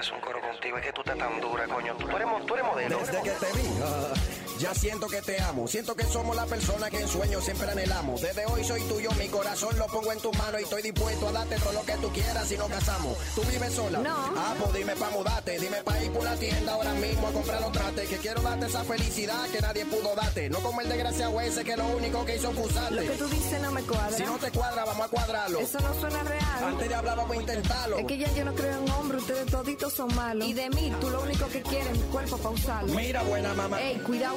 Hacer un coro contigo. Es que tú estás tan dura, coño. Tú, eres, tú eres modelo. Desde que te vi, ah, ya siento que te amo. Siento que somos la persona que en sueños siempre anhelamos. Desde hoy soy tuyo, mi corazón lo pongo en tus manos y estoy dispuesto a darte todo lo que tú quieras si nos casamos. ¿Tú vives sola? No. Ah, pues dime pa' mudarte. Dime pa' ir por la tienda ahora mismo a comprar los trates. Que quiero darte esa felicidad que nadie pudo darte. No como el desgraciado ese que lo único que hizo fue Lo que tú dices no me cuadra. Si no te cuadra, vamos a cuadrarlo. Eso no suena real. Antes de hablar, vamos a intentarlo. Es que ya yo no creo en hombres, ustedes toditos son malos. Y de mí, tú lo único que quieres es mi cuerpo para usarlo. Mira, buena mamá. Ey, cuidado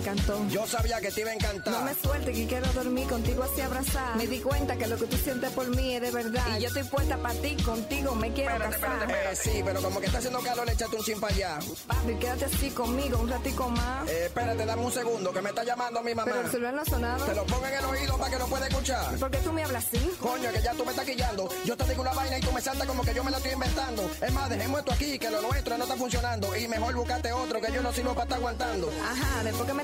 encantó. Yo sabía que te iba a encantar. No me suelte que quiero dormir contigo así abrazada. Me di cuenta que lo que tú sientes por mí es de verdad. Y yo estoy puesta para ti, contigo me quiero Espérate, casar. espérate, Eh, sí, pero como que está haciendo calor, échate un chin para allá. Papi, quédate así conmigo un ratico más. Eh, espérate, dame un segundo, que me está llamando mi mamá. Pero el celular no ha sonado. Te lo pongo en el oído para que lo pueda escuchar. ¿Por qué tú me hablas así? Coño, que ya tú me estás quillando. Yo te digo una vaina y tú me saltas como que yo me la estoy inventando. Es más, dejemos esto aquí, que lo nuestro no está funcionando. Y mejor buscate otro, que yo no sirvo para estar aguantando. Ajá, después que me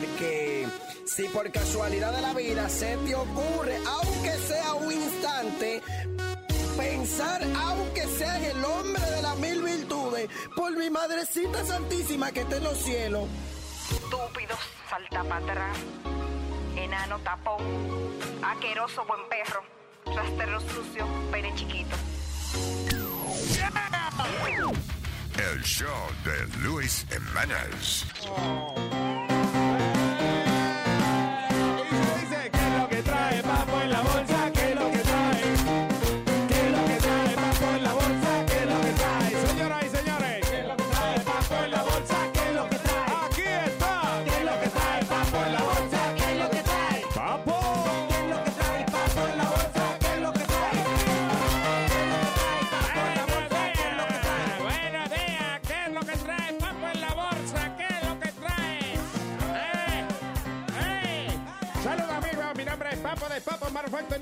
Porque si por casualidad de la vida se te ocurre, aunque sea un instante, pensar, aunque sea en el hombre de las mil virtudes, por mi madrecita santísima que está en los cielos. Estúpido, salta para atrás. Enano tapón. Aqueroso buen perro. Rastrero sucio, pene chiquito. El show de Luis. Dice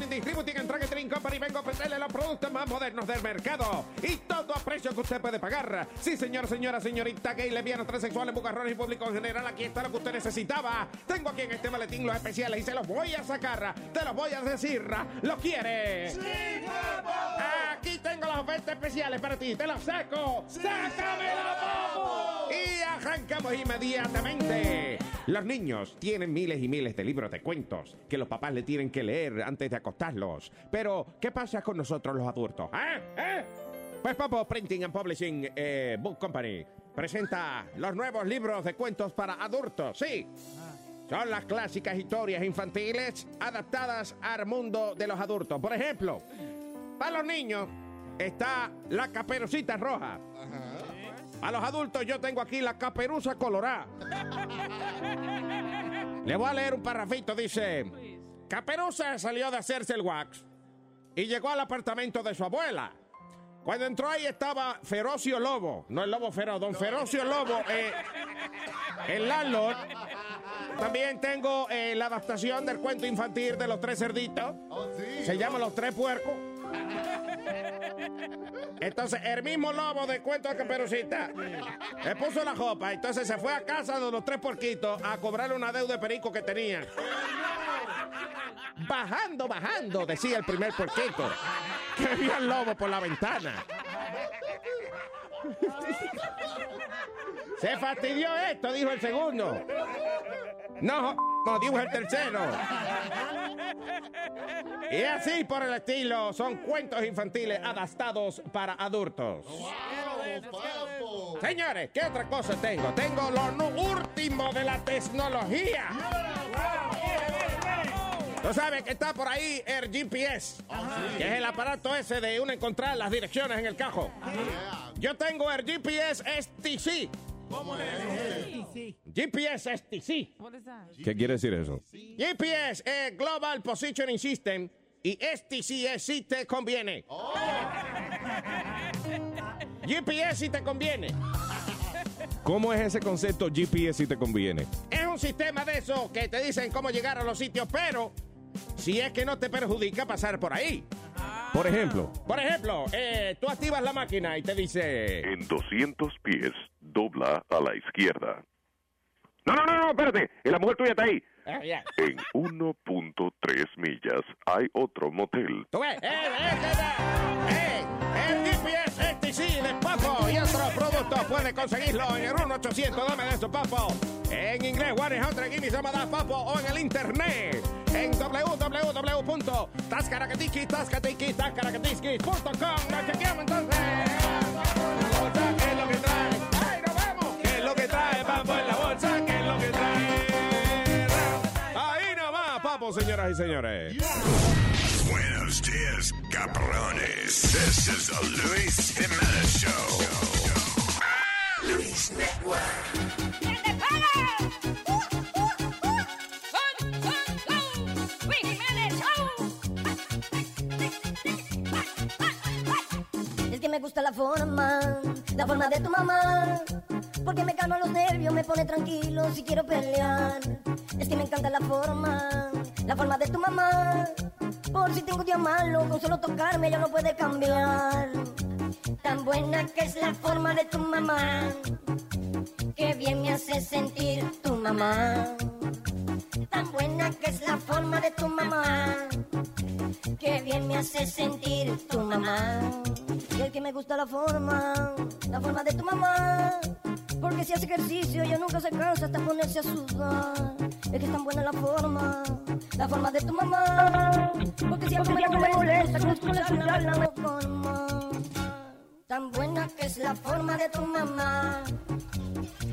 distributiva Tracking Company. Vengo a ofrecerle los productos más modernos del mercado y todo a precio que usted puede pagar. Sí, señor, señora, señorita, gay, lesbianos, transexuales, bucarrones y público en general. Aquí está lo que usted necesitaba. Tengo aquí en este maletín los especiales y se los voy a sacar. Te los voy a decir. ¿Lo quieres? ¡Sí, Aquí tengo las ofertas especiales para ti. Te los saco. ¡Sácamelo, papo! Y arrancamos inmediatamente. Los niños tienen miles y miles de libros de cuentos que los papás le tienen que leer antes de acostarlos. Pero, ¿qué pasa con nosotros los adultos? ¿Eh? ¿Eh? Pues Papo Printing and Publishing eh, Book Company presenta los nuevos libros de cuentos para adultos. Sí. Son las clásicas historias infantiles adaptadas al mundo de los adultos. Por ejemplo, para los niños está la caperucita roja. A los adultos yo tengo aquí la caperuza colorada. Le voy a leer un parrafito. Dice, Caperuza salió de hacerse el wax y llegó al apartamento de su abuela. Cuando entró ahí estaba Ferocio Lobo, no el Lobo Feroz, don Ferocio Lobo, eh, el landlord. También tengo eh, la adaptación del cuento infantil de los tres cerditos. Se llama Los Tres Puercos. Entonces, el mismo lobo de cuento de Caperucita le puso la jopa. Entonces se fue a casa de los tres porquitos a cobrarle una deuda de perico que tenían. Bajando, bajando, decía el primer porquito. Que vio al lobo por la ventana. Se fastidió esto, dijo el segundo. No, no, dijo el tercero. Y así por el estilo, son cuentos infantiles adaptados para adultos. Señores, ¿qué otra cosa tengo? Tengo lo último de la tecnología. Tú sabes que está por ahí el GPS, que es el aparato ese de uno encontrar las direcciones en el cajo. Yo tengo el GPS STC. ¿Cómo es? GPS STC. ¿Qué quiere decir eso? GPS es Global Positioning System y STC es si te conviene. GPS si te conviene. ¿Cómo es ese concepto GPS si te conviene? Es un sistema de eso que te dicen cómo llegar a los sitios, pero si es que no te perjudica pasar por ahí. Por ejemplo, Por ejemplo, eh, tú activas la máquina y te dice... En 200 pies, dobla a la izquierda. No, no, no, no, espérate. La mujer tuya está ahí. Ah. En 1.3 millas hay otro motel. ¿Tú ves? ¡Eh, eh, eh, eh! Puedes conseguirlo en el 1-800 dame de eso, Papo. En inglés, 100 Give me some of Papo. O en el internet. En tascaracatiski.com. Nos chequeamos entonces. La bolsa, ¿qué es lo que trae? ¡Ay, nos vamos! ¿Qué es lo que trae, Papo, en la bolsa? ¿Qué es lo que trae? ahí nomás, papo, señoras y señores. Buenos dias, cabrones. This is the Luis Jimenez Show. Luis Network. Es que me gusta la forma, la forma de tu mamá. Porque me calma los nervios, me pone tranquilo si quiero pelear. Es que me encanta la forma, la forma de tu mamá. Por si tengo un día malo, con solo tocarme ya no puede cambiar. Tan buena que es la forma de tu mamá. Que bien me hace sentir tu mamá. Tan buena que es la forma de tu mamá. Que bien me hace sentir tu mamá. Y el que me gusta la forma, la forma de tu mamá. Porque si hace ejercicio ella nunca se cansa hasta ponerse a sudar. Es que es tan buena la forma, la forma de tu mamá. Porque siempre me, me molesta con escuchar la forma. Tan buena que es la forma de tu mamá.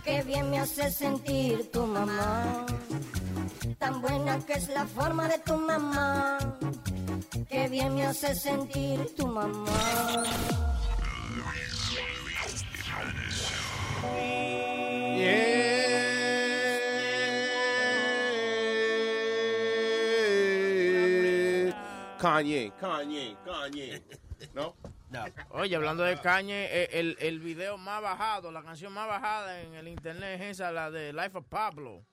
Que bien me hace sentir tu mamá. Tan buena que es la forma de tu mamá. Que bien me hace sentir tu mamá. Kanye, Kanye, Kanye. ¿No? Oye, hablando de Kanye, eh, el, el video más bajado, la canción más bajada en el internet es esa, la de Life of Pablo.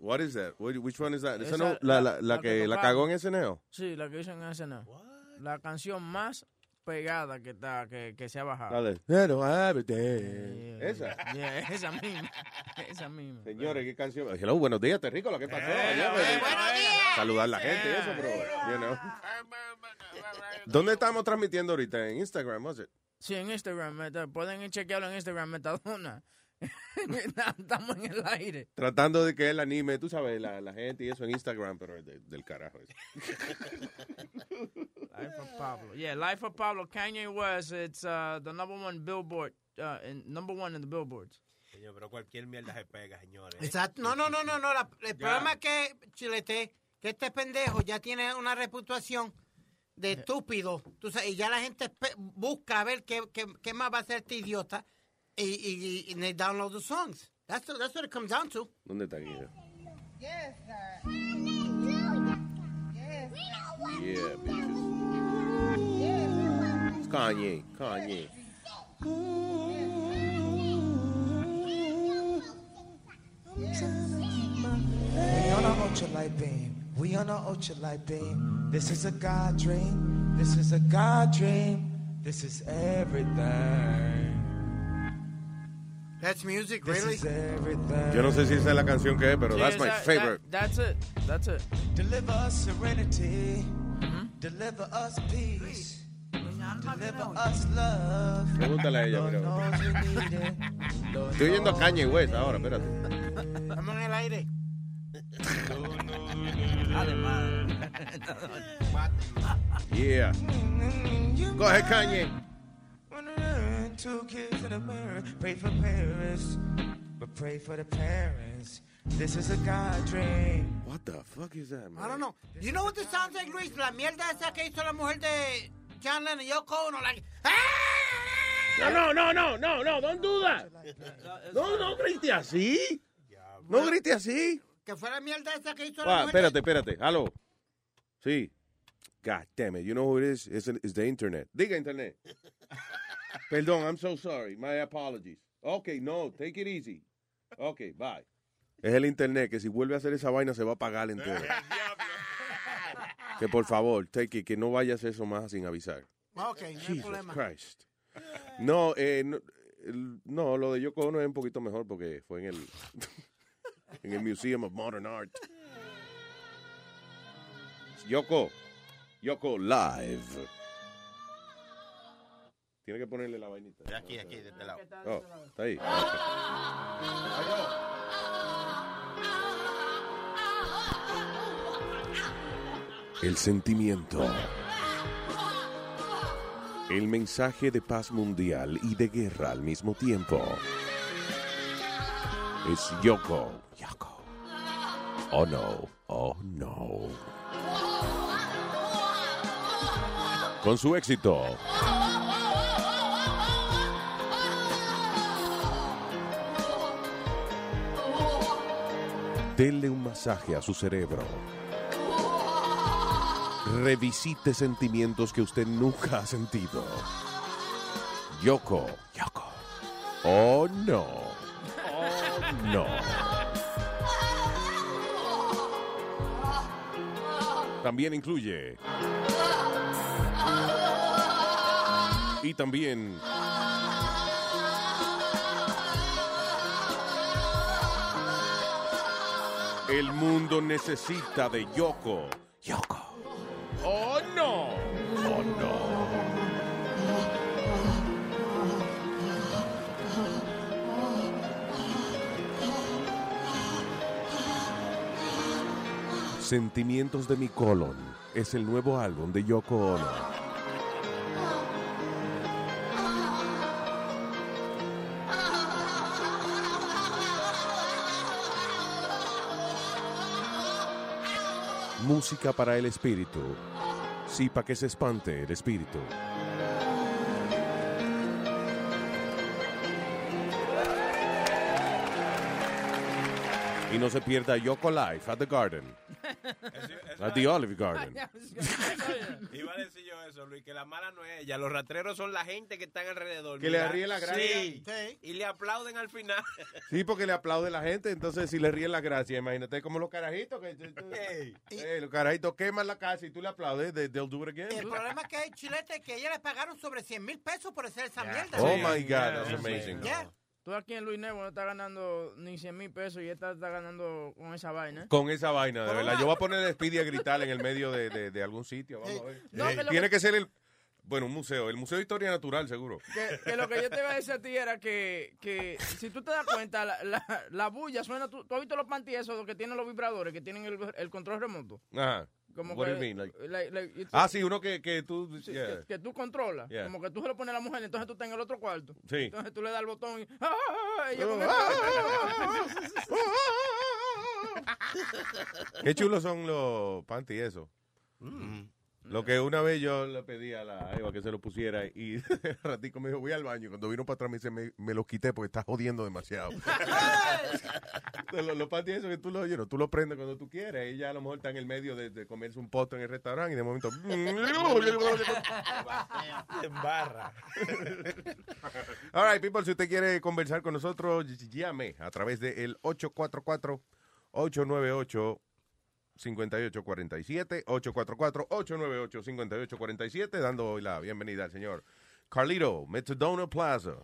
What is that? What- Which one is that? Esa Esa- no- la, la, la la que que la cagó en SNL. Sí, la que hizo en SNL. La canción más pegada que está que, que se ha bajado. La de Pero ábrete. Esa. Yeah, esa misma. Esa misma. Señores, qué canción. Hello, buenos días, Terrico, ¿qué pasó? Ya, pues, Saludar a la gente y eso, you know. ¿Dónde estamos transmitiendo ahorita? ¿En Instagram, was it? Sí, en Instagram. pueden ir chequearlo en Instagram, Metadona. Estamos en el aire. Tratando de que él anime, tú sabes, la, la gente y eso en Instagram, pero es de- del carajo. eso. Life of Pablo. Yeah, Life of Pablo. Kanye West. It's uh, the number one billboard. Uh, in, number one in the billboards. Señor, pero cualquier mierda se pega, señores. Exacto. No, no, no, no, no. la- el problema es que, Chilete, que este pendejo ya tiene una reputación de estúpido. Tú sabes, y ya la gente busca a ver qué, qué, qué más va a hacer este idiota. Y, y, y, and they download the songs. That's, the- that's what it comes down to. ¿Dónde está aquí? Yes, sir. Yes. Yeah, bitches. It's Kanye, Kanye. We on a ultralight beam. We on a ultralight beam. This is a God dream. This is a God dream. This is everything. That's music, This really? is everything. Yo no sé si esa es la canción que es, pero Sí, that's my esa- favorite. that- that's it. That's it. Deliver us serenity. Deliver us peace. Deliver us love. Pregúntale a ella, mira. Estoy oyendo a Kanye West ahora, espérate. Estamos en el aire. Yeah. Go ahead, Kanye. Two kids in a mirror. Pray for Paris, but pray for the parents. This is a God dream. What the fuck is that, man? I don't know. You know what this sounds like, Luis? La mierda esa que hizo la mujer de John Lennon, Yoko Ono, like... No, no, no, no, no, no, don't do that. No, no grite así. No grite así. Que fue la mierda esa que hizo la Ah, mujer espérate, espérate. Hello. Sí. God damn it. You know who it is? It's, it's the internet. Diga internet. Perdón, I'm so sorry. My apologies. Okay, no, take it easy. Okay, bye. Es el internet que si vuelve a hacer esa vaina se va a apagar entero. que por favor, take it, que no vayas eso más sin avisar. Ok, no hay problema. Christ. No, eh, no, no, lo de Yoko Ono es un poquito mejor porque fue en el en el Museum of Modern Art. Yoko, Yoko Live. Tiene que ponerle la vainita. De aquí, aquí, de este lado. Oh, está ahí. El sentimiento. El mensaje de paz mundial y de guerra al mismo tiempo. Es Yoko. Yoko. Oh no. Oh no. Con su éxito. Denle un masaje a su cerebro. Revisite sentimientos que usted nunca ha sentido. Yoko. Yoko. Oh no. Oh no. También incluye. Y también. El mundo necesita de Yoko. Yoko. Oh no. Oh no. Sentimientos de mi colon es el nuevo álbum de Yoko Ono. Música para el espíritu. Sí, para que se espante el espíritu. Y no se pierda Yoko Life at the Garden. At the Olive Garden. Iba a decir yo eso, Luis, que la mala no es ella. Los rastreros son la gente que están alrededor. Que le ríe la gracia. Sí. Y le aplauden al final. Sí, porque le aplaude la gente, entonces si le ríen la gracia, imagínate como los carajitos que los carajitos queman la casa y tú le aplaudes, they- they'll do it again. El problema es que hay chiletes que ella le pagaron sobre 100 mil pesos por hacer esa mierda. Oh my God, that's amazing. Yeah. Tú aquí en Luis Nebo no estás ganando ni 100 mil pesos y esta está ganando con esa vaina. Con esa vaina, de verdad. Yo voy a poner a Speedy a gritar en el medio de, de- de algún sitio. Vamos a ver. No, que lo Tiene que- que ser el. Bueno, un museo. El Museo de Historia Natural, seguro. Que, que lo que yo te iba a decir a ti era que, que si tú te das cuenta, la, la, la bulla suena. ¿tú, tú has visto los panties esos que tienen los vibradores, que tienen el, el control remoto? Ajá. Como What que, do you mean? Like- like- like, ah, sí, uno que, que tú... sí, yeah. que, que tú controlas. Yeah. Como que tú se lo pones a la mujer, entonces tú estás en el otro cuarto. Sí. Entonces tú le das el botón y... Qué chulos son los panties eso. Lo que una vez yo le pedí a la Eva que se lo pusiera y el ratico me dijo, voy al baño. Cuando vino para atrás me dice, me, me los quité porque está jodiendo demasiado. los, los panties esos que tú los, you know, tú los prendes cuando tú quieres. Ella a lo mejor está en el medio de, de comerse un poto en el restaurante y de momento... En barra. All right, people, si usted quiere conversar con nosotros, llame a través del 844-898 5847 844-898-5847 dando hoy la bienvenida al señor Carlito Metadona Plaza.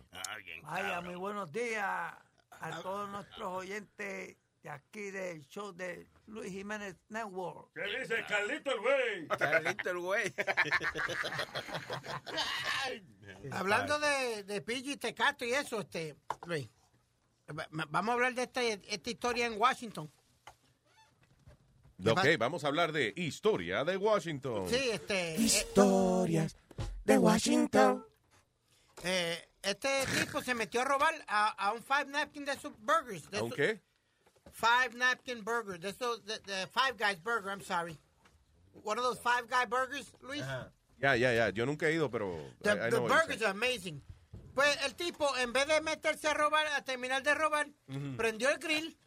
Vaya, muy buenos días a todos nuestros oyentes de aquí del show de Luis Jiménez Network. ¿Qué dice Carlito el güey? Carlito el güey. Hablando de, de Pidgey y Tecato y eso, este, Luis, va- vamos a hablar de esta, esta historia en Washington. Ok, vamos a hablar de historia de Washington. Sí, este... Historias de Washington. Eh, este tipo se metió a robar a, a un Five Napkin de sus burgers. De ¿A un qué? Five Napkin Burger. De esos, de, de Five Guys Burger, I'm sorry. One of those Five Guy Burgers, Luis. Ya, ya, ya. Yo nunca he ido, pero... The, I- I the burgers are amazing. Pues el tipo, en vez de meterse a robar, a terminar de robar, prendió el grill,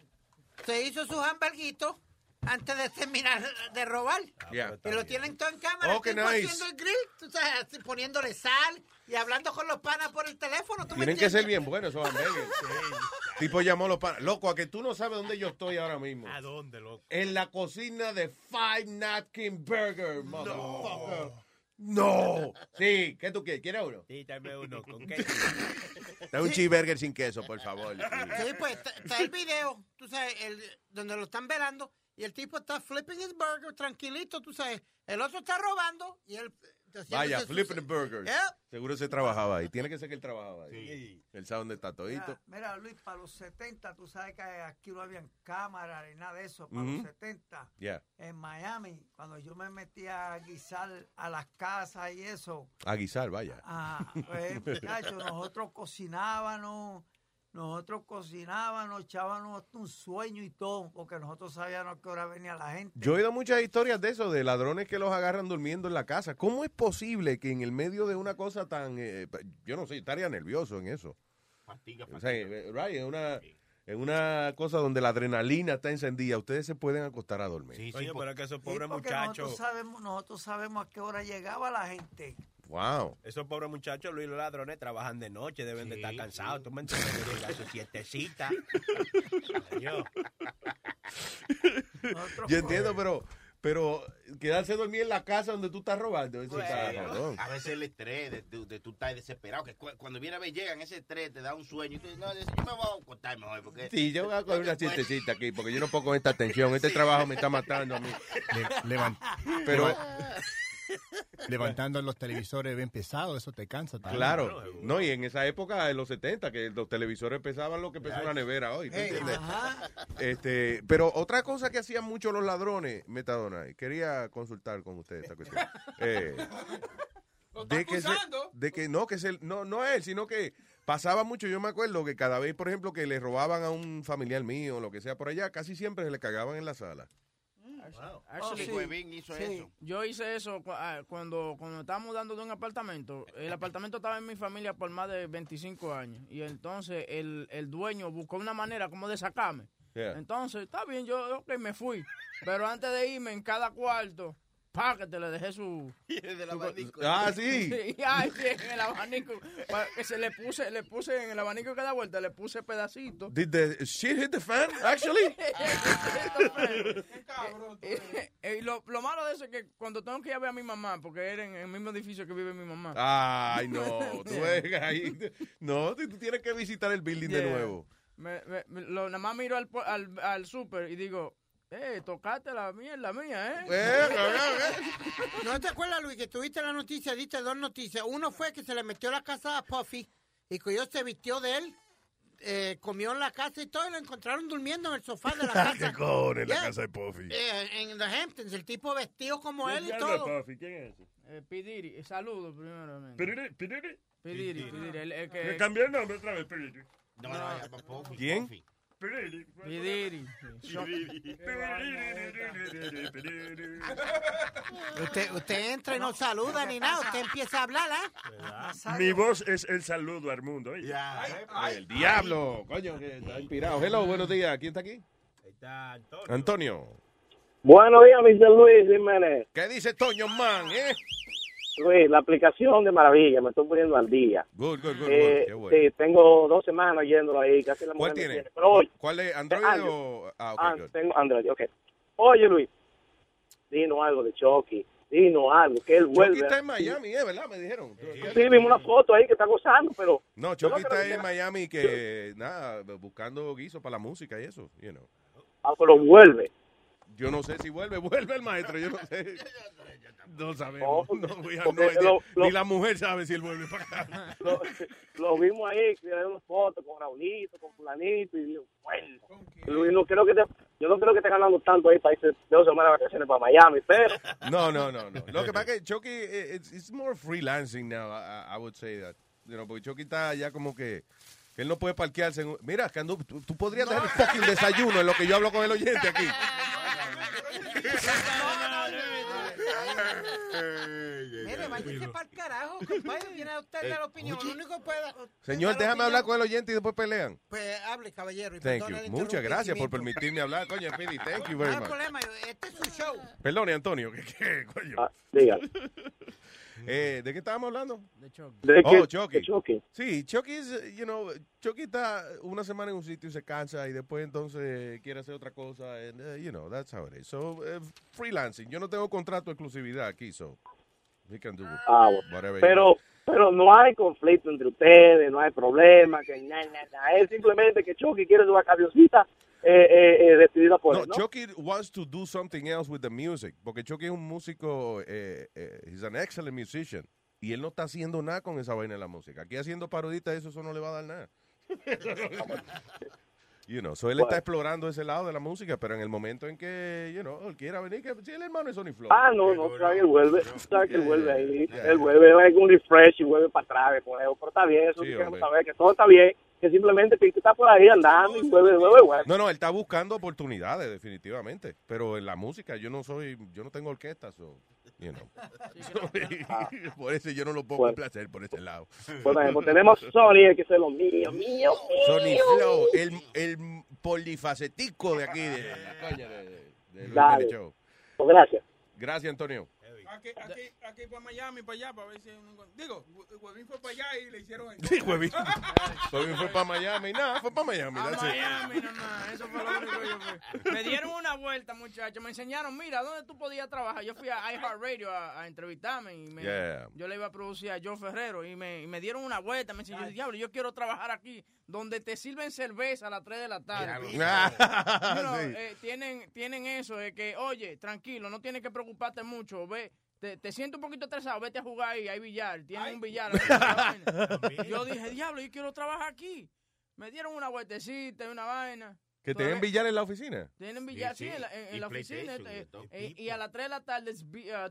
se hizo sus hamburguitos antes de terminar de robar. Yeah. Y lo tienen todo en cámara. Oh, nice. haciendo el grill, tú sabes, así, poniéndole sal y hablando con los panas por el teléfono. ¿tú me Tienen que entiendes? ser bien buenos esos hamburgues. Tipo llamó a los panas. Loco, a que tú no sabes dónde yo estoy ahora mismo. ¿A dónde, loco? En la cocina de Five Napkin Burger, motherfucker. No. Sí, ¿qué tú quieres? ¿Quieres uno? Sí, dame uno con queso. Dame un cheeseburger sin queso, por favor. Sí, pues está, está el video, tú sabes, el, donde lo están velando y el tipo está flipping his burger tranquilito, tú sabes. El otro está robando y él... haciéndose Vaya, flipping the burgers. Yeah. Seguro se trabajaba ahí. Tiene que ser que él trabajaba ahí. Él sabe dónde está todito. Mira, mira, Luis, para los 70, tú sabes que aquí no habían cámaras ni nada de eso. Para los 70, Ya. en Miami, cuando yo me metía a guisar a las casas y eso, A guisar, vaya. ah, pues, muchachos, nosotros cocinábamos, nosotros cocinábamos, echábamos hasta un sueño y todo, porque nosotros sabíamos a qué hora venía la gente. Yo he oído muchas historias de eso, de ladrones que los agarran durmiendo en la casa. ¿Cómo es posible que en el medio de una cosa tan... eh, yo no sé, estaría nervioso en eso. Fatiga, O sea, eh, right, en una, en una cosa donde la adrenalina está encendida, ustedes se pueden acostar a dormir. Oye, pero es que esos Sí, pobres muchachos. Nosotros sabemos, nosotros sabemos a qué hora llegaba la gente. Wow. Esos pobres muchachos, Luis, los ladrones, trabajan de noche, deben de estar cansados. Tú me entiendes, llegar su siestecita. Yo. Yo entiendo, pero pero quedarse dormir en la casa donde tú estás robando, eso está a veces el estrés de, de, de tú estar desesperado, que cu- cuando viene a ver llegan, ese estrés te da un sueño y tú dices, no, yo me voy a acostar mejor porque... Sí, yo voy a coger una siestecita aquí porque yo no puedo con esta tensión. Este trabajo me está matando a mí. Pero, Levantando los televisores bien pesados, eso te cansa. también. claro, no, y en esa época, en los 70, que los televisores pesaban lo que pesa una nevera hoy. Este, pero otra cosa que hacían mucho los ladrones, Metadona, y quería consultar con usted esta cuestión. Eh, de que se- de que no, que se, no, no él, sino que pasaba mucho. Yo me acuerdo que cada vez, por ejemplo, que le robaban a un familiar mío o lo que sea por allá, casi siempre se le cagaban en la sala. Actually, sí. Huevín hizo eso. Yo hice eso cu- ah, cuando, cuando estábamos mudando de un apartamento. El apartamento estaba en mi familia por más de 25 años. Y entonces el, el dueño buscó una manera como de sacarme. Yeah. Entonces, está bien, yo ok, me fui. Pero antes de irme, en cada cuarto, te le dejé su... su- Ah, sí. ay, sí, en el abanico. Pa- que se le puse, le puse en el abanico cada vuelta, le puse pedacitos. Did the shit hit the fan, actually? Eh, y lo, lo malo de eso es que cuando tengo que ir a ver a mi mamá, porque era en el mismo edificio que vive mi mamá. Ay, no, tú ves ahí. No, tú tú tienes que visitar el building de Yeah. nuevo. Me, me- me- lo, nada más miro al, po- al, al súper y digo, eh, tocaste la mierda mía, ¿eh? ¿No te acuerdas, Luis, que tuviste la noticia? Diste dos noticias. Uno fue que se le metió la casa a Puffy y que yo se vistió de él eh, comió en la casa y todo, y lo encontraron durmiendo en el sofá de la ¿Qué casa. cojones la Yeah. casa de Puffy? Eh, en The Hamptons, el tipo vestido como él y ¿Quién todo. Puffy? ¿Quién es ese? Eh, Pidiri, eh, saludos primeramente. Piriri, piriri. Pidiri, Pidiri, el, el que... Me cambié el nombre otra vez, Piriri. No, no, llama Puffy, ¿Quién? Puffy. Piriri. Usted, usted entra y no saluda ni nada, usted empieza a hablar, ¿ah? Mi voz es el saludo al mundo. ¿eh? el diablo, coño, que está inspirado. Hello, buenos días. ¿Quién está aquí? Está Antonio. Antonio. Buenos días, Mr. Luis Jiménez. ¿Qué dice Toño Man, eh? Luis, la aplicación de maravilla, me estoy poniendo al día. Good, good, good. Eh, good. Qué bueno. Sí, tengo dos semanas yéndolo ahí, casi la ¿Cuál tiene? tiene. Pero hoy, ¿Cuál es? ¿Android Android. o...? Ah, ok, ah, tengo Android, ok. Oye, Luis, dinos algo de Chucky, dinos algo, que él vuelve. Chucky está en Miami, ¿eh? ¿Verdad? Me dijeron. Sí, vimos una foto ahí que está gozando, pero... No, Chucky está en Miami que, nada, buscando guiso para la música y eso, you know. Ah, pero vuelve. Yo no sé si vuelve, vuelve el maestro, yo no sé. No sabemos. No, we have no porque idea. lo- lo- Ni la mujer sabe si él vuelve para acá. Lo, lo vimos ahí, que era una foto con Raulito, con fulanito, y digo, bueno, Luis, no creo que te, yo no creo que esté ganando tanto ahí para irse dos semanas de vacaciones para Miami, pero... No, no, no, no. Lo que pasa es que Chucky, eh, it's, it's more freelancing now, I, I would say that. You know, porque Chucky está ya como que, que él no puede parquearse. en un- mira, que ando- tú, tú podrías dejar el fucking desayuno en lo que yo hablo con el oyente aquí. Mire, váyase para el carajo, compadre, viene a usted la opinión, lo único que puede... Señor, déjame hablar con el oyente y después pelean. Pues hable, caballero. y Thank you. Muchas gracias por permitirme hablar. Coño, Speedy, thank you No very hay much. problema, este es su show. Perdone, Antonio. ¿Qué, qué, coño? Ah, diga. Eh, ¿De qué estábamos hablando? De Chucky. De oh, que- Chucky. de Chucky. Sí, Chucky es, eh, you know, Chucky está una semana en un sitio y se cansa y después entonces quiere hacer otra cosa. And, uh, you know, that's how it is. So, eh, freelancing. Yo no tengo contrato de exclusividad aquí, so we can do Ah, bueno. whatever. Pero, pero no hay conflicto entre ustedes, no hay problema, que nada, nada. Es simplemente que Chucky quiere su vacacioncita eh, eh, eh, decidida por No, él, ¿no? Chucky wants to do something else with the music, porque Chucky es un músico, eh, eh, he's an excellent musician, y él no está haciendo nada con esa vaina de la música. Aquí haciendo paroditas, eso, eso no le va a dar nada. you know, so él está explorando ese lado de la música, pero en el momento en que, you know, él quiera venir, que si el hermano es Sony Flow. Ah, no, no, sabe que él vuelve, sabe que él Yeah, vuelve ahí, yeah. él vuelve, con un refresh y vuelve para atrás, pero está bien, eso Sí, queremos saber, que todo está bien, que simplemente que está por ahí andando y vuelve, vuelve, vuelve. No, no, él está buscando oportunidades, definitivamente. Pero en la música yo no soy, yo no tengo orquesta, so, you know. por eso yo no lo puedo Bueno. complacer por ese lado. Bueno, pues tenemos Sony, el que es lo mío, mío, Sony mío. Flow, el, el polifacetico de aquí, de, de, de- de Dale. Pues gracias. Gracias, Antonio. Aquí para Miami, para allá, para ver si... Digo, Huevín fue para allá y le hicieron... Sí, Huevín. Huevín fue para Miami. Nada, fue para Miami. A. Miami nomás, eso fue lo único que yo fui. Me dieron una vuelta, muchachos, me enseñaron, mira, ¿dónde tú podías trabajar? Yo fui a iHeartRadio a, a entrevistarme y me, Yeah. yo le iba a producir a Joe Ferrero y me, y me dieron una vuelta, me enseñaron, diablo, yo quiero trabajar aquí, donde te sirven cerveza a las 3 de la tarde. You know, Sí. eh, tienen, tienen eso de que, oye, tranquilo, no tienes que preocuparte mucho, ve. Te, te siento un poquito estresado, vete a jugar ahí, hay billar, tienen un billar. ahí, yo dije, diablo, yo quiero trabajar aquí. Me dieron una vueltecita y una vaina. ¿Que te den billar en la oficina? Tienen billar, sí, Sí, sí. en la, en- la oficina. Este, eh, y a las 3 de la tarde es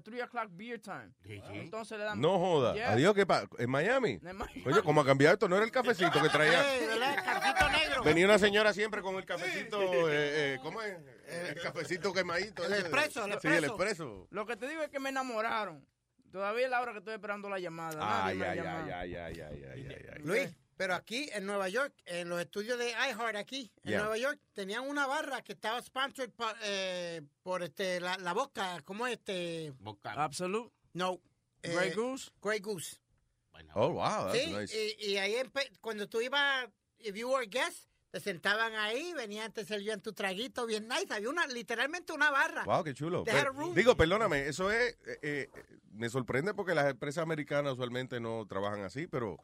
3 o'clock beer time. Entonces le dan. No joda. Yeah. Adiós, ¿qué pasa? ¿En Miami? En Miami. Oye, ¿cómo ha cambiado esto? No era el cafecito que traía. ¿verdad? Cartito negro. Venía una señora siempre con el cafecito, eh, eh, ¿cómo es? El cafecito quemadito. El expreso, el Sí, el expreso. expreso. Lo que te digo es que me enamoraron. Todavía es la hora que estoy esperando la llamada. Ay, ay, ay, ay, ay, ay, ay, ay. Luis, pero aquí en Nueva York, en los estudios de iHeart aquí, en Yeah. Nueva York, tenían una barra que estaba sponsored por, eh, por este, la, la boca, ¿cómo es este? Absolute. No. eh, Grey Goose. Grey Goose. Oh, wow, that's Sí, nice. y, y ahí empe- cuando tú ibas, if you were a guest, te sentaban ahí, venían, te servían tu traguito bien nice. Había una, literalmente una barra. Wow, qué chulo. Pero- digo, perdóname, eso es, eh, eh, me sorprende porque las empresas americanas usualmente no trabajan así, pero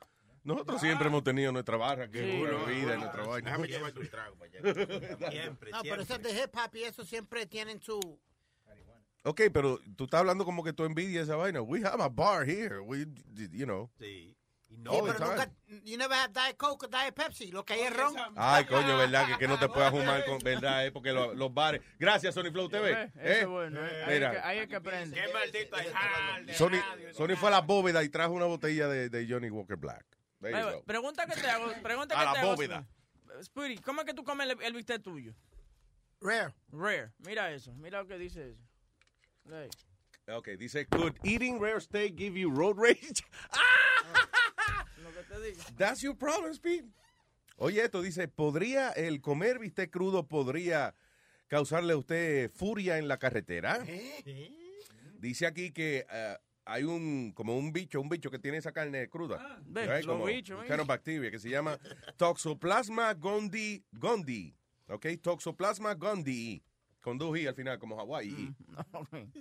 nosotros siempre hemos tenido nuestra barra, que Sí. es una No, no, nuestra vaina. Déjame llevarte un trago para allá. Siempre, No, pero eso es de hip hop y eso siempre tienen su... Ok, pero tú estás hablando como que tú envidias esa vaina. We have a bar here. We, you know. Sí. Sí, pero nunca, you never had Diet Coke o Diet Pepsi, lo que hay es ron. Ay, coño, ¿verdad? Que, que no te puedas fumar con, ¿verdad? Eh, porque lo- los bares. Gracias, Sony Flow TV. Eh, Eso Eh, bueno. eh. Que- Mira, Ahí es que aprende. Qué maldito de Sony. Sony fue a la bóveda y trajo una botella de, de Johnny Walker Black. There you Oye, go. Pregunta que te hago. Pregunta A que la te hago. bóveda. Speedy, ¿cómo es que tú comes el, el bistec tuyo? Rare. Rare. Mira eso. Mira lo que dice eso. Ey. Ok, dice, could eating rare steak give you road rage? Lo que te digo. That's your problem, Speed. Oye, esto dice, ¿podría el comer bistec crudo podría causarle a usted furia en la carretera? Dice aquí que eh, hay un como un bicho, un bicho que tiene esa carne cruda. right? los bichos, ¿eh? bacteria que se llama Toxoplasma gondii, gondii. Ok, Toxoplasma gondii. Con dos i al final, como Hawaii.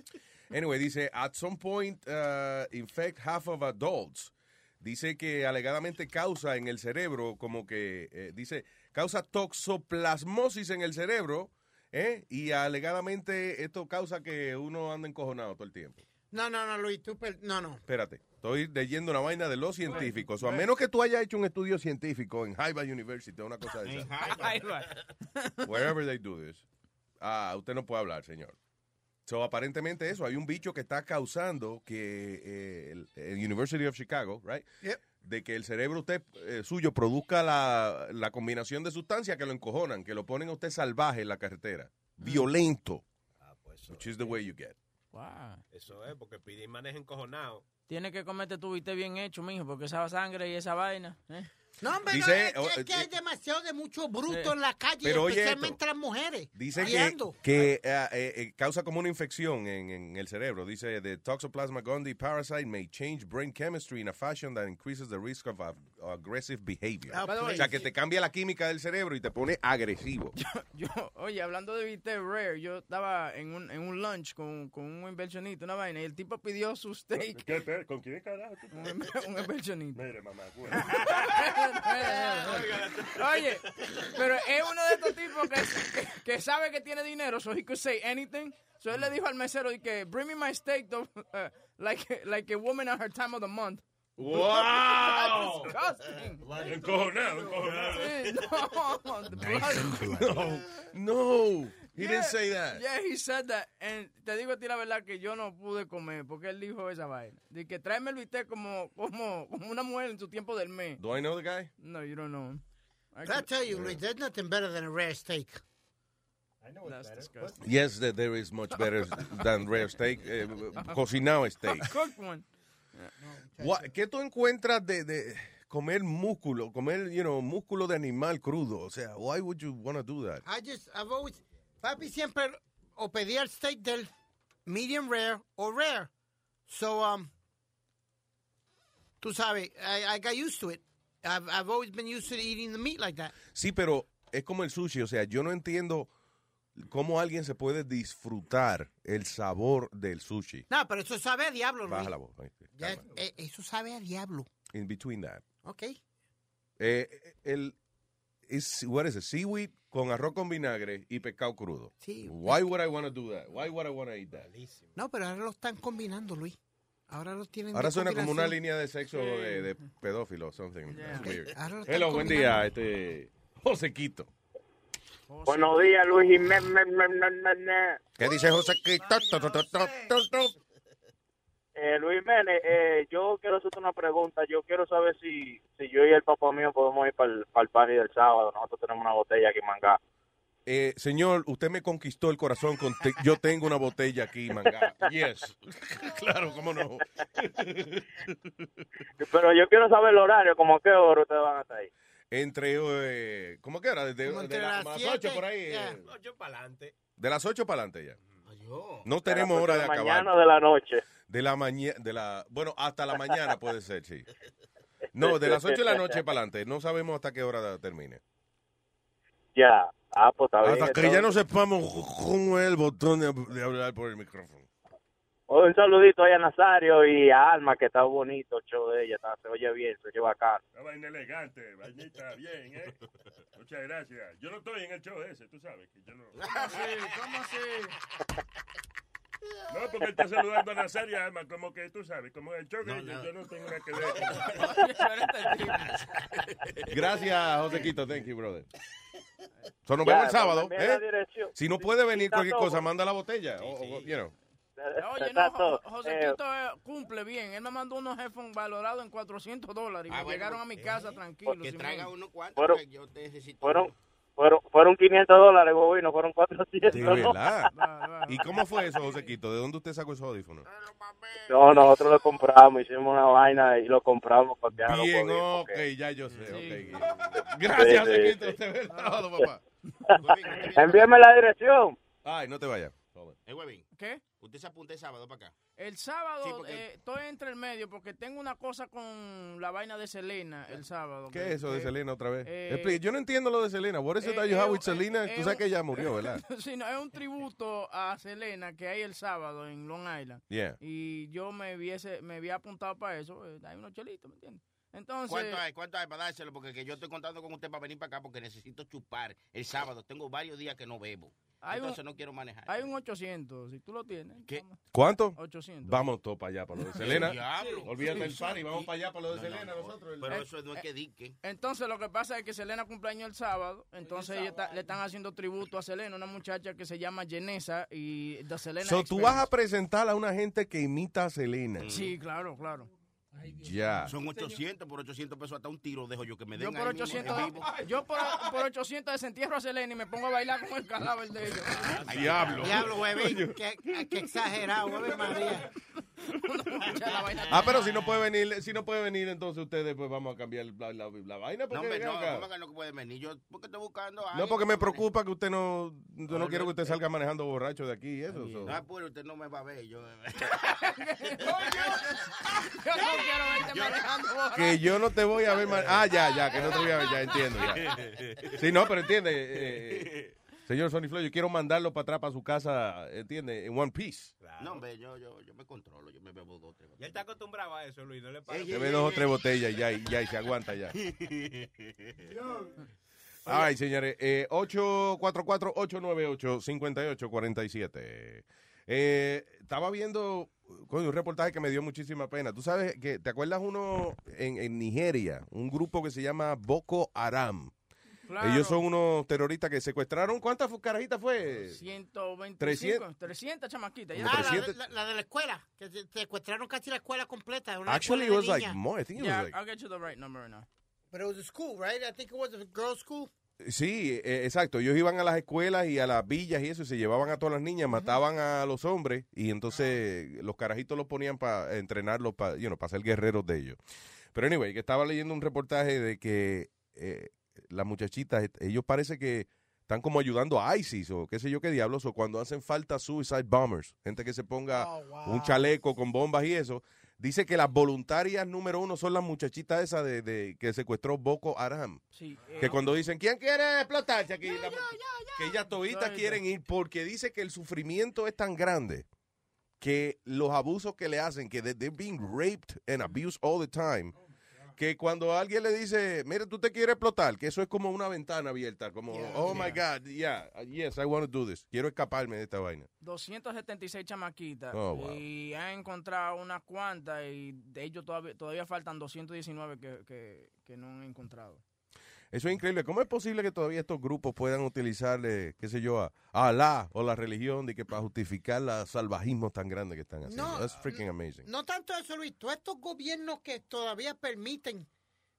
Anyway, dice, at some point uh, infect half of adults. Dice que alegadamente causa en el cerebro, como que, eh, dice, causa toxoplasmosis en el cerebro, ¿eh? Y alegadamente esto causa que uno anda encojonado todo el tiempo. No, no, no, Luis, tú, per- no, no. Espérate, estoy leyendo una vaina de los científicos. O a menos que tú hayas hecho un estudio científico en Harvard University o una cosa de esa. Wherever they do this. Ah, usted no puede hablar, señor. So, aparentemente eso, hay un bicho que está causando que eh, el, el University of Chicago, right? De que el cerebro usted eh, suyo produzca la, la combinación de sustancias que lo encojonan, que lo ponen a usted salvaje en la carretera, violento. Which is the way you get. Wow. Eso es, porque pide y maneja encojonado. Tienes que comerte tu bistec bien hecho, mijo, porque esa sangre y esa vaina. ¿eh? No, hombre, Dice, no, es, oh, que- es que hay eh, demasiado de mucho bruto Sí. en la calle, Pero oye especialmente las mujeres. Dice que, que eh, eh, causa como una infección en, en el cerebro. Dice, the Toxoplasma gondii parasite may change brain chemistry in a fashion that increases the risk of aggressive behavior. Ah, o please. sea, que te cambia la química del cerebro y te pone agresivo. Yo, oye, hablando de bistec rare, yo estaba en un, en un lunch con, con un inversionista, una vaina, y el tipo pidió su steak. ¿Con quién carajo? Un, un inversionista. Mire, mamá, Oye, pero es uno de estos tipos que, que, sabe que tiene dinero, so he could say anything. So él le dijo al mesero y que bring me my steak though, uh, like like a woman at her time of the month. Wow. That's disgusting. Encojonado, encojonado. No, No, no, he Yeah, didn't say that. Yeah, he said that. And te digo a ti la verdad que yo no pude comer porque él dijo esa vaina. De que tráeme el bistec como, como, como una mujer en su tiempo del mes. Do I know the guy? No, you don't know him. I I could- tell you, Luis, there's nothing better than a rare steak. That's disgusting. Yes, that there is much better than rare steak. eh, cocinado steak. Cooked one. ¿Qué tú encuentras de, de comer músculo, comer, you know, músculo de animal crudo? O sea, why would you want to do that? I just, I've always, papi siempre o pedía el steak del medium rare o rare. So, um, tú sabes, I, I got used to it. I've, I've always been used to eating the meat like that. Sí, pero es como el sushi, o sea, yo no entiendo cómo alguien se puede disfrutar el sabor del sushi. No, pero eso sabe a diablo, Luis. Baja la voz. Ya, eh, eso sabe a diablo. In between that. Ok. Eh, el, is, what is it? Seaweed con arroz con vinagre y pescado crudo. Sí. Why would I want to do that? Why would I want to eat that? No, pero ahora lo están combinando, Luis. Ahora lo tienen Ahora suena como una línea de sexo Sí. de, de pedófilo, something. Yeah. That's weird. Ahora lo están Hello, buen día, este Josequito. Buenos días, Luis Jiménez. ¿Qué dice tu. Eh, Luis Jiménez, eh, yo quiero hacerte una pregunta. Yo quiero saber si, si yo y el papá mío podemos ir para el, para el party del sábado. Nosotros tenemos una botella aquí en Mangá. Eh, señor, usted me conquistó el corazón con te- yo tengo una botella aquí, manga. Yes. claro, cómo no. Pero yo quiero saber el horario, como a qué hora ustedes van a estar ahí. Entre, eh, ¿cómo que era? Desde, Como de las las 8 siete, por ahí. eh, Ocho para adelante. de las 8 para adelante ya. No tenemos las hora de de acabar. mañana o de la noche. De la mañana, de la, bueno, hasta la mañana puede ser, sí. No, de las 8 de la noche para adelante. No sabemos hasta qué hora termine. Ya. Ah, pues está bien. Hasta que ya no entonces. sepamos cómo es el botón de, de hablar por el micrófono. Un saludito ahí a Nazario y a Alma, que está bonito el show de ella. está- se oye bien, se oye bacán. Una vaina elegante, vainita bien, ¿eh? Muchas gracias. Yo no estoy en el show ese, tú sabes que yo no. ¿Cómo así? ¿Cómo así? No, porque él está saludando a Nazario, además, como que tú sabes, como el show que yo, yo no tengo nada que ver. Gracias, Josequito. Thank you, brother. So, nos Ya, vemos el sábado. ¿eh? Si no puede venir cualquier todo. cosa, manda la botella. o- o- you know. Oye, no, Jo- Josequito eh, cumple bien. Él me mandó unos headphones valorados en 400 dólares y Ah, me bueno, llegaron a mi casa tranquilo. Que sin traiga unos cuantos. Fueron, que yo necesito. fueron, fueron, fueron 500 dólares, bobino, fueron 400. De ¿no? verdad. ¿Y cómo fue eso, Josequito? ¿De dónde usted sacó esos audífonos? No, nosotros lo compramos, hicimos una vaina y lo compramos porque ya no Bien, podíamos, ok, porque- ya yo sé. Gracias, sí, Josequito. sí. Papá. Envíame la dirección. Ay, no te vayas. Eh, Huevín, ¿Qué? Usted se apunta el sábado para acá. El sábado Sí, porque- eh, estoy entre el medio porque tengo una cosa con la vaina de Selena el sábado. ¿Qué es eso de que- Selena otra vez? eh, Explique, Yo no entiendo lo de Selena. What is it that you eh, have eh, with Selena? eh, Tú sabes eh, que ella murió, ¿verdad? sí, no, es un tributo a Selena que hay el sábado en Long Island. Yeah. Y yo me hubiese, me había apuntado para eso. eh, Hay unos chelitos, ¿me entiendes? Entonces, ¿Cuánto hay? ¿Cuánto hay para dárselo? Porque que yo estoy contando con usted para venir para acá porque necesito chupar el sábado. Tengo varios días que no bebo. Hay un- Entonces no quiero manejar. hay un 800, si tú lo tienes. ¿Cuánto? 800. Vamos todos para allá, para lo de Selena. Diablo. Olvídate del Sí. party, vamos para allá, para lo de No, Selena no, nosotros. Pero Eh, eso no es que dique. Entonces lo que pasa es que Selena cumpleaños el sábado, entonces está- le están haciendo tributo a Selena, una muchacha que se llama Jenesa y de Selena. So, tú vas a presentar a una gente que imita a Selena. Sí, claro, claro. Ya. Son 800, por 800 pesos hasta un tiro dejo yo que me Yo den por ahí mismo 800, en vivo. yo por, por 800 desentierro a Selena y me pongo a bailar con el cadáver de ellos. Diablo. Diablo, huevín. Qué, qué exagerado, huevín, María. Ah, pero si no puede venir, si no puede venir, entonces ustedes pues vamos a cambiar la, la- la vaina. No, Porque, hombre, ven no, acá. ¿cómo que no puede venir? Yo, porque estoy buscando a No, porque que me preocupa que usted no, yo no quiero que usted salga manejando borracho de aquí y eso. so. No apure, usted no me va a ver. Yo, Yo no quiero verte manejando. Que yo no te voy a ver man- Ah, ya, ya, que no te voy a ver, ya entiendo. Ya. Sí, no, pero entiende, eh, señor Sonny Floyd, yo quiero mandarlo para atrás para su casa, entiende, en one piece. No, hombre, yo, yo, yo me controlo, yo me bebo dos, tres. Y él está acostumbrado a eso, Luis. No le pasa. Se ve dos o tres botellas y ya, y ya, y se aguanta ya. Ay, señores, eh, 844-898-5847. Eh, estaba viendo coño, un reportaje que me dio muchísima pena. Tú sabes que, ¿te acuerdas uno en, en Nigeria? Un grupo que se llama Boko Haram. Claro. Ellos son unos terroristas que secuestraron. ¿Cuántas carajitas fue? 125, 300. 300 chamaquitas. Ah, la, 300. la- la de la escuela, que se- secuestraron casi la escuela completa. una Actually, it escuela was de like more. I think it Yeah, was like I'll get you the right number right now. But it was a school, right? I think it was a girls' school. Sí, eh, exacto. Ellos iban a las escuelas y a las villas y eso, y se llevaban a todas las niñas, mataban a los hombres y entonces los carajitos los ponían para entrenarlos, para you know, para ser guerreros de ellos. Pero anyway, que estaba leyendo un reportaje de que eh, las muchachitas, ellos parece que están como ayudando a ISIS o qué sé yo qué diablos, o cuando hacen falta suicide bombers, gente que se ponga un chaleco con bombas y eso. Dice que las voluntarias número uno son las muchachitas esas de, de- que secuestró Boko Haram. Sí, eh, Que cuando dicen, ¿quién quiere explotarse aquí? La- que ellas toditas quieren ir porque dice que el sufrimiento es tan grande que los abusos que le hacen, que they- they're being raped and abused all the time, que cuando alguien le dice, mira, tú te quieres explotar, que eso es como una ventana abierta, como, oh my God, yeah, yes, I want to do this. Quiero escaparme de esta vaina. 276 chamaquitas. Oh, wow. Y han encontrado unas cuantas y de ellos todavía, todavía faltan 219 que, que, que no han encontrado. Eso es increíble. ¿Cómo es posible que todavía estos grupos puedan utilizarle, qué sé yo, a, a Alá o la religión de que para justificar los salvajismos tan grandes que están haciendo? No, That's freaking amazing. No tanto eso, Luis. Todos estos gobiernos que todavía permiten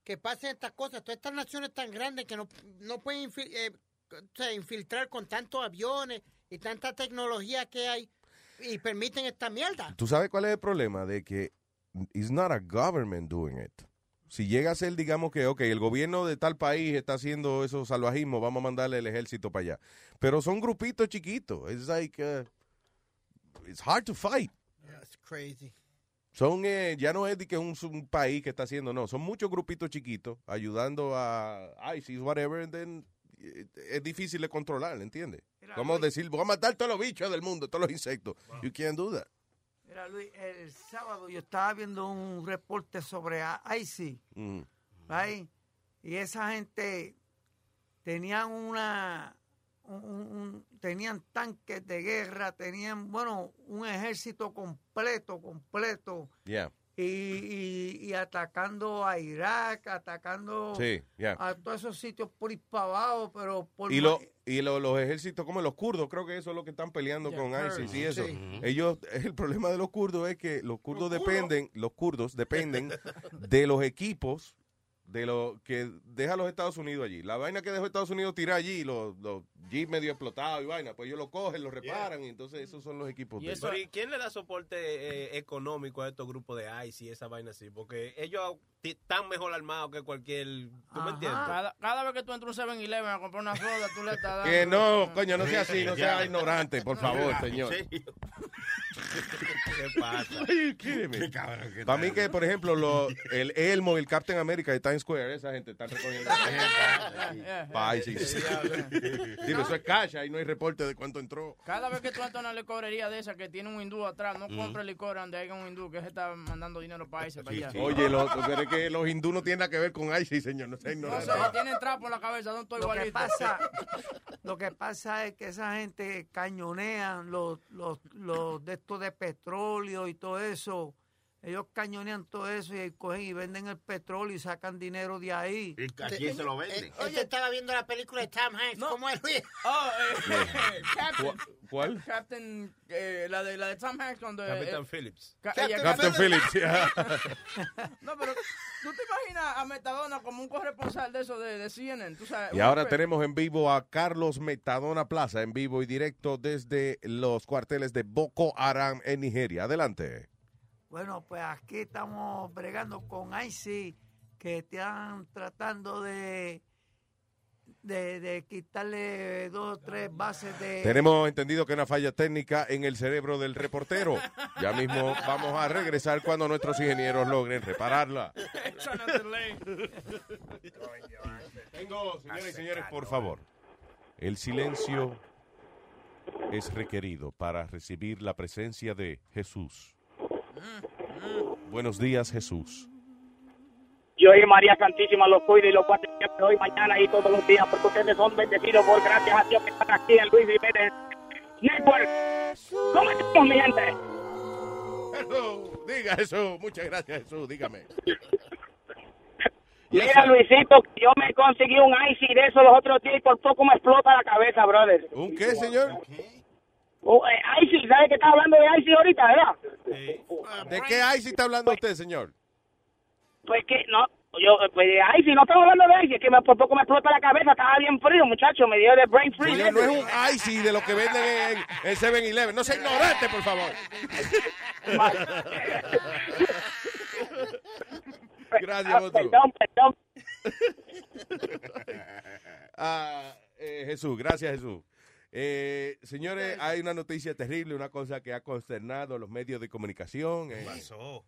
que pasen estas cosas, todas estas naciones tan grandes que no, no pueden eh, infiltrar con tantos aviones y tanta tecnología que hay y permiten esta mierda. ¿Tú sabes cuál es el problema? De que it's not a government doing it. Si llega a ser, digamos que, ok, el gobierno de tal país está haciendo esos salvajismos, vamos a mandarle el ejército para allá. Pero son grupitos chiquitos. It's like, uh, it's hard to fight. That's crazy. Son, eh, ya no es de que es un, un país que está haciendo, no, son muchos grupitos chiquitos ayudando a ISIS, whatever, and then eh, es difícil de controlar, ¿entiendes? Vamos a decir, voy a matar todos los bichos del mundo, todos los insectos. You can't do that. Mira, Luis, el sábado yo estaba viendo un reporte sobre IC, Mm. right? Y esa gente tenían una, un- un- un- tenían tanques de guerra, tenían, bueno, un ejército completo, completo. Yeah. Y, y, y atacando a Irak, atacando Sí, yeah. a todos esos sitios por abajo, pero por Y, lo, y lo- los ejércitos como los kurdos, creo que eso es lo que están peleando Yeah, con kurds, ISIS y eso. sí. Ellos, el problema de los kurdos es que los kurdos dependen, los kurdos dependen de los equipos de lo que deja los Estados Unidos allí. La vaina que dejó Estados Unidos tirar allí, los, los jeeps medio explotados y vaina, pues ellos lo cogen, lo reparan y entonces esos son los equipos Y de eso, ¿y quién le da soporte eh, económico a estos grupos de ICE y esa vaina así? Porque ellos están mejor armados que cualquier... ¿Tú me entiendes? Cada, cada vez que tú entras a un 7-Eleven a comprar una soda, tú le estás dando. Que no, coño, no sea así, no sea ignorante, por favor, señor. ¿Qué pasa? Qué Para mí que, por ejemplo, lo- el Elmo y el Captain America de Times Square, esa gente está recogiendo. Pa' ISIS. Dime, eso es cash, ahí no hay reporte de cuánto entró. Cada vez que tú entras a una licorería de esa que tiene un hindú atrás, no Mm. compres licor donde haya un hindú que se está mandando dinero para ese, para allá. Oye, lo, pero es que los hindúes no tienen nada que ver con ISIS, señor, no sea No sé, tienen trapo en la cabeza, no estoy lo que igualito. pasa lo que pasa es que esa gente cañonean los, los, los de estos de petróleo y todo eso ellos cañonean todo eso y cogen y venden el petróleo y sacan dinero de ahí ¿Y a quién se lo venden? Oye, estaba viendo la película de Tom Hanks. ¿Cómo es, Luis? Oh, eh, Captain. ¿Cuál? Captain, eh, la, de, la de Tom Hanks cuando... Capitán eh, Phillips. Ca- Captain Captain Phillips, yeah. No, pero tú te imaginas a Metadona como un corresponsal de eso de, de CNN, tú sabes. Y ahora tenemos en vivo a Carlos Metadona Plaza, en vivo y directo desde los cuarteles de Boko Haram en Nigeria. Adelante. Bueno pues aquí estamos bregando con IC que están tratando de de, de quitarle dos o tres bases de Tenemos entendido que hay una falla técnica en el cerebro del reportero. Ya mismo vamos a regresar cuando nuestros ingenieros logren repararla. Tengo, señoras y señores, por favor. El silencio es requerido para recibir la presencia de Jesús. Buenos días, Jesús. Yo y María Santísima los cuide y los guarde siempre hoy, mañana y todos los días, porque ustedes son bendecidos por gracias a Dios que están aquí en Luis Jiménez Network. ¿Cómo estamos, mi gente? Diga Jesús, muchas gracias Jesús, dígame. Mira, Luisito, que yo me conseguí un IC de eso los otros días y por poco me explota la cabeza, brother. ¿Un qué, señor? Oh, eh, IC, ¿sabes que estás hablando de IC ahorita, verdad? ¿De qué ICE está hablando usted, señor? Pues que, no, yo, pues de IC, no estamos hablando de IC, es que me, por poco me explota la cabeza, estaba bien frío, muchacho, me dio de brain freeze. Señor, no es un ICE de lo que venden en, en 7-Eleven. No sea ignorante, por favor. Gracias. Perdón, perdón. Ah, eh, Jesús, gracias Jesús. Eh, señores, hay una noticia terrible, una cosa que ha consternado a los medios de comunicación. eh, ¿Qué pasó?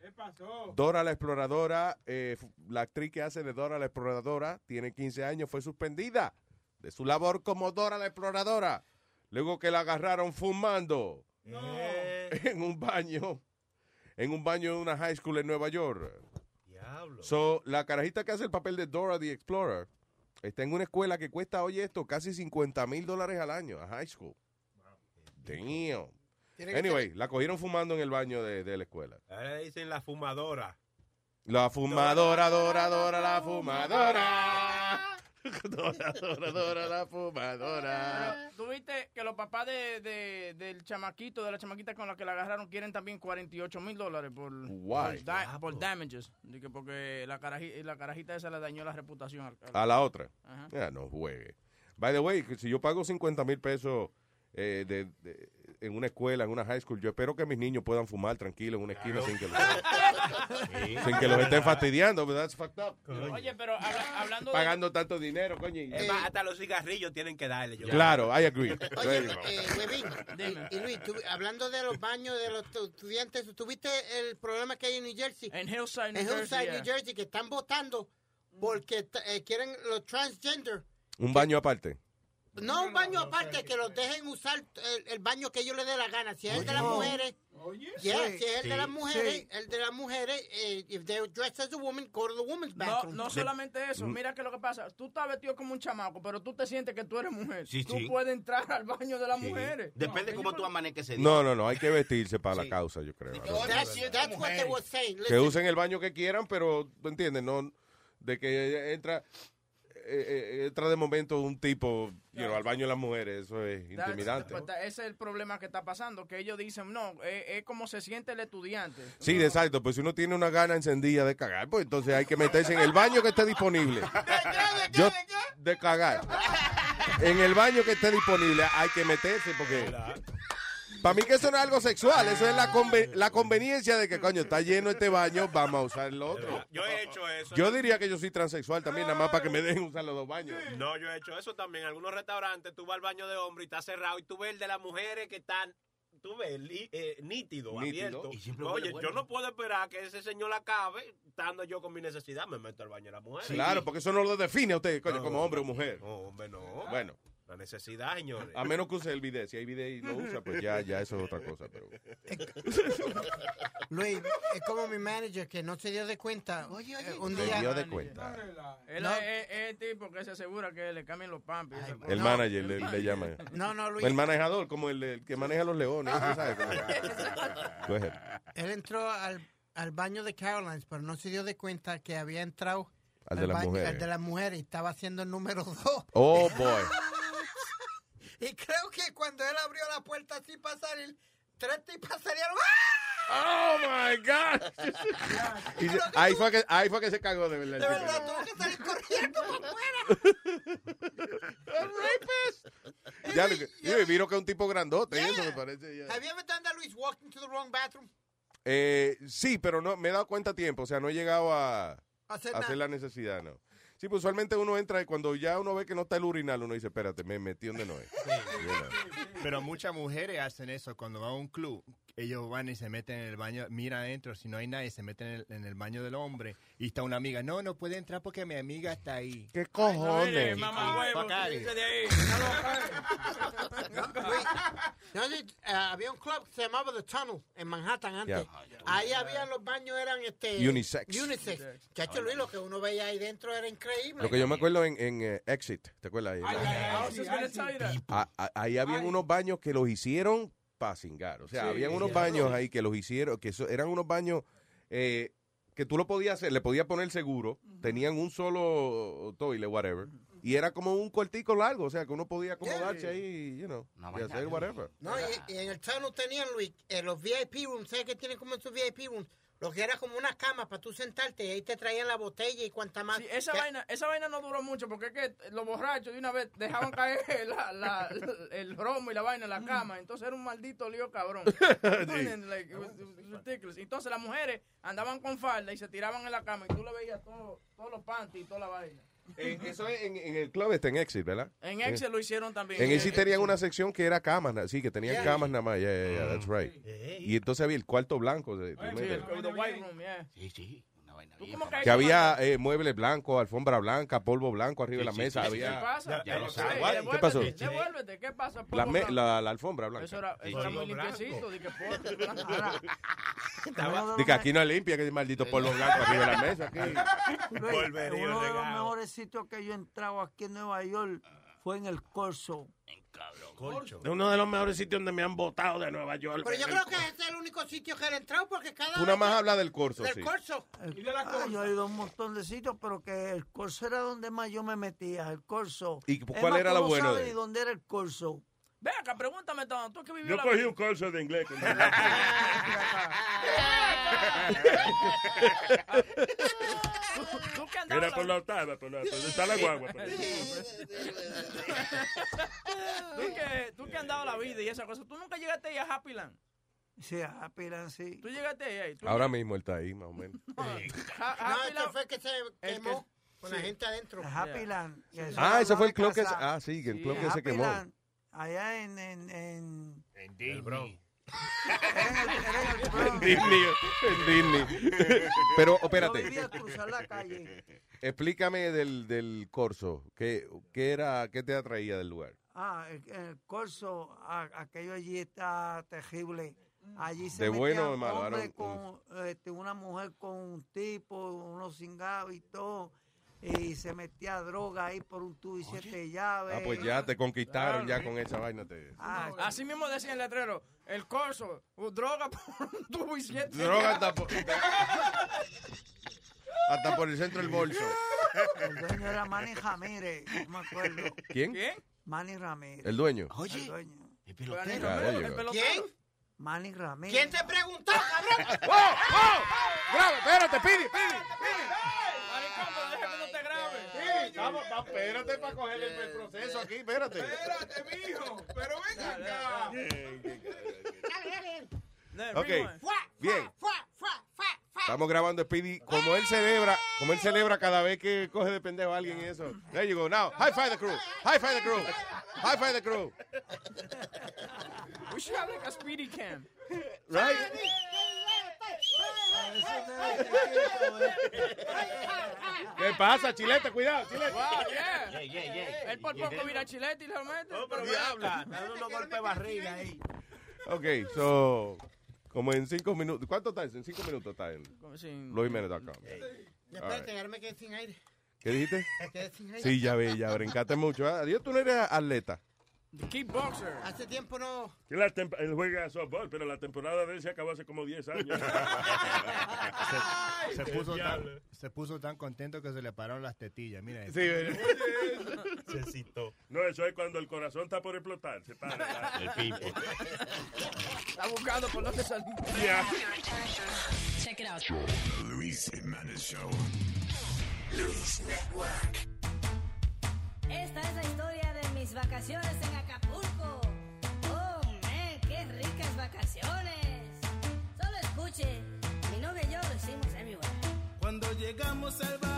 Dora la Exploradora, eh, la actriz que hace de Dora la Exploradora, tiene 15 años, fue suspendida de su labor como Dora la Exploradora. Luego que la agarraron fumando en un baño, en un baño de una high school en Nueva York. Diablo. So, la carajita que hace el papel de Dora the Explorer está en una escuela que cuesta, oye esto, casi 50 mil dólares al año, a high school. Damn. Anyway, la cogieron fumando en el baño de, de la escuela. Ahora dicen la fumadora. La fumadora, Dora, Dora, la fumadora. Dora, Dora, Dora, la fumadora. Tú viste que los papás de, de- del chamaquito, de la chamaquita con la que la agarraron, quieren también 48 mil dólares por, por, da- por damages. Porque la, caraji- la carajita esa le dañó la reputación. al- al- A la otra. Ajá. Ya, no juegue. By the way, que si yo pago 50 mil pesos eh, de, de- en una escuela, en una high school, yo espero que mis niños puedan fumar tranquilo en una esquina sin que los, sin que los estén fastidiando. but That's fucked up. Oye, pero habla- hablando de... Pagando tanto dinero, coño. y- Es más, hasta los cigarrillos tienen que darle. yo Claro, I agree. Oye, eh, Huevín, y, y Luis, tú- hablando de los baños de los tu- estudiantes, ¿tuviste el problema que hay en New Jersey? En Hillside, New En Jersey, Hillside, yeah. New Jersey, que están votando porque eh, quieren los transgender. Un baño aparte. No un baño aparte, que los dejen usar el, el baño que ellos les dé la gana. Si es el de las Oye. mujeres, yeah, Sí. si es el de las mujeres, Sí. el de las mujeres, eh, if they're dressed as a woman, go to the woman's No, bathroom. no solamente eso, Mm. mira que lo que pasa, tú estás vestido como un chamaco, pero tú te sientes que tú eres mujer. Sí, tú sí. puedes entrar al baño de las Sí. mujeres. Depende cómo tú amanezcas ese día. No, no, no, hay que vestirse para la causa, yo creo. That's, that's what they were saying. Que usen el baño que quieran, pero, ¿tú entiendes? No, de que entra, eh, eh, entra de momento un tipo you know, al baño de las mujeres, eso es That's- intimidante. pues, ese es el problema que está pasando, que ellos dicen, no, es, es como se siente el estudiante. Sí, exacto, pues si uno tiene una gana encendida de cagar, pues entonces hay que meterse en el baño que esté disponible. Yo, de cagar. En el baño que esté disponible hay que meterse porque... Para mí que eso no es algo sexual, eso es la, conve- la conveniencia de que, coño, está lleno este baño, vamos a usar el otro. Yo he hecho eso. Yo diría que yo soy transexual también, nada más para que me dejen usar los dos baños. No, yo he hecho eso también. En algunos restaurantes tú vas al baño de hombre y está cerrado y tú ves el de las mujeres que están, tú ves, li- eh, nítido, Nítido. abierto. Y Oye, bueno. yo no puedo esperar que ese señor acabe, estando yo con mi necesidad, me meto al baño de las mujeres. Claro, porque eso no lo define a usted, coño, como hombre o mujer. No, hombre, no. Bueno. La necesidad, señores. A menos que use el video. Si hay video y lo usa, pues ya, ya eso es otra cosa. Pero... Luis, es como mi manager que no se dio de cuenta. Oye, oye. Un Se día. dio de cuenta. Él No. es, el tipo que se asegura que le cambien los cosa. El manager le, le llama. No, no, Luis. El manejador, como el, el que maneja los leones. Él entró al, al baño de Carolines, pero no se dio de cuenta que había entrado Al de las mujeres. al de las mujeres y estaba haciendo el número dos. Oh, boy. Y creo que cuando él abrió la puerta así para salir, tres tipas salieron. Oh, my God. Y se- ahí, fue que, ahí fue que se cagó de verdad. el De verdad, tuvo que salir corriendo para afuera. Ya, lo que- y vieron que es un tipo grandote. y eso me parece. ya. Have you ever done that, Luis? Walking to the wrong bathroom? Eh, sí, pero no me he dado cuenta a tiempo. O sea, no he llegado a, Hacer a hacer la necesidad, no. Sí, pues usualmente uno entra y cuando ya uno ve que no está el urinal, uno dice, espérate, me metí donde no es. Pero muchas mujeres hacen eso cuando van a un club. Ellos van y se meten en el baño, mira adentro, si no hay nadie, se meten en el, en el baño del hombre y está una amiga. No, no puede entrar porque mi amiga está ahí. ¿Qué cojones? Había un club que se llamaba The Tunnel en Manhattan antes. Yeah. Ahí había los baños eran este Unisex. Unisex. Chacho Luis, lo que uno veía ahí dentro era increíble. Lo que yo me acuerdo en, en eh, Exit, ¿te acuerdas? Ahí. Ah, ah, ahí habían unos baños que los hicieron para cingar. O sea, Sí, habían unos baños ahí que los hicieron, que eso- eran unos baños eh, que tú lo podías hacer, le podías poner seguro, tenían un solo toilet, whatever, y era como un cuartico largo, o sea, que uno podía acomodarse ahí, you know, y hacer whatever. No, y, y en el Tunnel tenían, Luis, eh, los VIP rooms, ¿sabes qué tienen como esos VIP rooms? Lo que era como una cama para tú sentarte y ahí te traían la botella y cuanta más. Sí, esa, que- vaina, esa vaina no duró mucho porque es que los borrachos de una vez dejaban caer la, la- el romo y la vaina en la cama. Entonces era un maldito lío cabrón. Like, it was- it was ridiculous. Entonces las mujeres andaban con falda y se tiraban en la cama y tú le veías todo- todos los panties y toda la vaina. Eh, eso es en, en el club está en Exit, ¿verdad? En Excel lo hicieron también. En Exit Eh, tenían una sección que era camas, sí, que tenían Yeah. camas nada más, yeah, yeah, yeah, that's right. Y entonces había el cuarto blanco. de- Sí, el, de- the white room, yeah. Sí, sí. ¿Tú cómo que había eh, muebles blancos, alfombra blanca, polvo blanco arriba de la mesa. había... ¿Qué pasa? Ya lo sabes. ¿Qué pasó? Devuélvete, ¿qué pasa? La, me- blanco. la, la alfombra blanca. Eso era, eso era muy limpiecito. Dije, blanco. Que aquí no es limpia, que es maldito polvo blanco arriba de la mesa. Aquí. Luis, Volvería uno de los mejores sitios que yo he entrado aquí en Nueva York fue en el Corso. Colcho. Es uno de los mejores sitios donde me han votado de Nueva York. Pero yo creo que ese es el único sitio que ha entrado porque cada Tú nada vez más hablas del corso, del sí. corso. El- ah, yo he ido a un montón de sitios, pero que el Corso era donde más yo me metía, el Corso. ¿Y cuál era tú lo no bueno sabes de dónde era el Corso. Ve acá, pregúntame, Tom, tú que vivió Yo la cogí vida. un curso de inglés. con- Tú que andabas Era por la octava, por la, por donde está la guagua. por tú que, tú que has dado la vida y esa cosa, tú nunca llegaste ahí a Happyland. Sí, a Piran, sí. Tú llegaste ahí. Tú Ahora mismo él está ahí, más o menos. No, Happyland- este fue que se quemó que- con sí. la gente adentro. Happyland. Ah, ese fue el club que se, ah, sí, el Sí, club que se quemó. Allá en... en, en En Disney. era en el- era en el Bronx. Disney, en Disney. Pero, Yo espérate, a cruzar la calle. explícame del, del corso. ¿Qué, qué era, qué te atraía del lugar? Ah, el, el corso, a- aquello allí está terrible. Allí se ¿De bueno o de malo? Con este, una mujer con un tipo, unos cingados y todo. Y se metía droga ahí por un tubo y siete llaves. Ah, pues ya te conquistaron ya con esa vaina. Te... Ah, Así mismo decía el letrero, el corso, uh, droga por un tubo y siete. Droga hasta por, hasta por el centro del bolso. El dueño era Manny Ramírez, no me acuerdo. ¿Quién? Manny Ramírez. ¿El dueño? Oye. El dueño. El pelotero. ¿Quién? Manny Ramírez. ¿Quién te preguntó, cabrón? ¡Oh, oh! ¡Graba, espérate, pidi, pidi! Maricón, pero deja que no te grabe. Vamos, va, espérate para coger el, el proceso aquí, espérate. Espérate, mijo. Pero ven acá. Ok, bien. Estamos grabando Speedy. Como él celebra, como él celebra cada vez que coge de pendejo a alguien y eso. There you go. Now, high five the crew. High five the crew. High five the crew. We should have like a speedy cam. Right? ¿Qué pasa, chilete? Cuidado, chilete. Wow, yeah. Él por poco mira a Chilete y le mete. pero Diabla, dale unos golpes de barriga ahí. Ok, so, como en cinco minutos. ¿Cuánto está? En cinco minutos está en sin- luisjimenez.com. Ya, All espérate, right. ahora me quedé sin aire. ¿Qué dijiste? Sí, ya ve, ya brincaste mucho. ¿eh? Adiós, tú no eres atleta. Kickboxer. Hace tiempo no. Que la él juega softball, pero la temporada de él se acabó hace como 10 años. Se, se puso tan, diablo. se puso tan contento que se le pararon las tetillas. Mira eso. Sí. Se excitó. No, eso es cuando el corazón está por explotar. Se para. El pipo. Está buscando por dónde salir. Yeah. Check it out. The Luis Jimenez Show. Luis Network. Esta es la historia mis vacaciones en Acapulco. Oh, man, qué ricas vacaciones. Solo escuche, mi novia y yo lo hicimos everywhere. Cuando llegamos al baño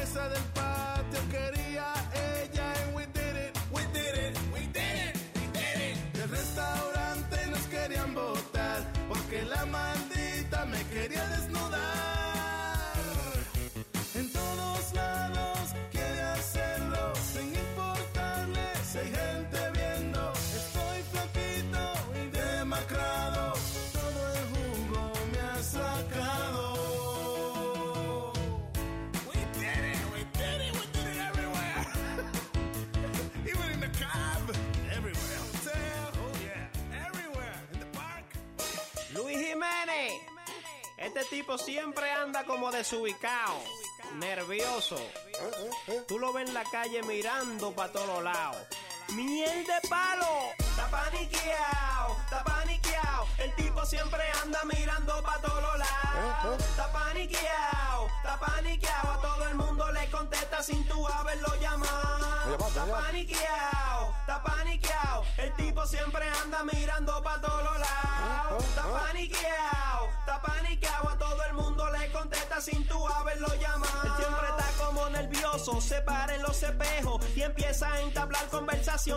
mesa del patio quería ella y we did it, we did it, we did it, we did it. Del restaurante nos querían botar porque la maldita me quería desnudar. Este tipo siempre anda como desubicado, nervioso. Tú lo ves en la calle mirando para todos lados. ¡Miel de palo! Está paniqueado, está paniqueado. El tipo siempre anda mirando para todos lados. Está paniqueado, está paniqueado. A todo el mundo le contesta sin tú haberlo llamado. Está paniqueado, está paniqueado. El tipo siempre anda mirando para todos lados. Está paniqueado, está paniqueado. A todo el mundo le contesta sin tú haberlo llamado. Él siempre está como nervioso, se para en los espejos y empieza a entablar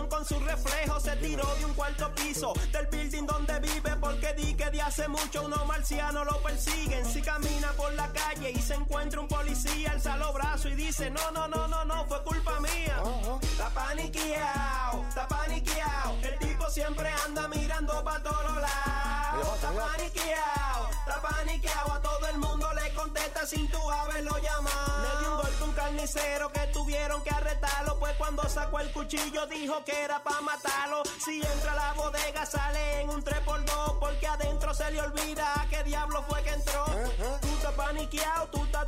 con su reflejo. Se tiró de un cuarto piso del building donde vive porque di que de hace mucho unos marcianos lo persiguen. Si camina por la calle y se encuentra un policía, alza los brazos y dice, no, no, no, no, no, fue culpa mía. Está paniqueado, está paniqueado. El tipo siempre anda mirando para todos lados. Está paniqueado, está paniqueado. A todo el mundo le contesta sin tú haberlo llamado. Le dio un golpe a un carnicero que tuvieron que arrestarlo. Pues cuando sacó el cuchillo dijo que era para matarlo. Si entra a la bodega sale en un 3x2 porque adentro se le olvida a qué diablo fue que entró. Tú estás paniqueado, tú estás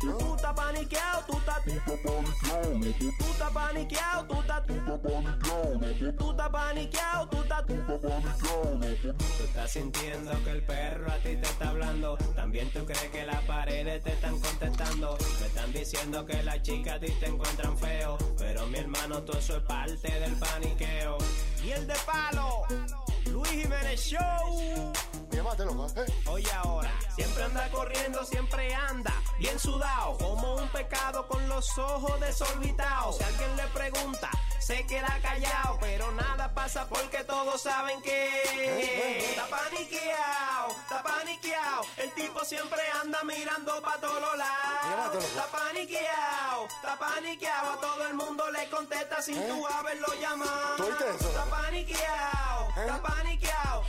Tú estás paniqueado, tú estás Tú estás paniqueado, tú estás Tú estás paniqueado, tú estás Tú estás sintiendo que el perro a ti te está hablando. También tú crees que las paredes te están contestando. Me están diciendo que las chicas a ti te encuentran feo. Pero mi hermano, todo eso es parte del paniqueo. Y el de palo, Luis Jiménez Show. Oye ahora, siempre anda corriendo, siempre anda bien sudado, como un pecado con los ojos desorbitados. Si alguien le pregunta, se queda callado, pero nada pasa porque todos saben que está paniqueado, está paniqueado. El tipo siempre anda mirando para todos lados. Está paniqueado, está paniqueado. A todo el mundo le contesta sin tú haberlo llamado. Está paniqueado, está paniqueado.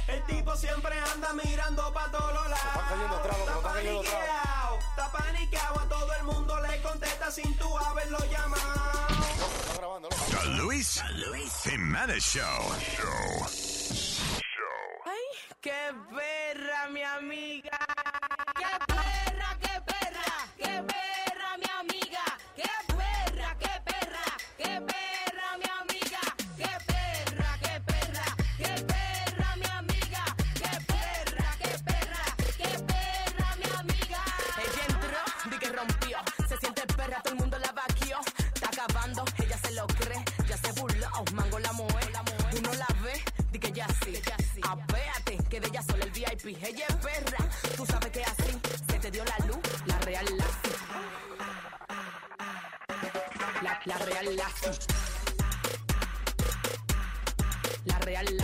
El tipo siempre anda mirando para todos lados. Está paniqueado, está paniqueado. A todo el mundo le contesta sin tú haberlo llamado. The Luis, Jimenez Show. Show. Ay, qué perra, mi amiga. ¡Qué perra, VIP. Ella es perra, tú sabes que así se te dio la luz, la real la La, la real la La real la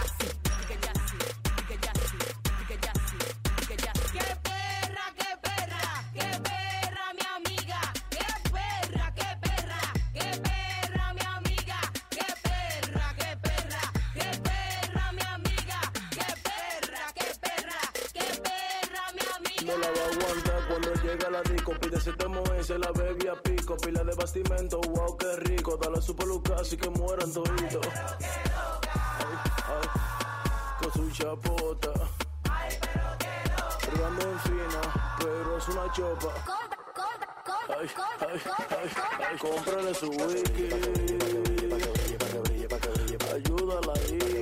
llega la disco. Pide ese temo ese, la bebé a pico. Pila de bastimento, wow, qué rico. Dale su peluca así que mueran toditos. Ay, ay, con su chapota. Rugando en fina, pero es una chopa. Ay, ay, ay, ay, cómprale su wiki. Ayúdala ahí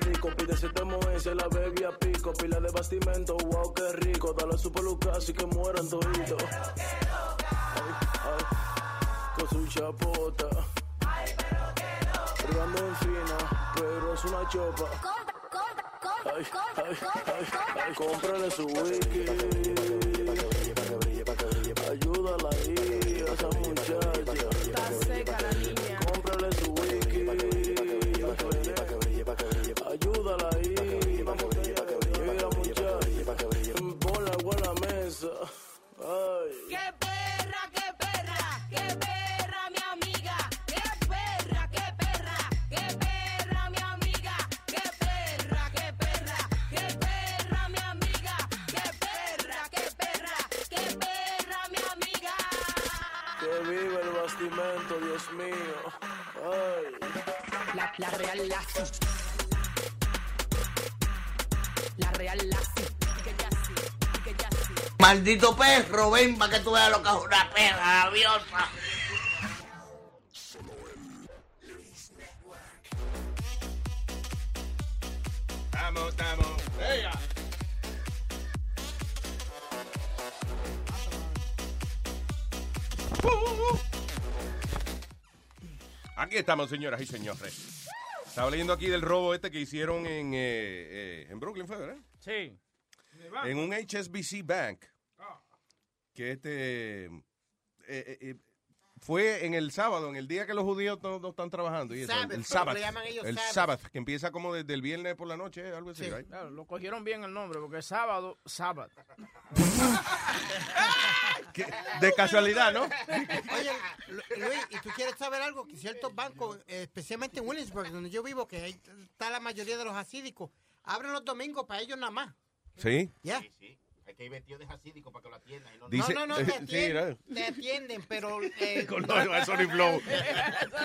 la disco. Pide ese temo ese, la bebé a pico. Pila de bastimento, wow, qué rico. Dale a su peluca así que mueran toditos. Ay, ay, con su chapota. Rugando en fina, pero es una chopa. Ay, ay, ay, ay, cómprale su wiki. Ayúdala Maldito perro, ven para que tú veas lo que es una perra rabiosa. Estamos, estamos. ¡Ella! Aquí estamos, señoras y señores. Estaba leyendo aquí del robo este que hicieron en, eh, eh, en Brooklyn, ¿fue, verdad? Sí. En un HSBC Bank. Que este. eh, eh, eh, fue en el sábado, en el día que los judíos no, no están trabajando. Y eso, Sabbath, el lo sábado. que llaman ellos El sábado, que empieza como desde el viernes por la noche, algo así, right? Claro, lo cogieron bien el nombre, porque es sábado, sábado. De casualidad, ¿no? Oye, Lu- Luis, ¿y tú quieres saber algo? Que ciertos bancos, especialmente en Williamsburg, donde yo vivo, que ahí está la mayoría de los hasídicos, abren los domingos para ellos nada más. Sí. Ya. Hay que ir vestido de jasídico para que lo atiendan. y no- Dice- no, no, no, te Sí, atienden, ¿no? te atienden pero... eh, Con los- el Sony Flow.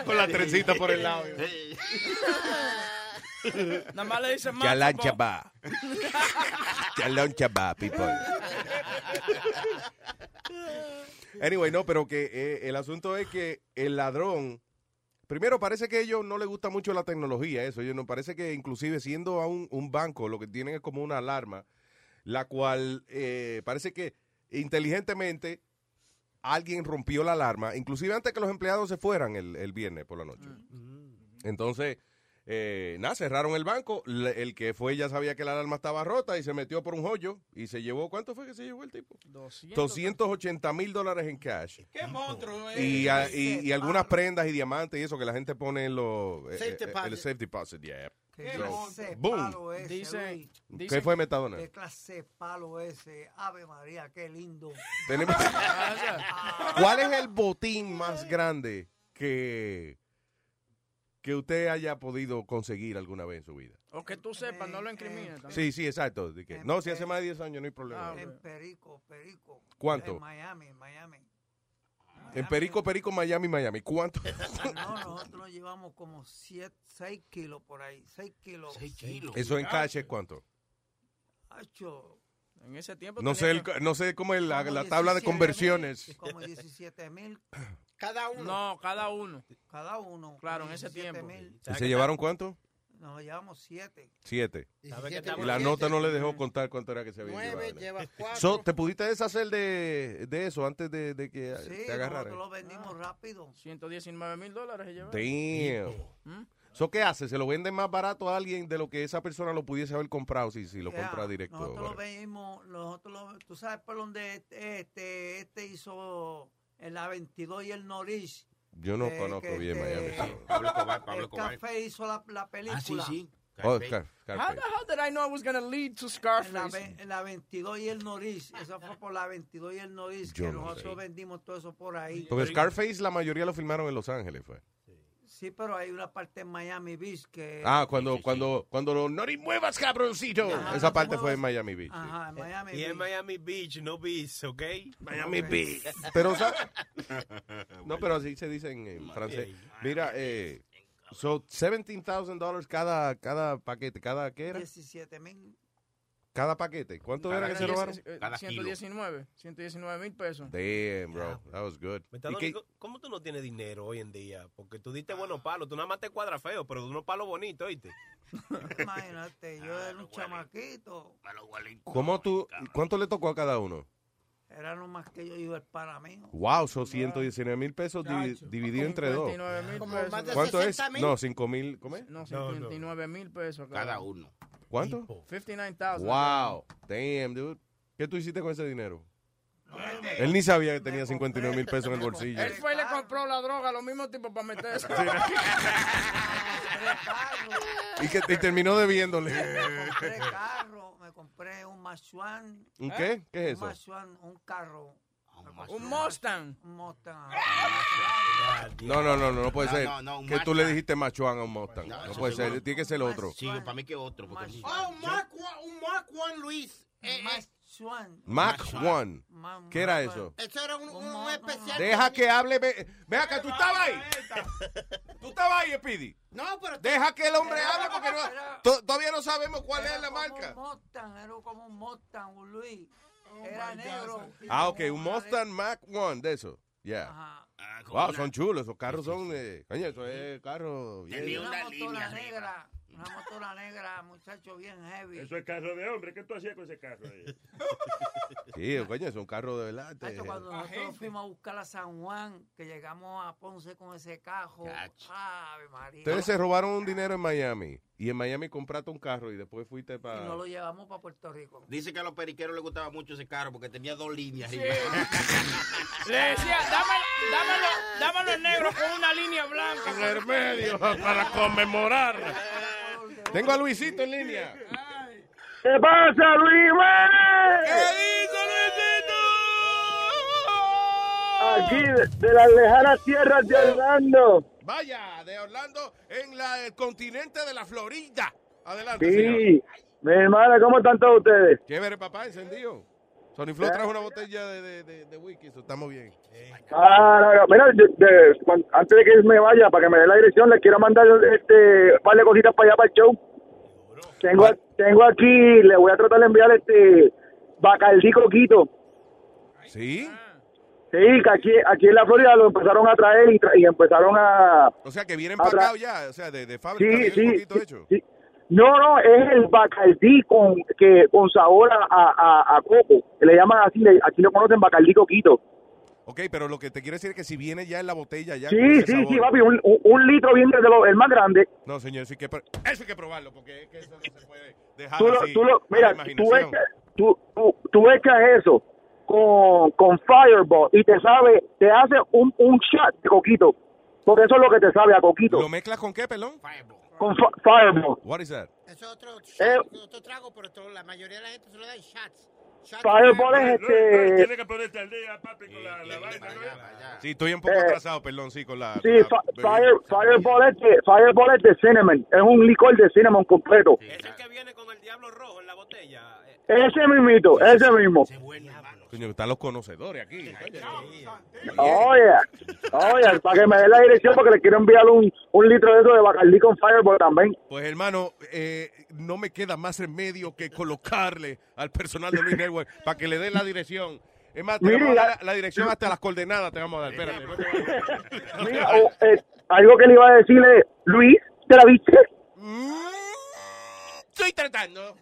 Con la trencita por el lado. Nada más le dicen más. Chalán chabá. Chalón chabá, people. Anyway, no, pero que eh, el asunto es que el ladrón, primero parece que a ellos no les gusta mucho la tecnología, eso, ellos no parece que inclusive siendo a un, un banco lo que tienen es como una alarma, la cual eh, parece que inteligentemente alguien rompió la alarma, inclusive antes que los empleados se fueran el, el viernes por la noche. Entonces, eh, nada, cerraron el banco. Le- El que fue ya sabía que la alarma estaba rota y se metió por un hoyo y se llevó, ¿cuánto fue que se llevó el tipo? 280 mil dólares en cash. ¡Qué monstruo! eh. Y, a- y, y algunas prendas y diamantes y eso que la gente pone en los... eh, Safe eh, deposit. El safe deposit, yeah. ¿Qué clase boom. palo ese, Dice- Luis? ¿Qué fue Metadona? ¿Qué clase palo ese? Ave María, qué lindo. Tenemos- ¿Cuál es el botín más grande que, que usted haya podido conseguir alguna vez en su vida? O que tú sepas, no lo incrimines. Sí, sí, exacto. No, si hace más de 10 años no hay problema. En Perico, Perico. ¿Cuánto? En Miami, en Miami. En Perico, Perico, Miami, Miami. ¿Cuánto? No, nosotros nos llevamos como 6 kilos por ahí. 6 kilos. 6 kilos. Eso en cash es cuánto. En ese tiempo. No sé, el- no sé cómo es la, la tabla de 17 conversiones. mil, Como 17 mil cada uno. No, cada uno. cada uno. Claro, en ese 17 tiempo. ¿Y se llevaron cuánto? Nos llevamos 7. Siete. ¿Sabe que Y la siete? nota no le dejó contar cuánto era que se había Nueve, llevado. llevas cuatro. So, ¿Te pudiste deshacer de, de eso antes de, de que Sí, te agarraran? nosotros lo vendimos rápido. 119 mil dólares se llevaron. Damn. ¿Mm? So, ¿Qué hace? ¿Se lo venden más barato a alguien de lo que esa persona lo pudiese haber comprado si, si lo Ya, compra directo? Nosotros lo whatever? vendimos, nosotros lo, tú sabes por donde este, este, hizo en la 22 y el Noris. Yo no eh, conozco que bien este, Miami. sí. Pablo Escobar, Pablo el Escobar. café hizo la, la película. sí. Oh, Scar- How Scarface. the hell did I know it was going to lead to la, Scarface? en la 22 y el Noris. Eso fue por la 22 y el Noris Yo que no nosotros sé. vendimos todo eso por ahí. Porque Scarface la mayoría lo filmaron en Los Ángeles, fue. Sí, pero hay una parte en Miami Beach que... Ah, cuando, cuando, cuando lo, no te muevas, cabroncito. Ajá, Esa parte fue en Miami Beach. sí. Ajá, en Miami Y Beach. en Miami Beach, no Beach, ¿ok? Miami Beach. Pero, ¿sabes? No, pero así se dice en, en francés. Mira, eh, so, $17,000 cada, cada paquete. ¿Cada qué era? 17 mil. Cada paquete. ¿Cuánto era que se robaron? Eh, Cada kilo. 119. 119 mil pesos. Damn, bro. That was good. ¿Y Metadona, qué- ¿cómo- ¿Cómo tú no tienes dinero hoy en día? Porque tú diste buenos palos. Tú nada más te cuadras feo, pero unos palos bonitos, ¿oíste? Imagínate, yo era un chamaquito. ¿Cómo tú, ¿Cuánto le tocó a cada uno? Era lo más que yo iba el pana mío. Wow, son 119 mil pesos divi- dividido entre dos. 59 mil Como pesos. más de ¿Cuánto es? 60 mil. No, 5 mil. ¿Cómo es? No, No, no. 59 mil pesos. Cada uno. ¿Cuánto? 59,000. Wow. Damn, dude. ¿Qué tú hiciste con ese dinero? Él ni sabía que tenía 59 mil pesos en el bolsillo. Él fue y le compró la droga a los mismos tipos para meterse. Y que y terminó debiéndole. Compré carro, me compré un Machuan. ¿Un qué? ¿Qué es Un eso? Machuan, un carro. Un Mustang. Un Mustang. No, no, no, no, no puede ser. un que tú le dijiste machuán a un Mustang. No, puede ser. Tiene que ser otro. Sí, para mí que otro. Porque Oh, un Mark, One- un Mark One, Luis. Machuan. Mac One. ¿Qué era eso? eso era un, un, un especial. Deja que hable. Ve, ve acá, tú estabas ahí. Tú estabas ahí, Speedy. No, pero Deja que el hombre hable porque no- to- todavía no sabemos cuál Era es la como marca. Un Mustang, era como un Mustang, un Luis. Era negro. Ah, ok, un Mustang Mac One, de eso. Ya. Ajá. Ah, como Wow, una- son chulos. Esos carros son. Eh, coño, eso es carro. bien. Tenía Una línea negra. Una motora negra, muchacho, bien heavy. Eso es carro de hombre. ¿Qué tú hacías con ese carro ahí? Sí, coño, es un carro de verdad. Muchacho, cuando nosotros fuimos a buscar a San Juan, que llegamos a Ponce con ese cajo. Ave María. Ustedes se robaron un dinero en Miami y en Miami compraste un carro y después fuiste Y para... nos lo llevamos para Puerto Rico. Dice que a los periqueros les gustaba mucho ese carro porque tenía dos líneas. Sí. Le decía, dámelo, dámelo, dámelo en negro con una línea blanca. En el medio, para conmemorar. Tengo a Luisito en línea. ¿Qué pasa, Luis Aquí, de, las lejanas tierras de Orlando. Vaya, de Orlando en la, el continente de la Florida. Adelante, señor. Sí. Mi hermana, ¿cómo están todos ustedes? Chévere, papá, encendido. Sony Flow trajo una botella de, de, de, de whisky, eso estamos bien. Ah, no, no. Mira, de- de- cuan- antes de que me vaya, para que me dé la dirección, le quiero mandar este un par de cositas para allá para el show. Tengo, tengo aquí, le voy a tratar de enviar este Bacardí Coquito. ¿Sí? Sí, que aquí, aquí en la Florida lo empezaron a traer y, tra- y empezaron a... O sea, que viene a tra- empacado ya, o sea, de, de fábrica, Sí, poquito sí, hecho. sí. No, no, es el Bacardí con, que, con sabor a, a, a coco. Le llaman así, le- aquí lo conocen Bacardí Coquito. Ok, pero lo que te quiero decir es que si viene ya en la botella, ya. Sí, con ese sí, sabor. sí, papi, un, un- un litro viene de lo, el más grande. No, señor, eso hay que, eso hay que probarlo, porque es que eso no se puede dejar Tú, lo, así tú lo, mira, tú echas, tú, tú, tú echas eso con, con Fireball y te sabe, te hace un, un shot de coquito. Porque eso es lo que te sabe a coquito. ¿Lo mezclas con qué, pelón? Con fi- Fireball. What is that? Es otro, Eh. otro trago, pero la mayoría de la gente se lo da en shots. Fireball es este... que ponerte al día, papi, con la, la vaina, ¿no? Sí, estoy un poco Eh, atrasado, perdón, sí, con la... Sí, con la Fireball, es de, Fireball es de cinnamon. Es un licor de cinnamon completo. Ese mismito, ese mismo. Coño, están los conocedores aquí. Oye, oye, para que me dé la dirección porque le quiero enviar un, un litro de eso de Bacardí con Fireball también. Pues hermano, eh, no me queda más remedio que colocarle al personal de Luis Network para que le den la dirección. Es más, te Mire, vamos a dar la- la, dirección hasta las coordenadas, te vamos a dar. Espérate. no. Mira, o, eh, algo que le iba a decirle, Luis, ¿te la viste? Estoy tratando.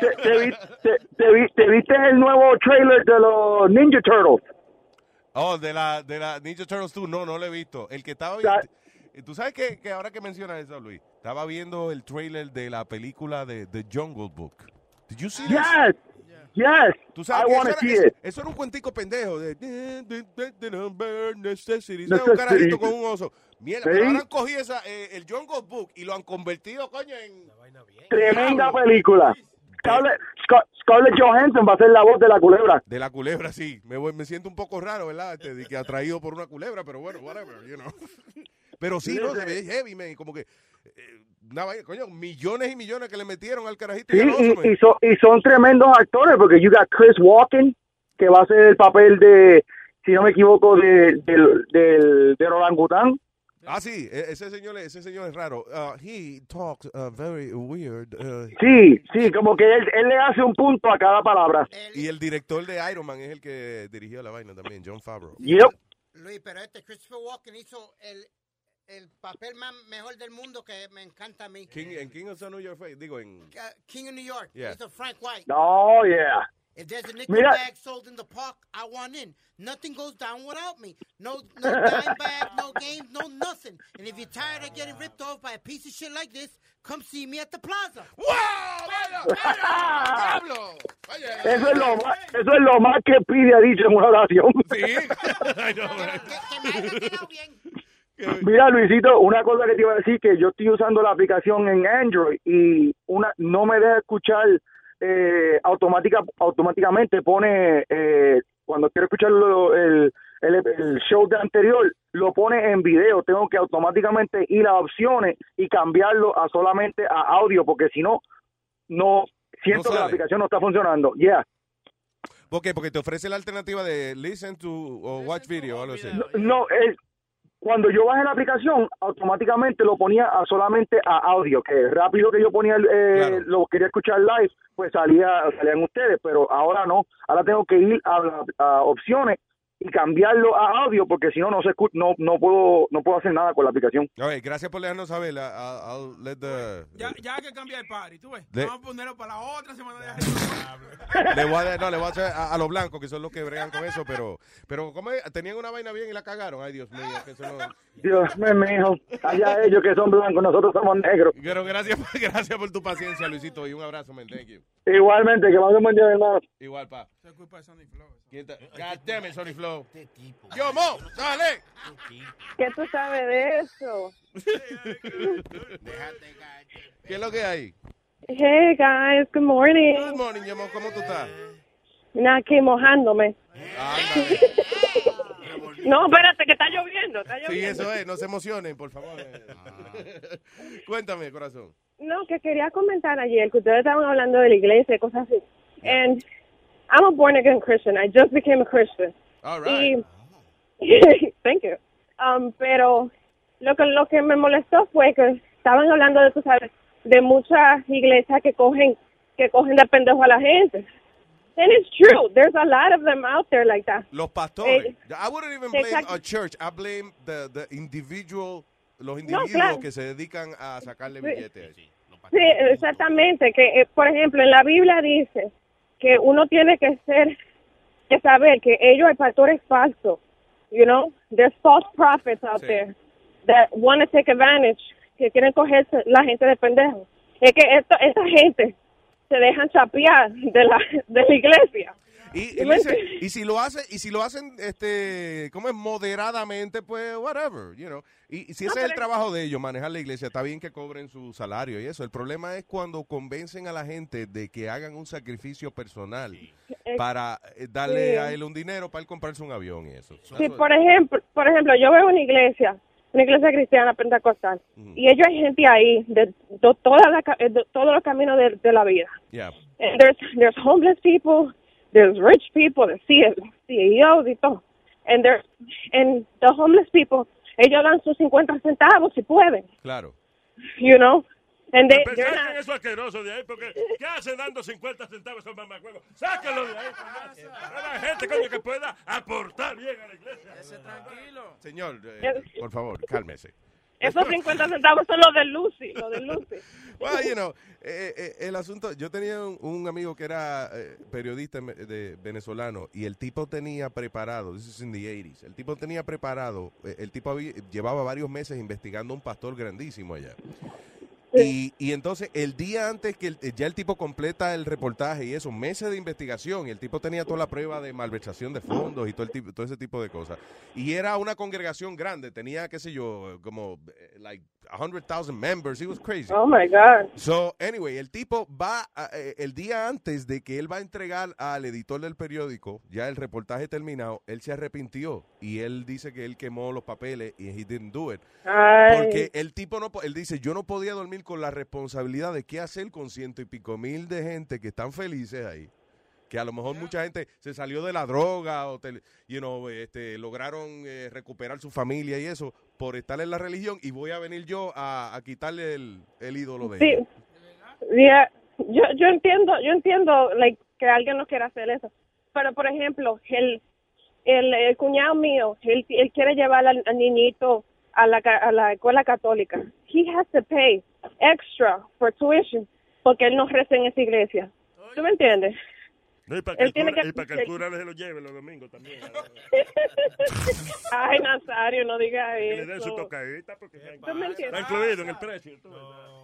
¿Te, te vi- te- te vi- te viste el nuevo trailer de los Ninja Turtles? Oh, de la, de la Ninja Turtles 2, no, no lo he visto. El que estaba viendo... Tú sabes que, que ahora que mencionas eso, Luis, estaba viendo el trailer de la película de The Jungle Book. Did you see this? Yes, Tú sabes I que wanna eso, see era, it. eso, eso era un cuentico pendejo de. Necessity. ¿Sabes? Un carajito con un oso. Mierda, Sí. pero ahora han cogido esa, eh, el Jungle Book y lo han convertido, coño, en... Tremenda película. Scarlett, Scar- Scarlett Johansson va a ser la voz de la culebra. De la culebra, sí. Me, voy- me siento un poco raro, ¿verdad? Este, de que atraído por una culebra, pero bueno, whatever, you know. Pero sí, no, se ve heavy, man. Como que, eh, vaina, coño, millones y millones que le metieron al carajito Sí, y y, son, y son tremendos actores porque you got Chris Walken, que va a ser el papel de, si no me equivoco, de, del, del, del orangután. Ah, sí, e- ese señor, ese señor es raro. Uh, he talks uh, very weird. uh, Sí, sí, como que él, él le hace un punto a cada palabra. y el director de Iron Man es el que dirigió la vaina también, John Favreau. Yep. Luis, pero este Christopher Walken hizo el, el papel más mejor del mundo que me encanta a mí. King, en King of New York, digo, en... Uh, King of New York. Yeah. Hizo Frank White. Oh, yeah. If there's a nickel Mira- bag sold in the park, I want in. Nothing goes down without me. No, no dime bag, no games, no nothing. And if you're tired of getting ripped off by a piece of shit like this, come see me at the plaza. Eso es, lo más, eso es lo más que pide ha dicho en una oración. Mira, Luisito, una cosa que te iba a decir, que yo estoy usando la aplicación en Android y una no me deja escuchar eh, automática, automáticamente, pone, eh, cuando quiero escuchar lo- el, el, el show de anterior, lo pone en video, tengo que automáticamente ir a opciones y cambiarlo a solamente a audio, porque si no, no siento No que la aplicación no está funcionando. Yeah. ¿Por qué? Porque te ofrece la alternativa de listen to o watch video o algo así. No, es cuando yo bajé la aplicación, automáticamente lo ponía a solamente a audio, que rápido que yo ponía, eh, lo quería escuchar live, pues salía, salían ustedes, pero ahora no, ahora tengo que ir a, a opciones y cambiarlo a audio porque si no no se escu- no no puedo no puedo hacer nada con la aplicación. Gracias por dejarnos saber. I'll, I'll let the- Ya, ya hay que cambiar el party, tú ves. De- Vamos a ponerlo para la otra semana de le voy a, no, le voy a hacer a, a los blancos, que son los que bregan con eso, pero, pero ¿cómo es? tenían una vaina bien y la cagaron. Ay, Dios mío, que eso no... Dios mío, mijo, allá ellos que son blancos, nosotros somos negros. Pero gracias, por- gracias por tu paciencia, Luisito, y un abrazo, man. Thank you. Igualmente, que pasen buen día, hermano. Igual, pa. Es culpa de Sony Flow. ¿Quién te- God damn it, Sony Flow. Yo, Mo, dale. ¿Qué tú sabes de eso? ¿Qué es lo que hay? Hey guys, good morning. Good morning, amor, ¿cómo tú estás? Nada, aquí mojándome. No, espérate, que está lloviendo, está Sí, lloviendo. eso es, no se emocionen, por favor. Cuéntame, corazón. No, que quería comentar ayer que ustedes estaban hablando de la iglesia y cosas así. And I'm a born again Christian. I just became a Christian. All right. thank you. Um, pero lo que lo que me molestó fue que estaban hablando de, tú sabes, de muchas iglesias que cogen que cogen de pendejo a la gente. And it's true. There's a lot of them out there like that. Los pastores. Eh, I wouldn't even blame a church. I blame the, the individual, los No, individuos claro. que se dedican a sacarle Sí. billetes. Sí, exactamente. Que, eh, por ejemplo, en la Biblia dice que uno tiene que ser, que saber que ellos, el pastor es falso. You know, there's false prophets out there that want to take advantage, que quieren cogerse la gente de pendejo. Es que esto, esta gente se dejan chapear de la, de la iglesia. Y, y si lo hacen, y si lo hacen, este, ¿cómo es? Moderadamente, pues, whatever, you know. Y, y si ese es el trabajo de ellos, manejar la iglesia, está bien que cobren su salario y eso. El problema es cuando convencen a la gente de que hagan un sacrificio personal Eh, para eh, darle sí. a él un dinero para él comprarse un avión y eso. Sí, por ejemplo, por ejemplo, yo veo una iglesia, una iglesia cristiana pentecostal, y ellos hay gente ahí de, de toda la ca- de todos los caminos de, de la vida. Yeah. And there's there's homeless people, there's rich people, C- CEOs y todo. And there's and the homeless people, ellos dan sus 50 centavos si pueden, Claro. you know. And they, they're saquen eso asqueroso de ahí, porque ¿qué hacen dando 50 centavos esos mamacuevos? Sáquenlo de ahí. A la gente, coño, que pueda aportar bien a la iglesia. tranquilo. Señor, eh, por favor, cálmese. Esos 50 centavos son los de Lucy, los de Lucy. Well, you know, eh, eh, el asunto, yo tenía un, un amigo que era eh, periodista de venezolano y el tipo tenía preparado, this is in the 80s, el tipo tenía preparado, eh, el tipo había- llevaba varios meses investigando un pastor grandísimo allá. Y, y entonces el día antes que el- ya el tipo completa el reportaje y eso, meses de investigación, y el tipo tenía toda la prueba de malversación de fondos y todo, el tipo, todo ese tipo de cosas. Y era una congregación grande, tenía, qué sé yo, como, eh, like, 100,000 members, it was crazy. Oh my God. So, anyway, el tipo va a- eh, el día antes de que él va a entregar al editor del periódico, ya el reportaje terminado, él se arrepintió y él dice que él quemó los papeles y he didn't do it. Ay. Porque el tipo no, él dice, yo no podía dormir con la responsabilidad de qué hacer con ciento y pico mil de gente que están felices ahí. Que a lo mejor mucha gente se salió de la droga o te- you know, este, lograron eh, recuperar su familia y eso por estar en la religión y voy a venir yo a, a quitarle el, el ídolo de ellos. Sí, yeah, yo, yo entiendo, yo entiendo like, que alguien no quiera hacer eso. Pero, por ejemplo, el, el, el cuñado mío, él, él quiere llevar al, al niñito a la, a la escuela católica. He has to pay extra for tuition porque él no reza en esa iglesia. ¿Tú me entiendes? No, y para que, Él el tiene cura, que- y para que el cura se lo lleve los domingos también. Ay, Nazario, no digas Que le den su eso. tocadita porque ¿Tú me está entiendes? incluido en el precio.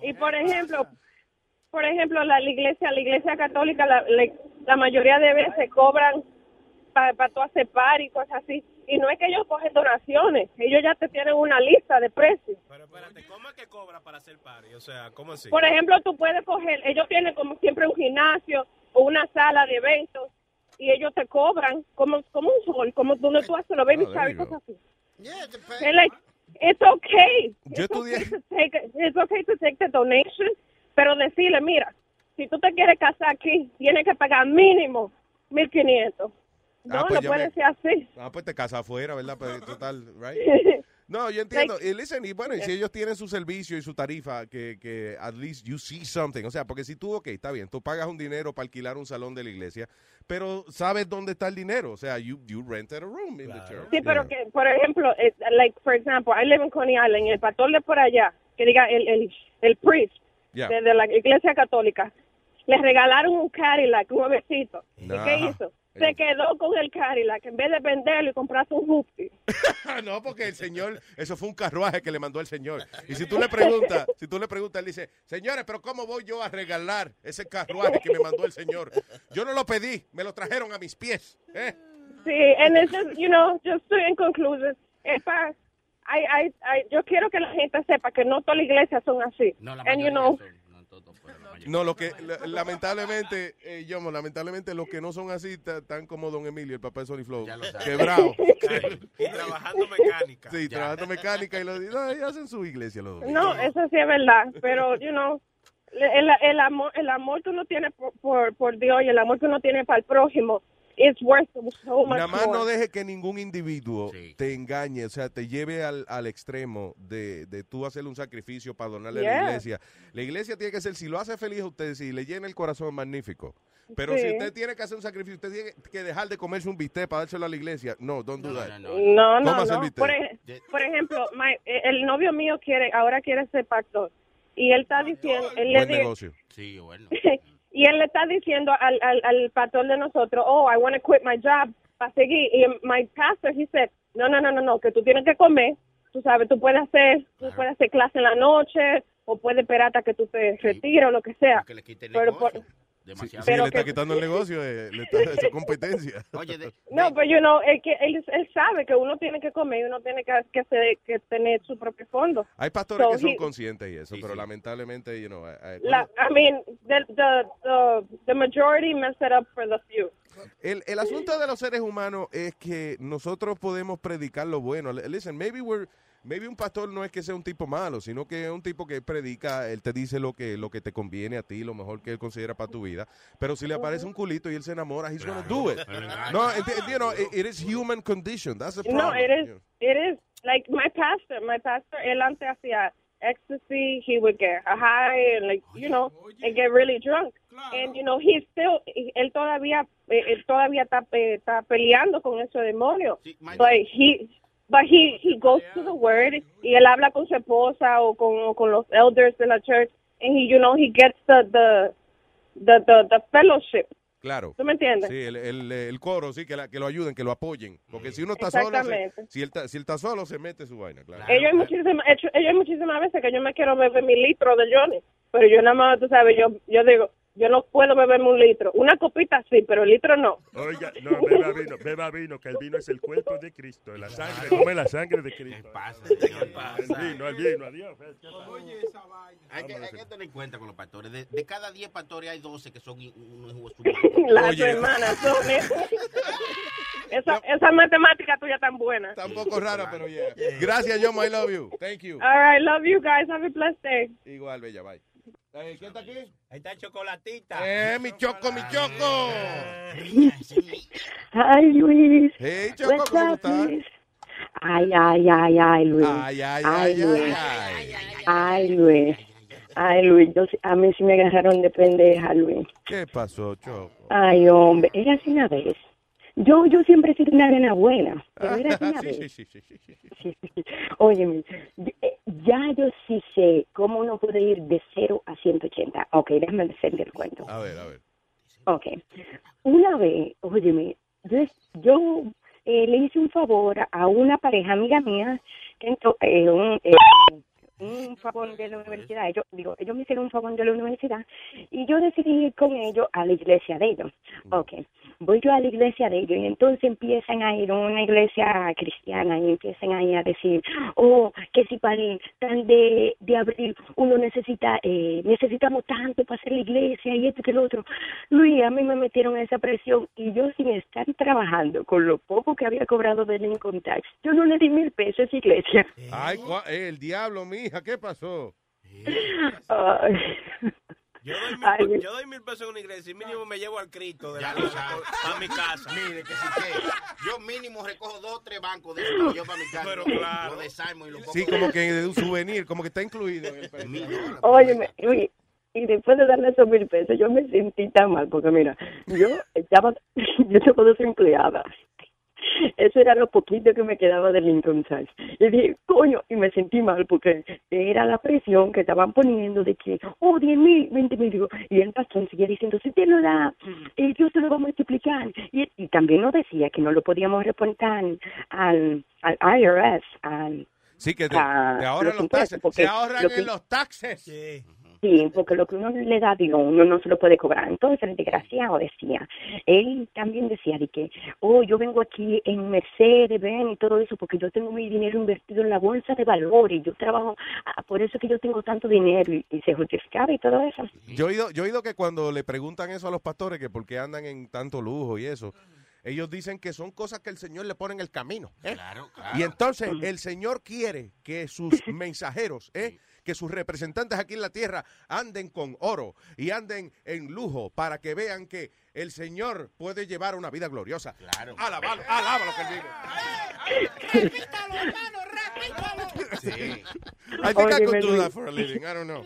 Y por ejemplo, por ejemplo, la, la iglesia, la iglesia católica, la, la, la mayoría de veces cobran para pa tú hacer par y cosas así. Y no es que ellos cogen donaciones, ellos ya te tienen una lista de precios. Pero espérate, ¿cómo es que cobra para hacer party? O sea, ¿cómo así? Por ejemplo, tú puedes coger, ellos tienen como siempre un gimnasio o una sala de eventos y ellos te cobran como, como un hall, como donde tú haces los baby Oh, shower y cosas así. Like, it's okay. Yo It's estudié- okay to take, it's okay to take the donation, pero decirle, mira, si tú te quieres casar aquí, tienes que pagar mínimo 1500. No, Ah, pues no puede me- ser así. Ah, pues te casas afuera, ¿verdad? Pues, total, right? No, yo entiendo. Like- y listen, y bueno, y si ellos tienen su servicio y su tarifa, que, que at least you see something. O sea, porque si tú, ok, está bien, tú pagas un dinero para alquilar un salón de la iglesia, pero sabes dónde está el dinero. O sea, you, you rented a room in the church. Sí, pero que, por ejemplo, eh, like, for example, I live in Coney Island y el pastor de por allá, que diga el, el, el priest Yeah. de, de la iglesia católica, le regalaron un Cadillac nuevecito. ¿Y Nah. qué hizo? Se quedó con el Cadillac en vez de venderlo y comprarse un Hoopty. no, porque el señor, eso fue un carruaje que le mandó el señor. Y si tú le preguntas, si tú le preguntas, él dice, señores, pero ¿cómo voy yo a regalar ese carruaje que me mandó el señor? Yo no lo pedí, me lo trajeron a mis pies. ¿eh? Sí, and it's just, you know, just to, in conclusion, es pa- I, I, I, yo quiero que la gente sepa que no todas las iglesias son así. and you know, No, lo que la- lamentablemente, eh, yo, lamentablemente los que no son así tan como Don Emilio, el papá de Sony Flow, quebrado. Y trabajando mecánica. Sí, trabajando mecánica y, lo, no, y hacen su iglesia los dos. no, eso sí es verdad, pero, you know, el, el amor, el amor que uno tiene por, por, por Dios y el amor que uno tiene para el prójimo, it's worth so much Nada más more. no deje que ningún individuo te engañe, o sea, te lleve al, al extremo de, de tú hacerle un sacrificio para donarle a la Yeah. iglesia. La iglesia tiene que ser, si lo hace feliz a usted, si le llena el corazón, magnífico. Pero Sí. si usted tiene que hacer un sacrificio, usted tiene que dejar de comerse un bistec para dárselo a la iglesia. No, don't do that. No, no, el no. bistec. Por, ej- por ejemplo, my- eh, el novio mío quiere, ahora quiere ser pastor. Y él está diciendo, él le Buen di- negocio. Sí, bueno. y él le está diciendo al, al, al pastor de nosotros, oh, I want to quit my job para seguir. Y my pastor, he said, no, no, no, no, no, que tú tienes que comer. Tú sabes, tú puedes hacer, tú puedes hacer clase en la noche o puedes esperar hasta que tú te retires o lo que sea. Pero por- Sí, sí, Pero le está que- quitando el negocio, eh, le está esa competencia. No, pero you know, él, que- él, él sabe que uno tiene que comer y uno tiene que, que, tener su propio fondo. Hay pastores So que son he- conscientes y eso, pero lamentablemente, you know, eh, eh, La, I mean, the, the, the, the majority mess it up for the few. El, el asunto de los seres humanos es que nosotros podemos predicar lo bueno. Listen, maybe we're, maybe un pastor no es que sea un tipo malo, sino que es un tipo que predica, él te dice lo que, lo que te conviene a ti, lo mejor que él considera para tu vida. Pero si le aparece un culito y él se enamora, he's gonna do it. No, enti- you know, it, it is human condition. That's the problem. No, it is, it is, like my pastor, my pastor, él antes hacía ecstasy, he would get a high and like, you know, and get really drunk. And, you know, he's still, él todavía, eh, él todavía está, eh, está peleando con ese demonio. But he, but he, he goes to the word y él habla con su esposa o con, o con los elders de la church and he, you know, he gets the, the, the, the, the fellowship. Claro. ¿Tú me entiendes? Sí, el, el, el coro, sí, que, la- que lo ayuden, que lo apoyen. Porque si uno está solo, se- si, él si él está solo, se mete su vaina, claro. Ellos hay muchísimas, hecho- ellos hay muchísimas veces que yo me quiero beber mi litro de Johnny, pero yo nada más, tú sabes, yo, yo digo, yo no puedo beberme un litro. Una copita sí, pero el litro no. Oiga, no, beba vino, beba vino, que el vino es el cuerpo de Cristo, la sangre, come la sangre de Cristo. El vino, el vino, adiós. Hay que, hay que tener en cuenta con los pastores. De, de cada 10 pastores hay 12 que son unos hijos Las hermanas son esa, esa matemática tuya tan buena. Está un poco rara, pero yeah. Gracias, John, I love you. Thank you. All right, love you guys. Have a blessed day. Igual, bella, bye. Eh, ¿Quién está aquí? Ahí está Chocolatita. Eh, mi choco, mi choco. Ay, Luis. Hey, Choco, ¿cómo estás? Luis? Ay, ay, ay, ay, Luis. Ay, ay, ay, Luis. ay, Ay, Luis. Ay, Luis, yo, sí- a mí sí me agarraron de pendeja, Luis. ¿Qué pasó, Choco? Ay, hombre, era así una vez. Yo, yo siempre he sido una arena buena, pero era así una Sí, sí, sí, sí. Óyeme, eh, ya yo sí sé cómo uno puede ir de 0 a 180. Ok, déjame defender el cuento. A ver, a ver. Ok. Una vez, óyeme, yo, yo eh, le hice un favor a una pareja amiga mía, que ento- eh, un, eh, un favor de la universidad. Ellos, digo, ellos me hicieron un favor de la universidad y yo decidí ir con ellos a la iglesia de ellos. Ok. Voy yo a la iglesia de ellos y entonces empiezan a ir a una iglesia cristiana y empiezan ahí a decir, oh, que si para el tal de, de abril uno necesita, eh, necesitamos tanto para hacer la iglesia y esto y que lo otro. Luis, a mí me metieron esa presión y yo sin estar trabajando con lo poco que había cobrado del income tax, yo no le di mil pesos a esa iglesia. Ay, el diablo, ¿qué pasó? Ay. Yo doy, Ay, mil, yo doy mil pesos en una iglesia y mínimo me llevo al Cristo de la a mi casa. Mire, que si que yo mínimo recojo dos o tres bancos de esos yo para mi casa. Pero Lo- claro. Lo de Simon y lo Sí, como que de un souvenir, como que está incluido en el precio. Óyeme, Luis, y después de darle esos mil pesos, yo me sentí tan mal, porque mira, yo estaba, yo estaba desempleada. Eso era lo poquito que me quedaba del income tax. Y dije, coño, y me sentí mal porque era la presión que estaban poniendo de que, oh, 10 mil, 20 mil. Digo, Y el pastor seguía diciendo, si usted lo da, eh, yo se lo voy a multiplicar. Y, y también nos decía que no lo podíamos reportar al, al IRS, al, Sí, que te, a te ahorran los taxes. porque Se ahorran lo que- en los taxes. Sí, porque lo que uno le da, digo, uno no se lo puede cobrar. Entonces el desgraciado decía, él también decía de que, oh, yo vengo aquí en Mercedes, ven y todo eso, porque yo tengo mi dinero invertido en la bolsa de valores, y yo trabajo, ah, por eso que yo tengo tanto dinero, y, y se justificaba y todo eso. Yo he, oído, yo he oído que cuando le preguntan eso a los pastores, que por qué andan en tanto lujo y eso, ellos dicen que son cosas que el Señor le pone en el camino. ¿eh? Claro, claro. Y entonces el Señor quiere que sus mensajeros, ¿eh? Que sus representantes aquí en la tierra anden con oro y anden en lujo para que vean que el Señor puede llevar una vida gloriosa. Claro. Alábalo, alábalo que él diga. Sí. I think I Óyeme, could do that for a living. I don't know.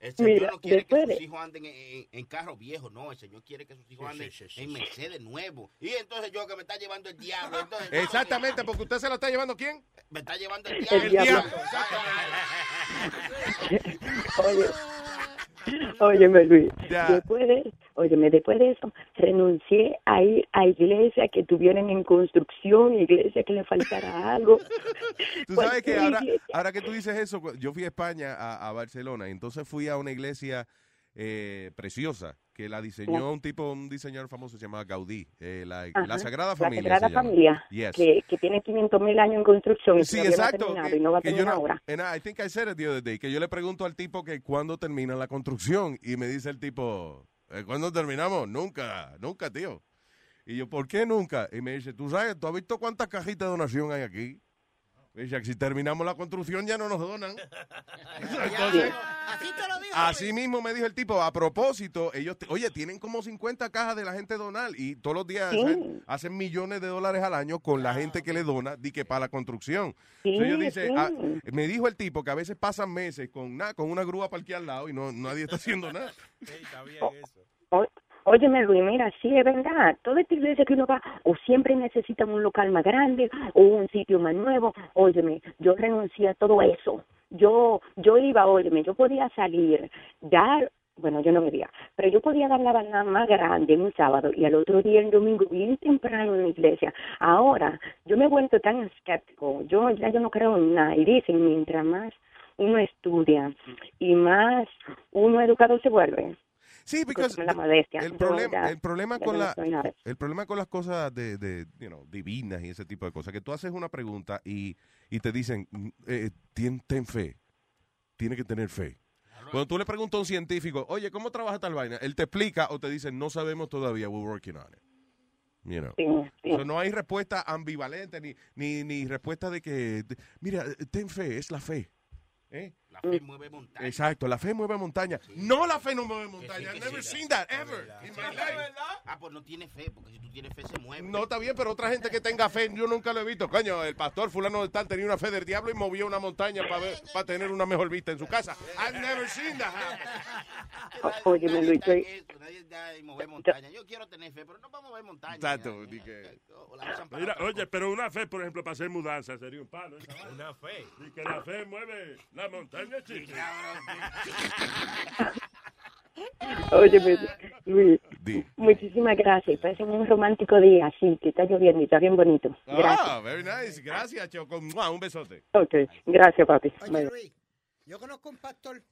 El Señor Mira, no quiere que sus hijos anden en, en- carros viejos, no. El Señor quiere que sus hijos Sí, anden sí, sí, sí, en. Mercedes nuevos. Y entonces yo que me está llevando el diablo. Entonces, Exactamente, porque usted se lo está llevando quién? Me está llevando el El diablo. diablo. Oye, óyeme Luis, Ya. después de, óyeme, después de eso, renuncié a ir a iglesias que tuvieran en construcción, iglesias que le faltara algo. Tú sabes que ahora, que tú dices eso, yo fui a España, a, a Barcelona, y entonces fui a una iglesia eh, preciosa que la diseñó un tipo, un diseñador famoso se llama Gaudí, eh, la, la Sagrada La Familia. Sagrada se llama. Familia, Yes. que, que tiene 500 mil años en construcción y Sí, no exacto. que- y no va a terminar no- ahora. and I think I said it the other day, que yo le pregunto al tipo que cuándo termina la construcción y me dice el tipo, "Eh, ¿cuándo terminamos? Nunca, nunca, tío. Y yo, ¿por qué nunca? Y me dice, ¿tú sabes, tú has visto cuántas cajitas de donación hay aquí? Dice, si terminamos la construcción ya no nos donan. Entonces, Así te lo digo. Así mismo me dijo el tipo, a propósito, ellos, te- oye, tienen como 50 cajas de la gente donar y todos los días Sí. hacen, hacen millones de dólares al año con la gente que le dona, di que para la construcción. Sí, Entonces yo dice, sí. ah, me dijo el tipo que a veces pasan meses con, nada con una grúa para aquí al lado y no nadie está haciendo nada. O- Óyeme, Luis, mira, sí es verdad. Toda esta iglesia que uno va, o siempre necesitan un local más grande, o un sitio más nuevo. Óyeme, yo renuncié a todo eso. Yo, yo iba, óyeme, yo podía salir, dar, bueno, yo no me veía, pero yo podía dar la banda más grande un sábado y al otro día, el domingo, bien temprano en la iglesia. Ahora, yo me he vuelto tan escéptico. Yo ya yo no creo en nada. Y dicen, mientras más uno estudia y más uno educado se vuelve. Sí, porque Discúlpame la modestia. el problema, ya- el problema ya con la, el problema con las cosas de, de you know, divinas y ese tipo de cosas, que tú haces una pregunta y, y te dicen, mm, eh, ten, ten fe, tiene que tener fe. Cuando tú le preguntas a un científico, oye, ¿cómo trabaja tal vaina? Él te explica o te dice, no sabemos todavía, we're working on it. You know. Sí, sí. So, no hay respuesta ambivalente ni, ni, ni respuesta de que, de- mira, ten fe, es la fe. ¿Eh? La fe mueve montañas. Exacto, la fe mueve montaña. No, la fe no mueve sí, montaña. que I've never sí, seen that ever in my life. Ah, pues no tiene fe, porque si tú tienes fe se mueve. No, está bien, pero otra gente que tenga fe, yo nunca lo he visto. Coño, el pastor fulano de tal tenía una fe del diablo y movió una montaña para ver, para tener una mejor vista en su casa. I've never seen that happen. O- Óyeme, Luis, yo, Nadie da y mover montaña. Yo quiero tener fe, pero no para mover montaña. Exacto, di que- Mira, oye, pero una fe, por ejemplo, para hacer mudanza sería un palo. Una fe. Y que la fe mueve la montaña, chico. óyeme, Luis, muchísimas gracias. Parece un romántico día, sí, que está lloviendo y está bien bonito. Gracias. Ah, very nice. Gracias, Choco. Un besote. Ok, gracias, papi. Oye. Luis, yo conozco un pastor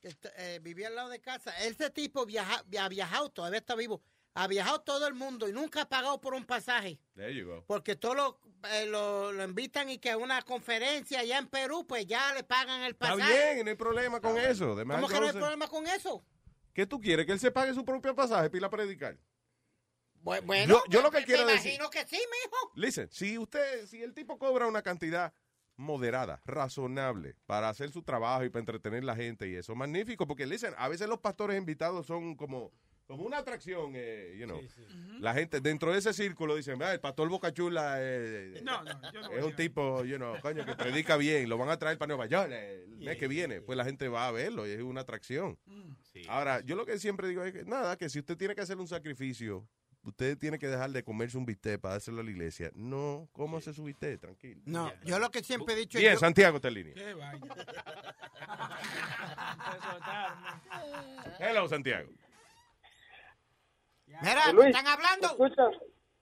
que está- eh, vivía al lado de casa. Ese tipo viaja, ha viajado, todavía está vivo. Ha viajado todo el mundo y nunca ha pagado por un pasaje. There you go. Porque todos lo, eh, lo, lo invitan y que a una conferencia allá en Perú, pues ya le pagan el Está pasaje. bien, no hay problema con eso. ¿Cómo que no hay problema con eso? ¿Qué tú quieres? ¿Que él se pague su propio pasaje para a predicar? Bu- Bueno, Yo- yo lo que me- quiero me decir- imagino que sí, mijo. Listen, si usted, si el tipo cobra una cantidad moderada, razonable, para hacer su trabajo y para entretener la gente y eso. Magnífico, porque listen, a veces los pastores invitados son como, como una atracción, eh, you know. La gente dentro de ese círculo dicen, "Ah, el pastor Bocachula eh, No, no, yo no voy es un tipo, you know, coño, que predica bien, lo van a traer para Nueva York eh, el mes que viene. Pues la gente va a verlo y es una atracción. Ahora, yo lo que siempre digo es que, nada, que si usted tiene que hacer un sacrificio, usted tiene que dejar de comerse un bistec para dárselo a la iglesia. No, cómase su bistec, tranquilo. No, yo lo que siempre he dicho Bien, yo- Santiago está en línea. Qué. Hello, Santiago. Mira, Luis, ¿están hablando? ¿Escuchas?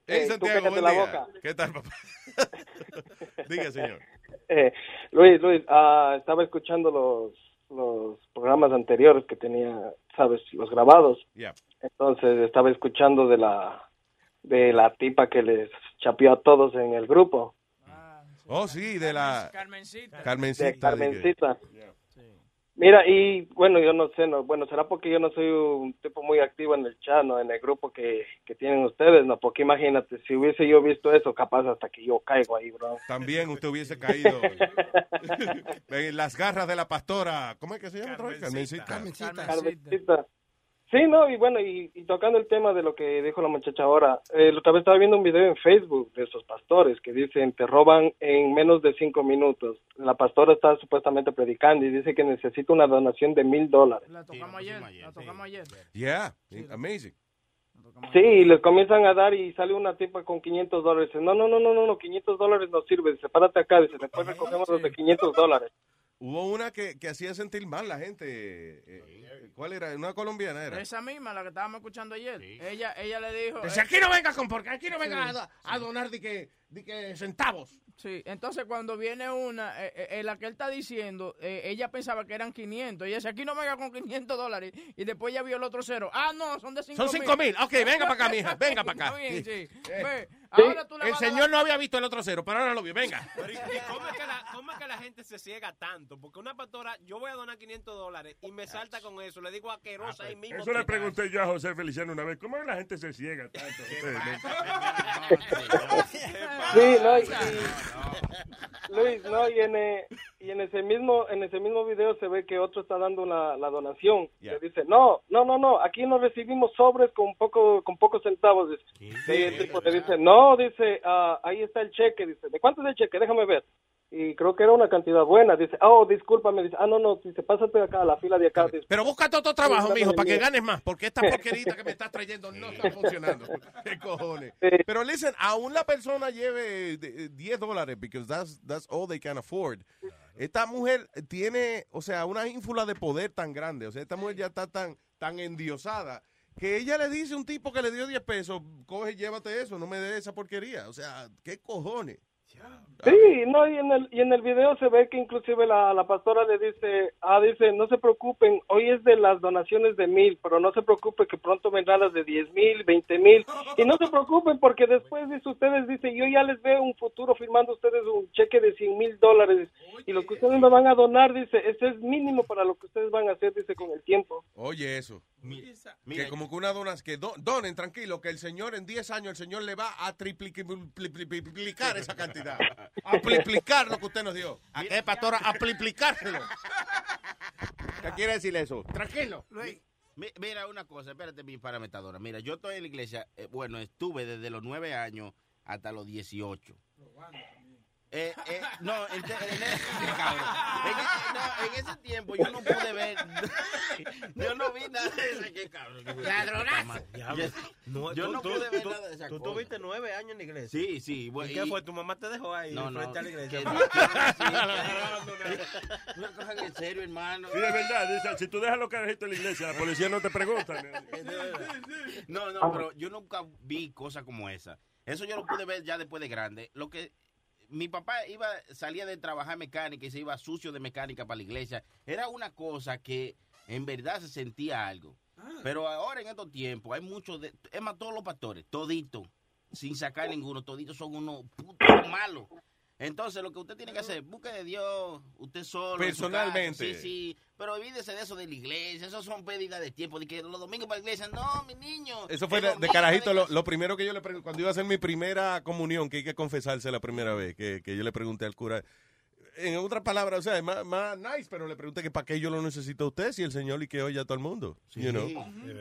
Hey, Eh, Santiago, buen la día. boca. ¿Qué tal, papá? Diga, señor. Eh, Luis, Luis, ah, estaba escuchando los, los programas anteriores que tenía, sabes, los grabados. Ya. Entonces estaba escuchando de la de la tipa que les chapeó a todos en el grupo. Oh, sí, de la Carmencita. Carmencita. De Carmencita. Yeah. Mira, y bueno, yo no sé, no, bueno, será porque yo no soy un tipo muy activo en el chat, ¿no? En el grupo que, que tienen ustedes, ¿no? Porque imagínate, si hubiese yo visto eso, capaz hasta que yo caigo ahí, bro. También usted hubiese caído en las garras de la pastora. ¿Cómo es que se llama? otra vez? Carmencita. Carmencita. Sí, no, y bueno, y, y tocando el tema de lo que dijo la muchacha ahora, eh, la otra vez estaba viendo un video en Facebook de esos pastores que dicen te roban en menos de cinco minutos. La pastora está supuestamente predicando y dice que necesita una donación de mil dólares. La tocamos ayer. La tocamos ayer. Yeah, amazing. Sí, y les comienzan a dar y sale una tipa con 500 dólares. Dice, no, no, no, no, no, no, 500 dólares no sirve. Dice, párate acá. Dice, después recogemos los de 500 dólares. Hubo una que, que hacía sentir mal la gente. eh, ¿Cuál era? Una colombiana era. Esa misma, la que estábamos escuchando ayer. Ella, ella le dijo. Dice, eh, aquí no venga con porque aquí no venga Sí, a, a donar de que, de que centavos. Sí, entonces cuando viene una, eh, eh, la que él está diciendo, eh, ella pensaba que eran 500. Ella dice, aquí no me haga con 500 dólares. Y después ya vio el otro cero. Ah, no, son de 5 Son cinco mil. Ok, venga para acá, mija. Venga para acá. Está bien, sí. Eh, Ve, sí, ahora tú le el dar- señor no había visto el otro cero, pero ahora lo vio. Venga. Pero, ¿y y cómo es, que la, cómo es que la gente se ciega tanto? Porque una pastora, yo voy a donar 500 dólares y me salta con eso. Le digo asquerosa ahí mismo. Eso le pregunté yo a José Feliciano una vez. ¿Cómo la gente se ciega tanto? Sí, no, y, y- Luis, no, y en, eh, y en ese mismo en ese mismo video se ve que otro está dando la, la donación. Le dice, no, no, no, no, aquí no recibimos sobres con poco con pocos centavos. Dice. Y el tipo le dice, no, dice, ah, ahí está el cheque. Dice, ¿de cuánto es el cheque? Déjame ver. Y creo que era una cantidad buena. Dice, oh, discúlpame. Dice, ah, no, no, dice, pásate acá a la fila de acá. Dice, Pero búscate otro trabajo, mijo, para que ganes más, porque esta porquerita que me estás trayendo no está funcionando. ¿Qué cojones? Pero listen, aún la persona lleve eh, 10 dólares, because that's, that's all they can afford. Esta mujer tiene, o sea, una ínfula de poder tan grande, o sea, esta mujer ya está tan, tan endiosada, que ella le dice a un tipo que le dio 10 pesos, coge, llévate eso, no me dé esa porquería. O sea, ¿qué cojones? Sí, no, y en el, y en el video se ve que inclusive la, la pastora le dice, ah, dice, no se preocupen, hoy es de las donaciones de mil, pero no se preocupe que pronto vendrán las de diez mil, veinte mil, y no se preocupen porque después, dice, ustedes, dice, yo ya les veo un futuro firmando ustedes un cheque de cien mil dólares, y lo que ustedes me van a donar, dice, ese es mínimo para lo que ustedes van a hacer, dice, con el tiempo. Oye, eso. que como que una donas, que do- donen, tranquilo, que el señor en 10 años, el señor le va a triplicar esa cantidad. A triplicar lo que usted nos dio. ¿A qué, pastora? A triplicárselo. ¿Qué quiere decir eso? Tranquilo. Mi- Mira, una cosa, espérate, mi parametadora. Mira, yo estoy en la iglesia, eh, bueno, estuve desde los nueve años hasta los 18. Eh, eh, no, en, te- en ese, cabrón. En ese- no, en ese tiempo yo no pude ver, yo no vi nada de eso. ¿Qué cabrón? Ladronazo. Yo, No, yo tú- no tú- pude ver tú- nada de esa tú cosa. tuviste nueve años en la iglesia. Sí, sí. bueno, ¿Y qué fue? ¿Tu mamá te dejó ahí No, no, frente a la iglesia? que- Una cosa en serio, hermano. Sí, de verdad. dice, si tú dejas los carajitos en la iglesia, la policía no te pregunta. No, no, pero yo nunca vi cosas como esa. Eso yo lo pude ver ya después de grande. Lo que mi papá iba salía de trabajar mecánica y se iba sucio de mecánica para la iglesia. Era una cosa que en verdad se sentía algo. Pero ahora en estos tiempos hay muchos de es más todos los pastores, toditos, sin sacar ninguno, toditos son unos putos malos. Entonces, lo que usted tiene que hacer, busque de Dios, usted solo. casa. Personalmente. Sí, sí. Pero olvídese de eso de la iglesia. Eso son pérdidas de tiempo. De que los domingos para la iglesia. No, mi niño. Eso fue de, carajito lo primero que yo le pregunté, cuando iba a hacer mi primera comunión, que hay que confesarse la primera vez, que, que yo le pregunté al cura, en otras palabras, o sea, es más, más nice, pero le pregunté que para qué yo lo necesito a usted si el Señor y que oye a todo el mundo. you know?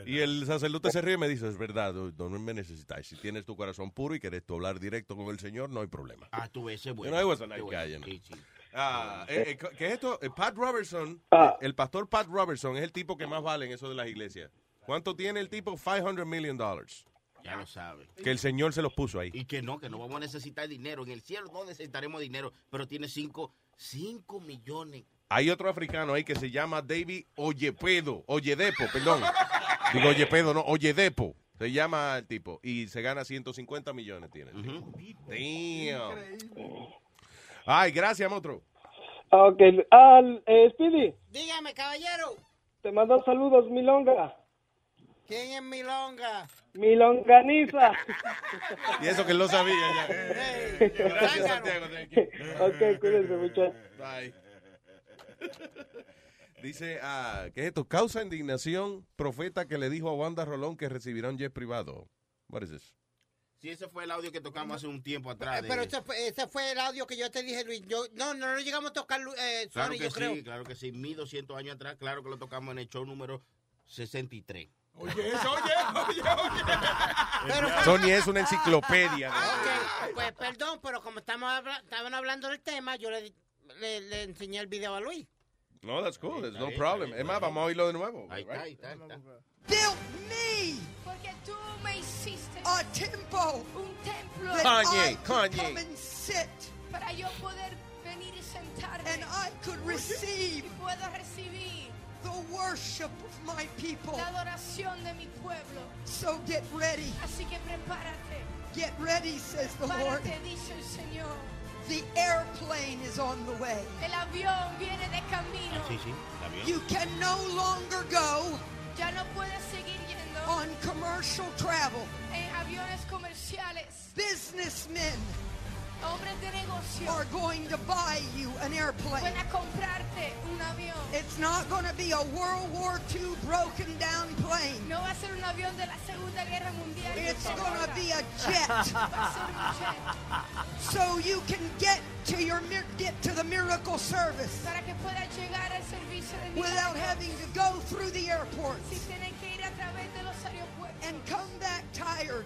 Y el sacerdote se ríe y me dice, es verdad, no, me necesitáis. Si tienes tu corazón puro y quieres tú hablar directo con el Señor, no hay problema. Ah, tú ves, ese es You bueno. know, was a nice bueno. guy, you know. Sí, sí. Ah, eh, eh, ¿Qué es esto? Eh, Pat Robertson, Ah. el pastor Pat Robertson es el tipo que más vale en eso de las iglesias. ¿Cuánto tiene el tipo? 500 million dollars. Ya lo sabe. Que el Señor se los puso ahí. Y que no, que no vamos a necesitar dinero. En el cielo no necesitaremos dinero, pero tiene 5 cinco millones. Hay otro africano ahí que se llama David Oyepedo, Oyedepo, perdón. Digo Oyepedo, no, Oyedepo. Se llama el tipo. Y se gana 150 millones, tiene. el tipo. Damn. Ay, gracias, otro. Ok, al, eh, Speedy, Dígame, caballero. te mando saludos, Milonga. ¿Quién es Milonga? Milonganiza. Y eso que él lo sabía ya. Gracias, Santiago. ok, cuídense, muchachos. Bye. Dice, ah, ¿qué es esto? Causa indignación profeta que le dijo a Wanda Rolón que recibirá un jet privado. What is this? Sí, ese fue el audio que tocamos hace un tiempo atrás. Eh, de- Pero ese fue, ese fue el audio que yo te dije, Luis. Yo, no, no lo llegamos a tocar, eh, Claro que yo creo. sí, claro que sí. 1200 años atrás, claro que lo tocamos en el show número 63. Oye, eso, oye, oye, oye. Sony es una enciclopedia. Ok, pues perdón, pero como estamos habla- estaban hablando del tema, yo le, le, le enseñé el video a Luis. No, that's cool. There's no problem. Es más, vamos a oírlo de nuevo. Ahí está, right? ahí está, ahí está. Built me Porque tú me hiciste a temple un templo Kanye, Kanye. come and sit para yo poder venir y sentarme and I could receive y pueda recibir the worship of my people. la adoración de mi pueblo. So get ready. Así que prepárate. Get ready, says the Lord. Dice el Señor. The airplane is on the way. El avión viene de camino. Sí, sí, está bien. You can no longer go Ya no puedes seguir yendo on commercial travel. en aviones comerciales. Businessmen Hombres de negocio are going to buy you an airplane. van a comprarte un avión. It's not going to be a World War II broken down plane. No va a ser un avión de la Segunda Guerra Mundial. It's going to be a jet. Va a ser un jet so you can get to your get to the miracle service para que puedas llegar al servicio de without having to go through the airport sin tener que ir a través de los aeropuertos. and come back tired.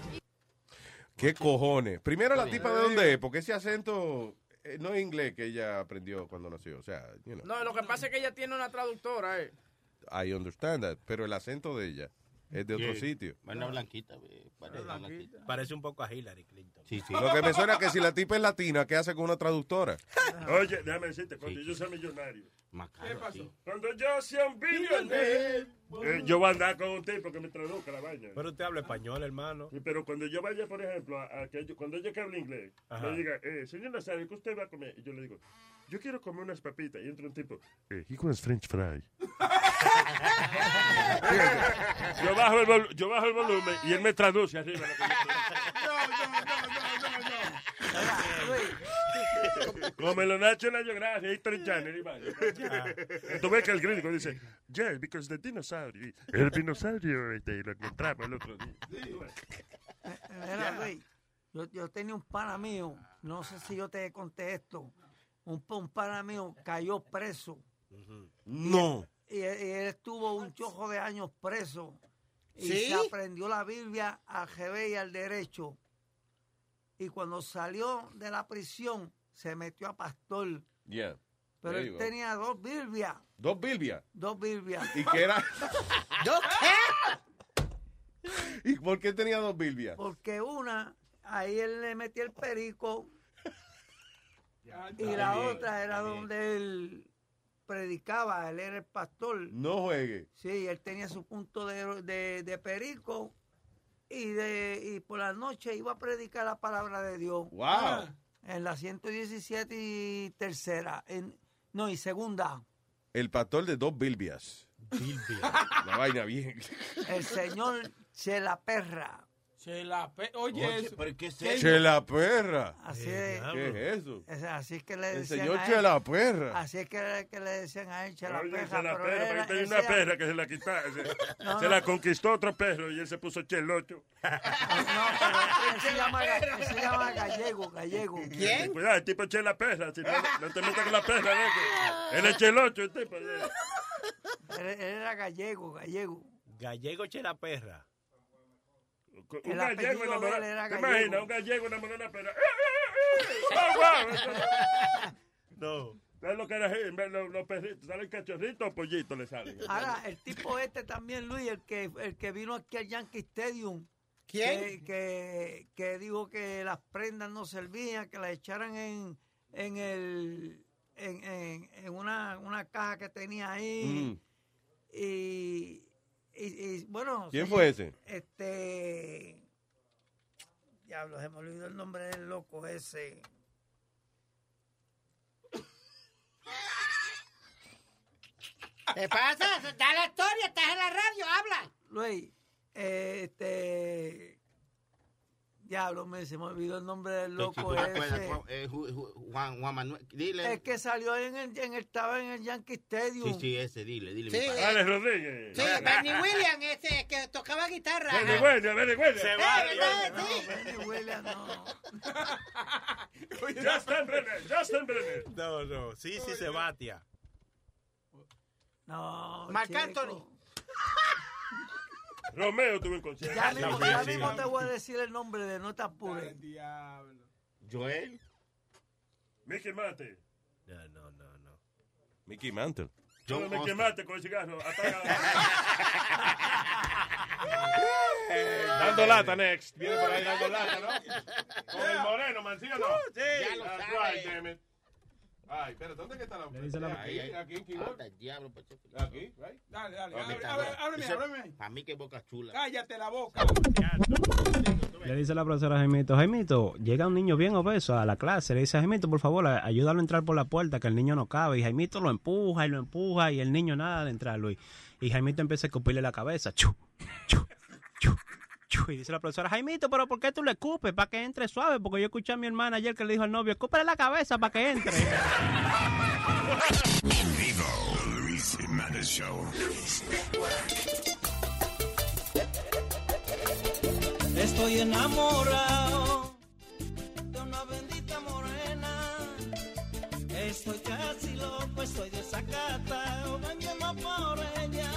¿Qué cojones? Primero, la tipa de dónde es, porque ese acento eh, no es inglés que ella aprendió cuando nació. O sea, you know, No, lo que pasa es que ella tiene una traductora, eh. I understand that, pero el acento de ella es de otro sitio. Bueno, blanquita, parece blanquita. Parece un poco a Hillary Clinton. Sí, sí. Lo que me suena es que si la tipa es latina, ¿qué hace con una traductora? Oye, déjame decirte, cuando yo sea millonario, ¿Qué pasó? cuando yo sea un billionaire, eh, yo voy a andar con un tipo que me traduzca la vaina. Pero usted habla español, hermano. Sí, pero cuando yo vaya, por ejemplo, a, a que yo- cuando ella que habla inglés, Ajá. me diga, eh, señor Nazario, ¿qué usted va a comer? Y yo le digo, yo quiero comer unas papitas. Y entra un tipo, eh, he wants French fry. yo, bajo el vol- yo bajo el volumen y él me traduce arriba. Lo que yo traduce. Como en los National Geographic, History Channel. Tú ves que el gringo dice, yeah, because the dinosaur. El dinosaurio este, lo encontramos el otro día. Mira, Luis, yo, yo tenía un pana mío, no sé si yo te conté esto, un, un pana mío cayó preso. No. Y, él- y él estuvo un chojo de años preso. Y ¿Sí? se aprendió la Biblia al revés y al derecho. Y cuando salió de la prisión, se metió a pastor. Yeah. Pero él tenía dos Biblias. Dos Bilbia. Dos Biblias. ¿Y qué era? ¿Dos qué? ¿Y por qué tenía dos Bilbias? Porque una, ahí él le metía el perico. y la otra era donde él predicaba, él era el pastor. No juegue. Sí, él tenía su punto de, de- de perico y de y por la noche iba a predicar la palabra de Dios. Wow. En la 117 y tercera, en, no, y segunda. El pastor de dos Bilbias. La vaina bien. El señor se la perra. Chela Pe- Oye, Oye, eso. pero ¿qué es ¿Qué- Chela perra. Así ¿Qué es. es eso? Es- Así es que le El decían señor a él. Chela perra. Así es que, que le decían a él Chela Oye, Perra. se la pero tenía una perra que se la quitaba. Se, No, se no. la conquistó otro perro y él se puso chelocho. No, pero él se llama, ga- él se llama gallego, gallego. Cuidado, el tipo chela perra. Si no, no te metas con la perra, loco. Él es chelocho, el tipo. Él, él era gallego, gallego. Gallego Chela Perra. Un El gallego enamorado. ¿Te imaginas? Un gallego enamorado de una perra. ¡Eh, eh, eh! ¡Ah! No. ¿Sabes lo que era? Los, los perritos, ¿salen cachorritos o pollitos le salen? Ahora, el tipo este también, Luis, el que, el que vino aquí al Yankee Stadium. ¿Quién? Que, que, que dijo que las prendas no servían, que las echaran en, en el en, en, en una, una caja que tenía ahí. Mm. Y, y, y, bueno. ¿Quién fue ese? Este. Diablo, se me olvidó el nombre del loco ese. ¿Qué pasa? Da la historia, estás en la radio, habla. Luis, este. Diablo, me, se me olvidó el nombre del loco acuerdas, ese. Juan- eh, Ju- Ju- Juan, Juan Manuel, dile. Es que salió en el, en el- estaba en el Yankee Stadium. Sí, sí, ese, dile, dile. Sí, mi padre. Alex Rodríguez. Sí, Benny Williams, ese que tocaba guitarra. Benny Ajá. Williams, Benny Williams. Eh, ¿verdad? No, Sí. Benny Williams, no. Justin Brenner, Justin Brenner. No, no. Sí, sí, Sebastián. No, Marc. Anthony. Romeo tuvo un concierto. Ya mismo, Sí, ya sí. mismo te voy a decir el nombre de no te apures. Diablo. Joel. Mickey Mate. No, no, no, no. Mickey Mantle. Yo John me quemaste con el cigarro. Apaga. Dando lata next. Viene por ahí dando lata, ¿no? Con el moreno, man, ¿sí o no? Ya lo right, damn it. Ay, espérate, ¿dónde que está la dice la- Ahí, aquí en keyboard. El diablo, Pacheco. Aquí, right? Dale, dale. Ábreme, Ese- ábreme. Pa' mí que boca chula. Cállate la boca. Le dice la profesora a Jaimito, Jaimito, llega un niño bien obeso a la clase, le dice, Jaimito, por favor, ayúdalo a entrar por la puerta, que el niño no cabe. Y Jaimito lo empuja y lo empuja y el niño nada de entrar, Luis. Y Jaimito empieza a escupirle la cabeza. Chu, chu. Y dice la profesora, Jaimito, pero ¿por qué tú le escupes? Para que entre suave, porque yo escuché a mi hermana ayer que le dijo al novio, escúpele la cabeza para que entre. En vivo, Luis Jiménez Show. Estoy enamorado de una bendita morena. Estoy casi loco, estoy desacatado, vendiendo por ella.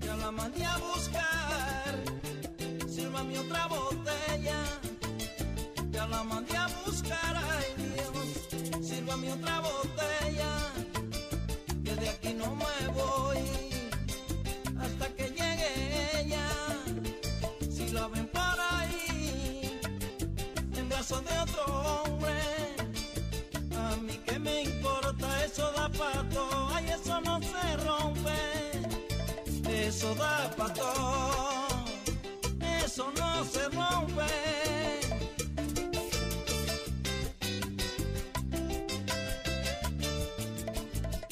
Ya la mandé a buscar, sírvame otra botella. Ya la mandé a buscar, ay Dios, sírvame otra botella. Que de aquí no me voy hasta que llegue ella. Si la ven por ahí, en brazos de otro hombre, a mí que me importa, eso da pato, ay, eso no se rompe, eso da pato, eso no se rompe.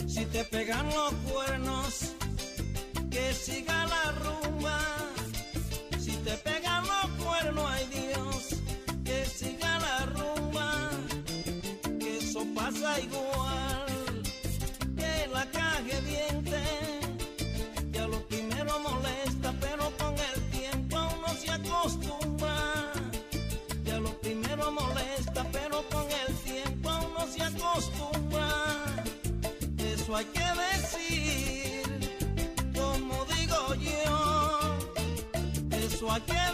Si te pegan los cuernos, que siga la rumba. Si te pegan los cuernos, ay Dios, que siga la rumba. Que eso pasa igual que la caja diente. Ya lo primero molesta, Eso hay que decir, como digo yo. Eso hay que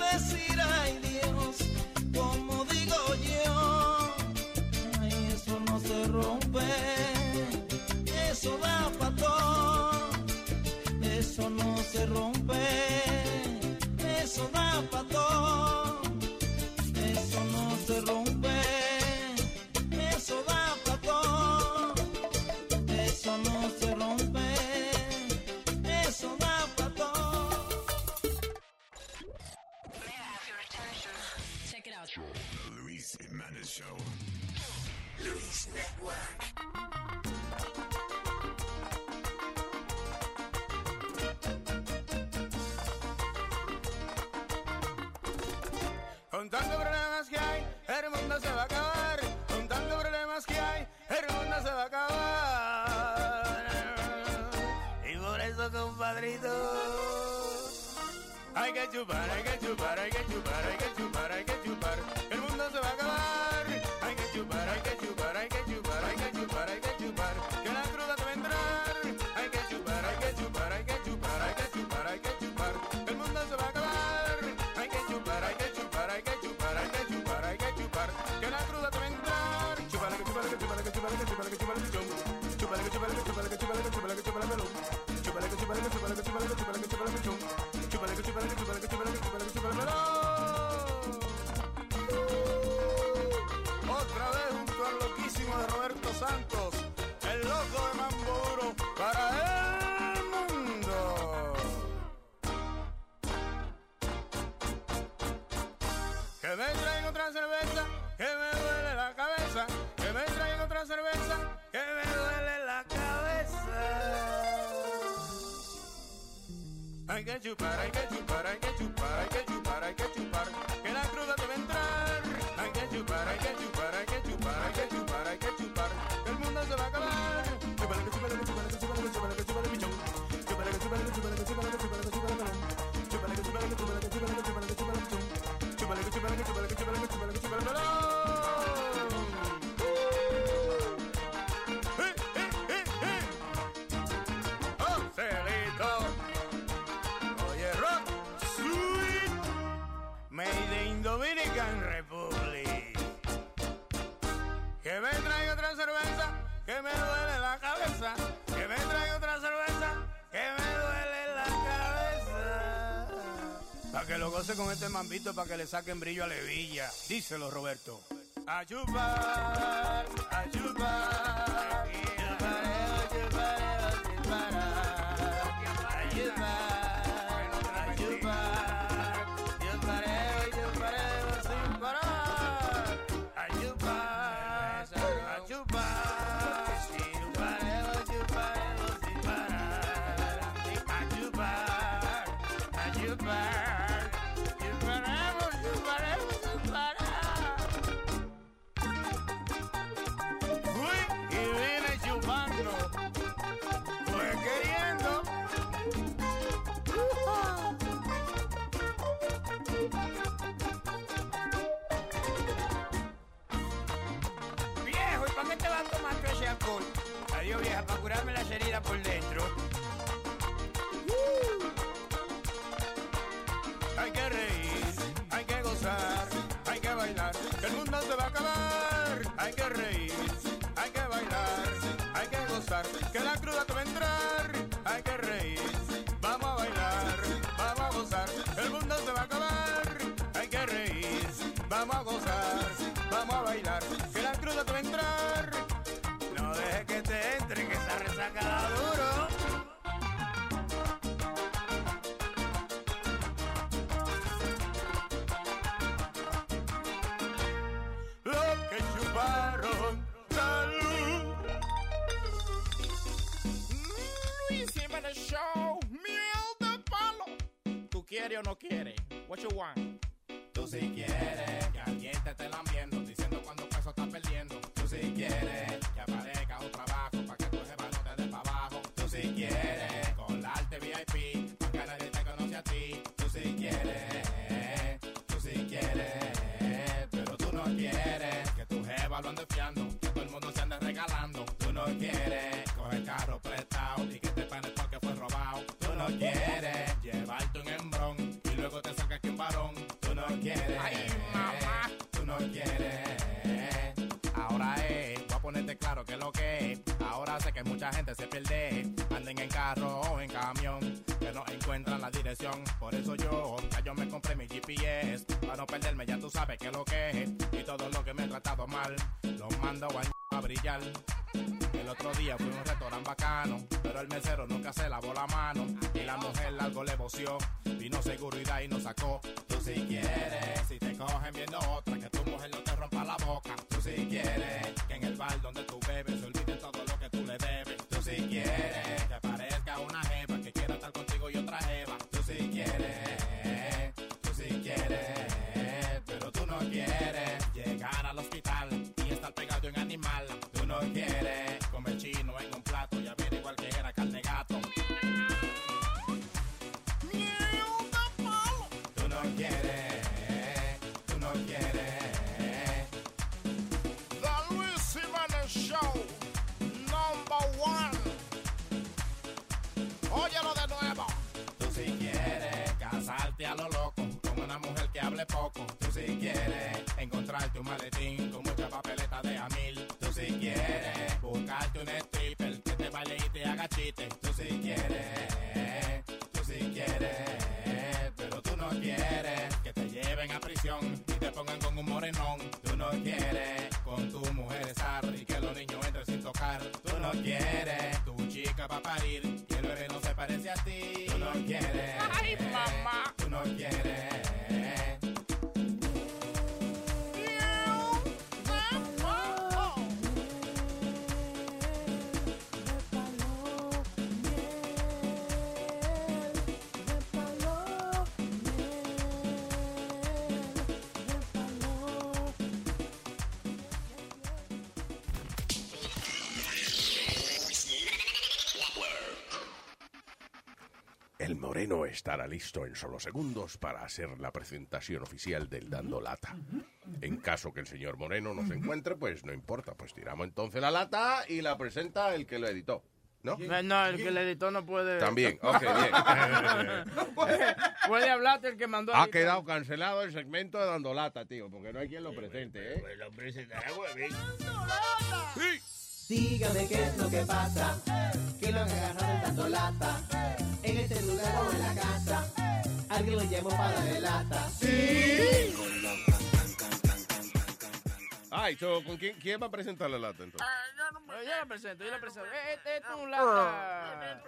Hay que chupar, hay que chupar, hay que chupar, hay que chupar. I get you, but I get you, but I get you, but I get you, but I get you, but I get you. Republic. Que me traiga otra cerveza, que me duele la cabeza. Que me traiga otra cerveza, que me duele la cabeza. Pa' que lo goce con este mambito, pa' que le saquen brillo a Levilla. Díselo, Roberto. A chupar, a chupar. se pierde. Anden en carro o en camión, que no encuentran la dirección. Por eso yo, ya yo me compré mi GPS. Para no perderme, ya tú sabes que lo que es. Y todo lo que me he tratado mal, lo mando a, a brillar. El otro día fui a un restaurante bacano, pero el mesero no a lo loco, con una mujer que hable poco. Tú si sí quieres encontrarte un maletín con mucha papeleta de a. Tú si quieres buscarte un stripper que te baile y te haga chiste. Tú si sí quieres, tú si quieres, pero tú no quieres que te lleven a prisión y te pongan con un morenón. Tú no quieres con tu mujer estar y que los niños entren sin tocar. Tú no quieres tu chica va a parir moreno estará listo en solo segundos para hacer la presentación oficial del Dando Lata. En caso que el señor Moreno no se encuentre, pues no importa, pues tiramos entonces la lata y la presenta el que lo editó. ¿No? No, el que el editor no puede. También, ok, bien. puede hablarte el que mandó. Ha quedado cancelado el segmento de Dando Lata, tío, porque no hay quien lo presente, ¿eh? Lo presentará, huevín. Dígame qué es lo que pasa, que lo han agarrado en tanto lata, en este lugar o en la casa, alguien lo llamó para darle lata. Ay, so, ¿con quién, quién va a presentar la lata entonces? Yo la presento, yo la presento. Este, este es un lata.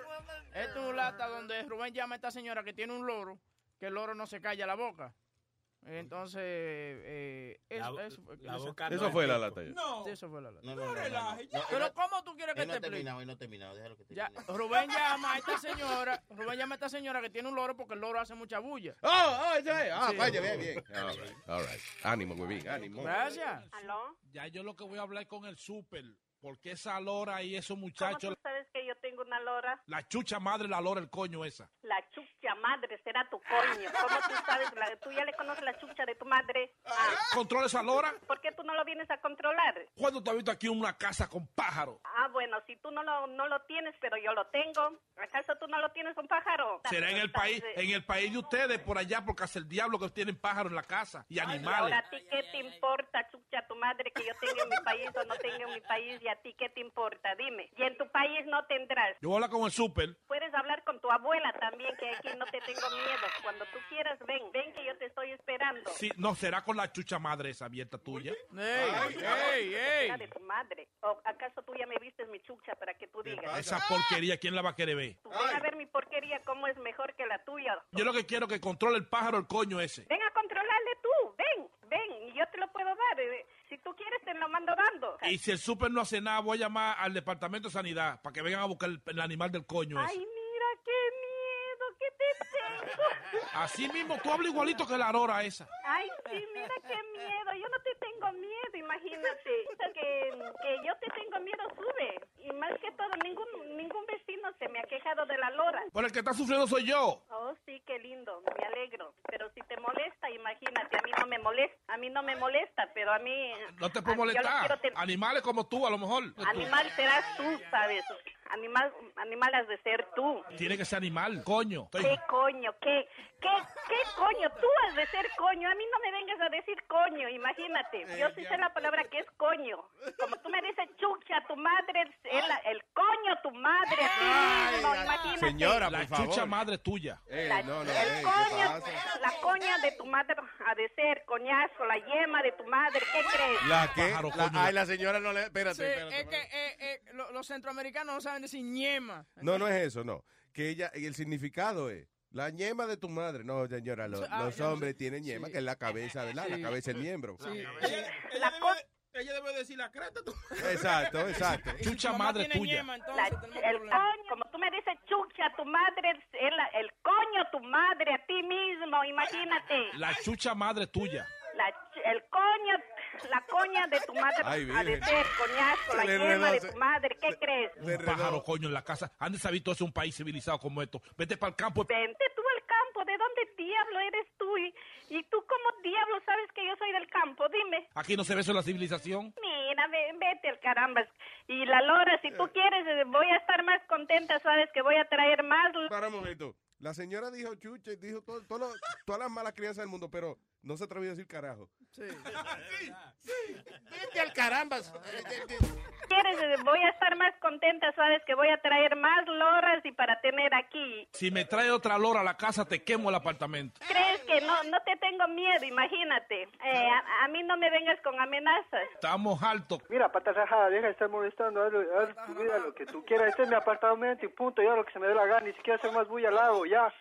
Este es un lata donde Rubén llama a esta señora que tiene un loro, que el loro no se calla la boca. Entonces, eh, eso, La- eso, fue- la eso- boca Eso no fue es la eco. lata ya. No. Eso fue la lata. No, no, no, no, no. No, Pero no- ¿cómo tú quieres que él no te explique? no ha terminado, déjalo que Ya. Rubén llama a esta señora, Rubén llama a esta señora que tiene un loro porque el loro hace mucha bulla. Oh, oh, eso es. Ah, Sí. vaya, bien, bien. All right, all right. Ánimo, muy bien, ánimo. Gracias. Ya yo lo que voy a hablar es con el súper. Porque esa lora y esos ¿Cómo muchachos, tú sabes que yo tengo una lora? la chucha madre, la lora, el coño esa. La chucha madre será tu coño. ¿Cómo tú sabes? La- ¿Tú ya le conoces la chucha de tu madre? Ah, ¿Controla esa lora? ¿Por qué tú no lo vienes a controlar? ¿Cuándo te has visto aquí una casa con pájaros? Ah, bueno, si tú no lo, no lo tienes, pero yo lo tengo. ¿Acaso tú no lo tienes un pájaro? Será en el país, en el país de ustedes, por allá, porque hace el diablo que tienen pájaros en la casa y animales. Ahora, ¿a ti qué te importa, chucha, tu madre, que yo tenga en mi país o no tenga en mi país? ¿Y a ti qué te importa? Dime. Y en tu país no tendrás. Yo voy a hablar con el súper. Puedes hablar con tu abuela también, que aquí no te tengo miedo. Cuando tú quieras, ven, ven que yo te estoy esperando. Sí, no, será con la chucha madre esa abierta tuya. La de tu madre. ¿O acaso tú ya me viste mi chucha para que tú digas? Esa porquería, ¿quién la va a querer ver? Tú ven a ver mi porquería, cómo es mejor que la tuya. Yo lo que quiero es que controle el pájaro, el coño ese. Ven a controlarle tú, ven, ven, y yo te lo puedo dar. Si tú quieres, te lo mando dando. Y si el súper no hace nada, voy a llamar al departamento de sanidad para que vengan a buscar el, el animal del coño Ay, ese. mira qué miedo que te. Así mismo, tú hablas igualito que la lora esa. Ay, sí, mira qué miedo. Yo no te tengo miedo, imagínate. Que, que yo te tengo miedo sube. Y más que todo, ningún, ningún vecino se me ha quejado de la lora. Por el que está sufriendo soy yo. Oh, sí, qué lindo, me alegro. Pero si te molesta, imagínate, a mí no me molesta, a mí no me molesta, pero a mí... No te puedo molestar. Animales como tú, a lo mejor. Animal serás tú, ¿sabes? Animal, animal has de ser tú. Tiene que ser animal, coño. Estoy- ¿Qué coño? ¿Qué, qué, qué coño? Tú has de ser coño. A mí no me vengas a decir coño, imagínate. Yo sí sé la palabra que es coño. Como tú me dices chucha, tu madre, el, el coño, tu madre, a ti mismo, imagínate. Señora, la por favor. chucha madre tuya. La- no, no, el ey, ¿qué coño, pasa? la coña de tu madre ha de ser coñazo, la yema de tu madre, ¿qué crees? ¿La? Pájaro, La- coño. ay, la señora no le... Espérate, Sí, espérate. es que eh, eh, lo- los centroamericanos no saben decir ñema. No, no es eso, no. Que ella, y el significado es la ñema de tu madre. No, señora, Ah, los hombres tienen ñema, que es la cabeza, ¿verdad? La Sí. cabeza del miembro. Ella debe decir la creta. Exacto, exacto. Chucha madre tiene tuya. ñema, entonces La- tenemos el coño, como tú me dices chucha, tu madre, el, el coño, tu madre, a ti mismo, imagínate. La chucha madre tuya. La el coño, la coña de tu madre Ay, ha de ser coñazo, la le yema de tu madre, ¿qué crees? Un pájaro, coño, en la casa. ¿Han de saber todo eso un país civilizado como esto? Vete para el campo. Vente tú al campo, ¿de dónde diablo eres tú? Y, y tú como diablo sabes que yo soy del campo, dime. Aquí no se ve eso en la civilización. Mira, ve- vete al caramba. Y la Lora, si tú quieres, eh, voy a estar más contenta, sabes que voy a traer más. Para un momento. La señora dijo chucha y dijo todo, todo lo- todas las malas crianzas del mundo, pero No se atrevió a decir carajo. Sí. Vete al caramba. ¿Quieres? Voy a estar más contenta, sabes que voy a traer más loras y para tener aquí. Si me trae otra lora a la casa, te quemo el apartamento. ¿Crees que no no te tengo miedo? Imagínate. Eh, a, a mí no me vengas con amenazas. Estamos altos. Mira, pata rajada, deja de estar molestando, haz, haz tu vida lo que tú quieras. Este es mi apartamento y punto, hago lo que se me dé la gana, ni siquiera hacer más bulla al lado, ya.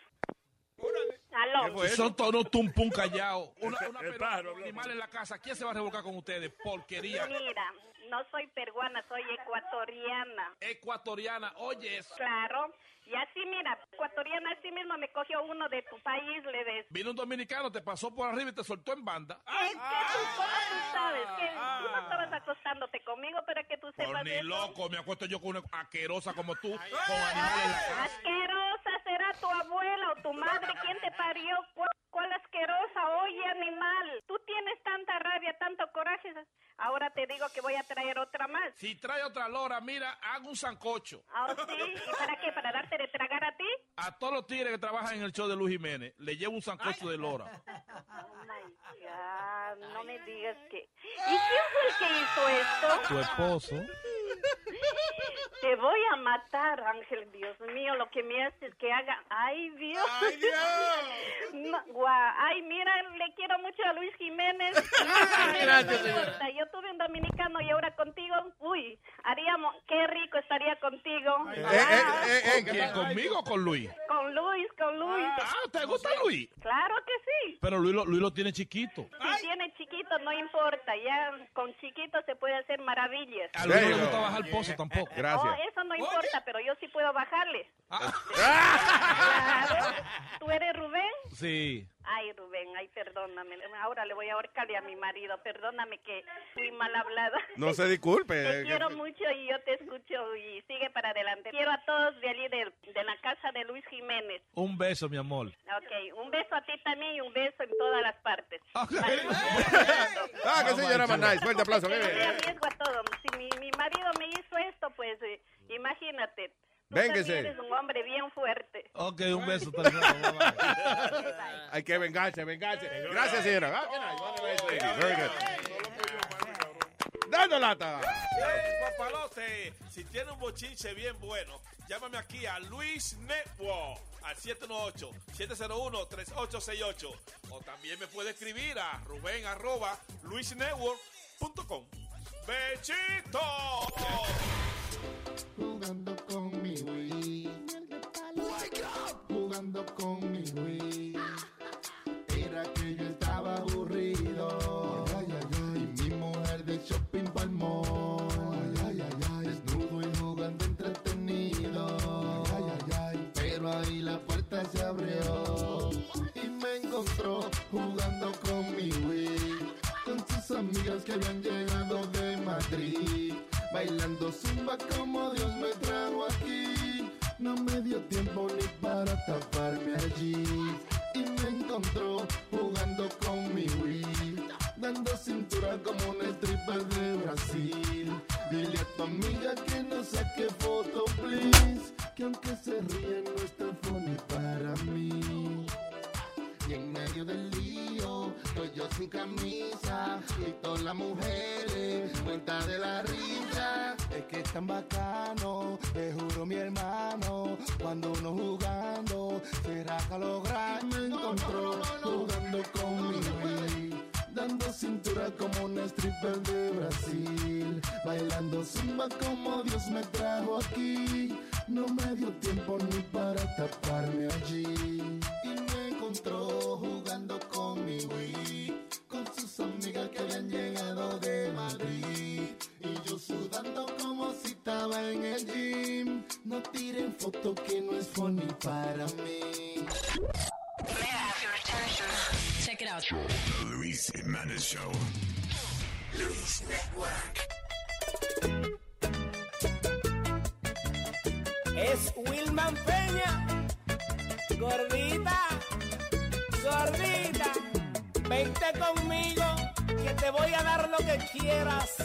Aló. Son todos unos tumpum callados. Una, una peruana con animal en la casa. ¿Quién se va a revolcar con ustedes? Porquería. Mira, no soy peruana, soy ecuatoriana. Ecuatoriana, oye eso. Claro. Y así, mira, ecuatoriana así mismo me cogió uno de tu país, le des. Vino un dominicano, te pasó por arriba y te soltó en banda. Es que tú, ¿cómo tú sabes? Que tú no estabas acostándote conmigo, pero que tú Por sepas ni de eso. loco, me acuesto yo con una asquerosa como tú, con animales en la casa. Asquerosa será tu abuela o tu madre. ¿Quién te parió? ¿Cuál, cuál asquerosa? Oye, animal. Tú tienes tanta rabia, tanto coraje. Ahora te digo que voy a traer otra más. Si trae otra lora, mira, hago un sancocho. Ah, sí. ¿Y para qué? ¿Para darte de tragar a ti? A todos los tigres que trabajan en el show de Luis Jiménez, le llevo un sancocho de lora. Oh my God, no me digas que. ¿Y quién fue el que hizo esto? Tu esposo. Te voy a matar, Ángel, Dios mío, lo que me haces que haga. ¡Ay, Dios! ¡Ay, Dios! ¡Ay, mira, le quiero mucho a Luis Jiménez. Gracias, No importa, Yo tuve un dominicano y ahora contigo, uy, haríamos, qué rico estaría contigo. Eh, Ah, ¿Quién, ¿Conmigo o con Luis? Con Luis, con Luis. Ah, ¿te gusta Luis? Claro que sí. Pero Luis lo, Luis lo tiene chiquito. Si tiene chiquito, no importa. Ya con chiquito se puede hacer maravillas. A Luis no le gusta bajar el pozo tampoco. Oh, eso no importa, pero yo sí puedo bajarle. ¿Tú eres Rubén? Sí. Ay, Rubén, ay, perdóname. Ahora le voy a ahorcarle a mi marido. Perdóname que fui mal hablada. No se disculpe. Te eh, quiero mucho y yo te escucho y sigue para adelante. Quiero a todos de allí de, de la casa de Luis Jiménez. Un beso, mi amor. Ok, un beso a ti también y un beso en todas las partes. Ah, qué señora más nice. Fuerte aplauso. Que le arriesgo a todo. Si mi, mi marido me hizo esto, pues eh, imagínate. Véngase. eres un hombre bien fuerte. Ok, un beso. bye, bye. Hay que vengarse, vengarse. Gracias, señora. Ah. Dando lata. Papalote, si tiene un bochinche bien bueno, llámame aquí a Luis Network al 718-701-3868. O también me puede escribir a Rubén arroba luisnetwork.com. ¡Bechito! Jugando con mi Wii. Era que yo estaba aburrido. Y mi mujer de shopping pa'l mall. Desnudo y jugando entretenido. Pero ahí la puerta se abrió. Y me encontró jugando con mi Wii. Con sus amigas que habían llegado de Madrid. Bailando zumba como Dios me trajo aquí. No me dio tiempo ni para taparme allí. Y me encontró jugando con mi Wii. Dando cintura como un stripper de Brasil. Dile a tu amiga que no saque foto, please. Que aunque se ríe no es tan funny para mí. Y en medio del lío, estoy yo sin camisa y todas las mujeres cuenta de la risa. Es que es tan bacano, te juro mi hermano, cuando uno jugando será que lograr. Me encontró jugando con mi Wii, dando cintura como un stripper de Brasil, bailando zumba como Dios me trajo aquí. No me dio tiempo ni para taparme allí. Y encontró jugando con mi Wii, con sus amigas que habían llegado de Madrid. Y yo sudando como si estaba en el gym. No tiren foto que no es funny para mí. Check it out. The Luis Jimenez Show. Luis Network. Es Wilman Peña. Gordita, vente conmigo que te voy a dar lo que quieras.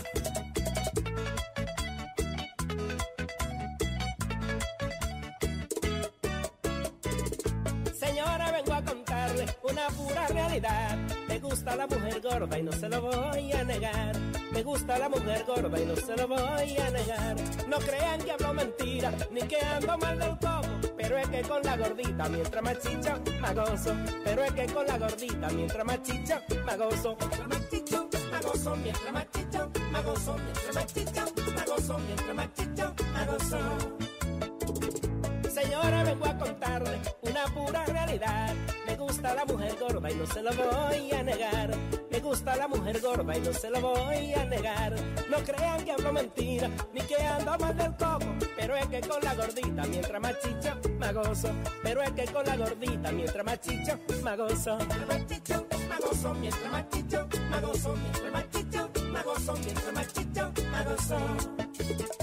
Señora, vengo a contarle una pura realidad. Te gusta la mujer gorda y no se lo voy a negar. Me gusta la mujer gorda y no se lo voy a negar. No crean que hablo mentira, ni que ando mal del coco. Pero es que con la gordita, mientras más chicha, más gozo. Pero es que con la gordita, mientras más chicha, más gozo. Mientras más más gozo. Mientras más más gozo. Mientras más chicha, más más más. Señora, vengo a contarle una pura realidad. Me gusta la mujer gorda y no se lo voy a negar. Me gusta la mujer gorda y no se lo voy a negar. No crean que hablo mentira, ni que ando mal del coco. Pero es que con la gordita, mientras más chicha, más gozo. Pero es que con la gordita, mientras más chicha, gozo. Mientras más chicha, gozo. Mientras más chicha, gozo. Mientras más chicha, gozo. Mientras más chicha, gozo.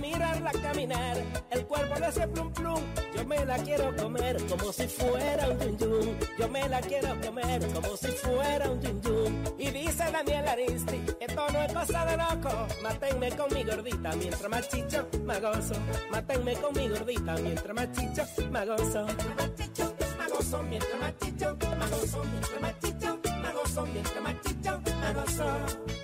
Mirarla caminar, el cuerpo le hace plum plum. Yo me la quiero comer como si fuera un yun yun. Yo me la quiero comer como si fuera un yun yun. Y dice Daniel Aristi, esto no es cosa de loco. Mátenme con mi gordita mientras más chicho, más gozo. Mátenme con mi gordita. Mientras más chicho, más gozo. Mientras más chicho, más gozo. Mientras más chicho, más gozo. Mientras más chicho, más gozo.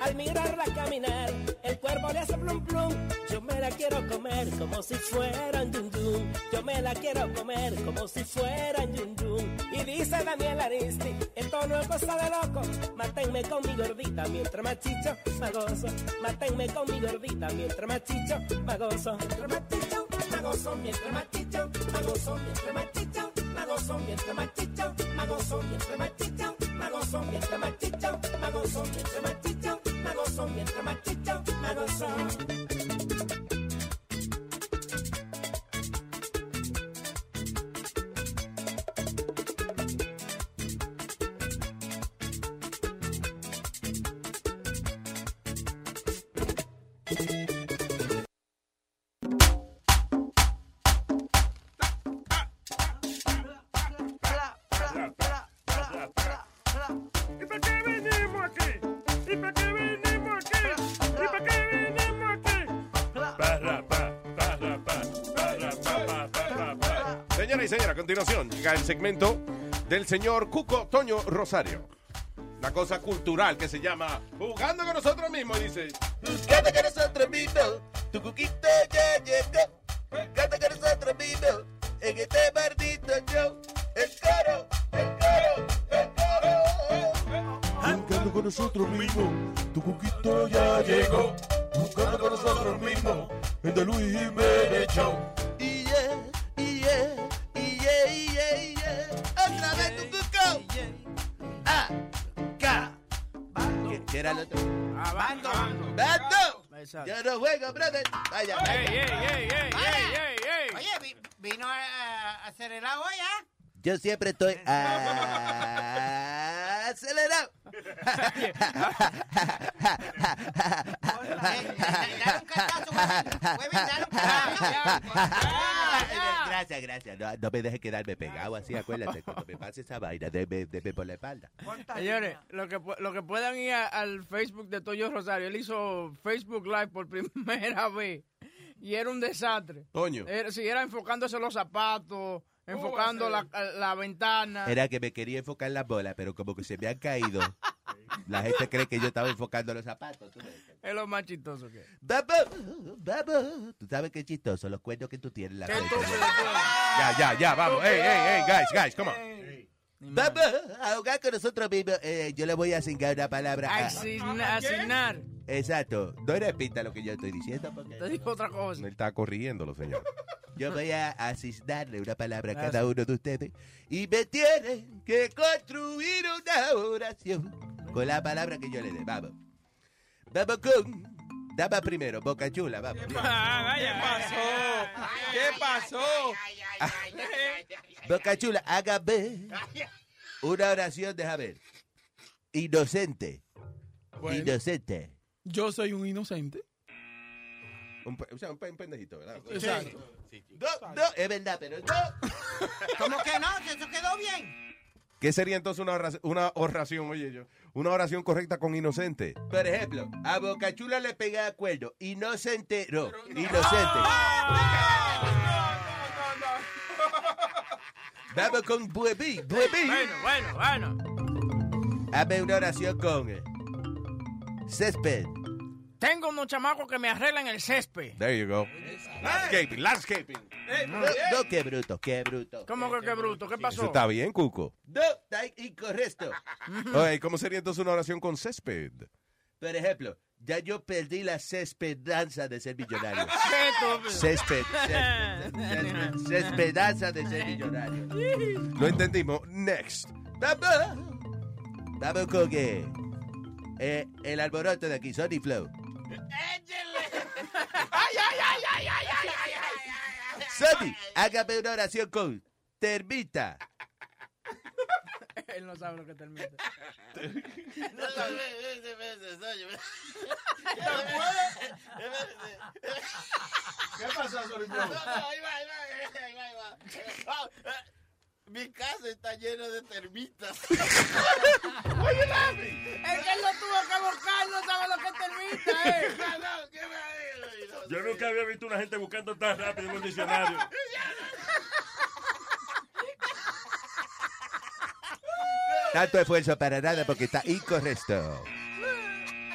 Al mirarla caminar, el cuerpo le hace plum plum. Yo me la quiero comer como si fuera un yun yun. Yo me la quiero comer como si fuera un yun yun. Y dice Daniel Aristi, esto no es cosa de loco. Mátenme con mi gordita mientras más chicho, más gozo. Mátenme con mi gordita mientras más chicho, más gozo. Mientras más chicho, más gozo. Mientras más chicho, más gozo. Mientras más chicho, más gozo. Mientras más chicho, más gozo. Mientras más manos son mientras machito, manos son mientras machito, manos son mientras machito, manos son. Llega el segmento del señor Cuco Toño Rosario. Una cosa cultural que se llama Jugando con nosotros mismos, dice. Jugando con nosotros mismos, tu cuquito ya llegó. Jugando con nosotros mismos, en este maldito show. El coro, el coro, el coro. Jugando con nosotros mismos, tu cuquito ya llegó. Jugando con nosotros mismos, en The Luis Jiménez Show. ¿Qué- ¿Qué era el otro? Bando. ¡Bando! Yo no juego, brother. Vaya, vaya. Ey, ey, ey, ey, Vaya. ey, ey, ey. Oye, vi- vino a, a acelerado ya. Yo siempre estoy acelerado. Gracias, gracias. No, no me dejes quedarme pegado así, acuérdate. Cuando me pase esa vaina, deme, deme por la espalda. Señores, lo que, lo que puedan ir a- al Facebook de Toyo Rosario, él hizo Facebook Live por primera vez y era un desastre. Toño. Era, sí, era enfocándose los zapatos, enfocando la, la ventana. Era que me quería enfocar las bolas, pero como que se me han caído. La gente cree que yo estaba enfocando los zapatos. ¿tú? Es lo más chistoso que es. Tú sabes qué chistoso, los cuentos que tú tienes en la. Ya, ya, ya, vamos. Hey, hey, hey, guys, guys, come on. Vamos a jugar con nosotros mismos. Eh, yo le voy a asignar una palabra. a- Asigna- asignar. Exacto. No repita lo que yo estoy diciendo porque Te digo otra cosa. Él está corrigiéndolo, señor. yo voy a asignarle una palabra a cada uno de ustedes y me tienen que construir una oración con la palabra que yo le dé. Vamos. Vamos con. Dama primero, Boca Chula, vamos. ¿Qué pasó? ¿Qué pasó? Boca Chula, hágame una oración, deja ver. Inocente. Bueno. Inocente. Yo soy un inocente. Un, o sea, un, pe- un pendejito, ¿verdad? Exacto. No, no, es verdad, pero no. ¿Cómo que no? Que Eso quedó bien. ¿Qué sería entonces una oración, una oración, oye yo? Una oración correcta con inocente. Por ejemplo, a Bocachula le pega a cuello y no se enteró. Inocente. Vamos con Buebi. Buebi. Bueno, bueno, bueno. Hazme una oración con eh, césped. Tengo unos chamacos que me arreglan el césped. There you go. Landscaping, landscaping. No, no, qué bruto, qué bruto. ¿Cómo que qué bruto? ¿Qué pasó? Eso está bien, Cuco. No, está incorrecto. Oye, ¿cómo sería entonces una oración con césped? Por ejemplo, ya yo perdí la céspedanza de ser millonario. Césped, césped, césped, céspedanza de ser millonario. Lo entendimos. Next. Vamos. Vamos con que eh, el alboroto de aquí, Sony Flow. ¡Ay, ay, ay, ay, ay, ay, ay, ay, ay! Sony, hágame una oración con termita. Él no sabe lo que termina. No sabe. ¿Qué pasó, Sony No, no, ahí va, ahí va, ahí va, ahí va. Ah, Mi casa está llena de termitas. Oye, Es que él lo tuvo que buscar, no sabe lo que termita, eh. No, no, ¿qué? Yo nunca había visto una gente buscando tan rápido en un diccionario. Tanto esfuerzo para nada porque está incorrecto.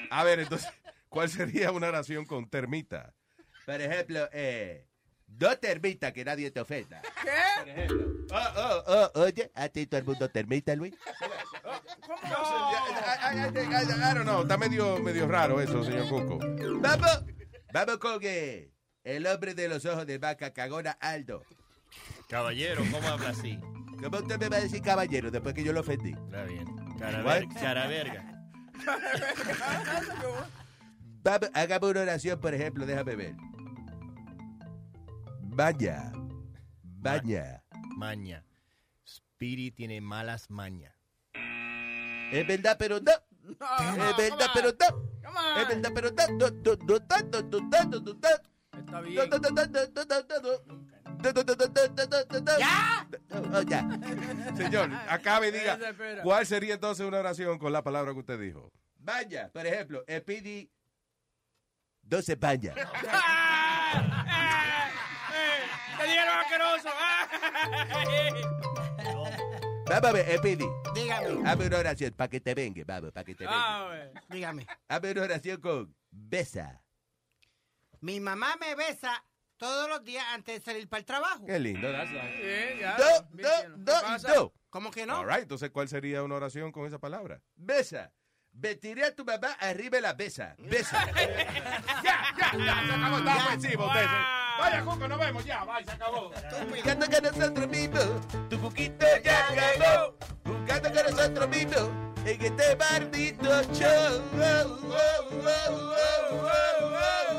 A ver, entonces, ¿cuál sería una oración con termita? Por ejemplo, eh, no termita que nadie te ofenda. ¿Qué? Oh, oh, oh, oye, a ti todo el mundo termita, Luis. I don't know, está medio, medio raro eso, señor Cuco. Vamos, vamos con eh, el hombre de los ojos de vaca cagona Aldo. Caballero, ¿cómo habla así? ¿Cómo usted me va a decir caballero después que yo lo ofendí? Está bien. Cara, cara verga. Una oración, por ejemplo, déjame ver. Maña. Maña. Maña. Spiri tiene malas mañas. Es verdad, pero no. no es verdad, pero no. Es verdad, pero no. Está bien. Oh, ya. Señor, acabe y diga. ¿cuál sería entonces una oración con la palabra que usted dijo? Vaya, por ejemplo, no se baña. ¡Te dijeron asqueroso! Vamos a ver. Dígame. Hazme una oración para que te venga, vamos, para que te venga. A ver. Dígame. Hazme una oración con besa. Mi mamá me besa todos los días antes de salir para el trabajo. Qué lindo, that's nice. Bien, ya. No, bien, no, bien. no, ¿Qué y pasa? no. ¿Cómo que no? All right, entonces, ¿cuál sería una oración con esa palabra? Besa. Me tiré a tu mamá arriba de la besa. Besa. Ya, ya, ya, se acabó, está ofensivo usted. Vaya, Cuco, nos vemos, ya, vaya, se acabó. Jugando con nosotros mismos. Tu poquito ya acabó. Jugando con nosotros mismos. En este maldito show. Oh, oh, oh, oh, oh, oh,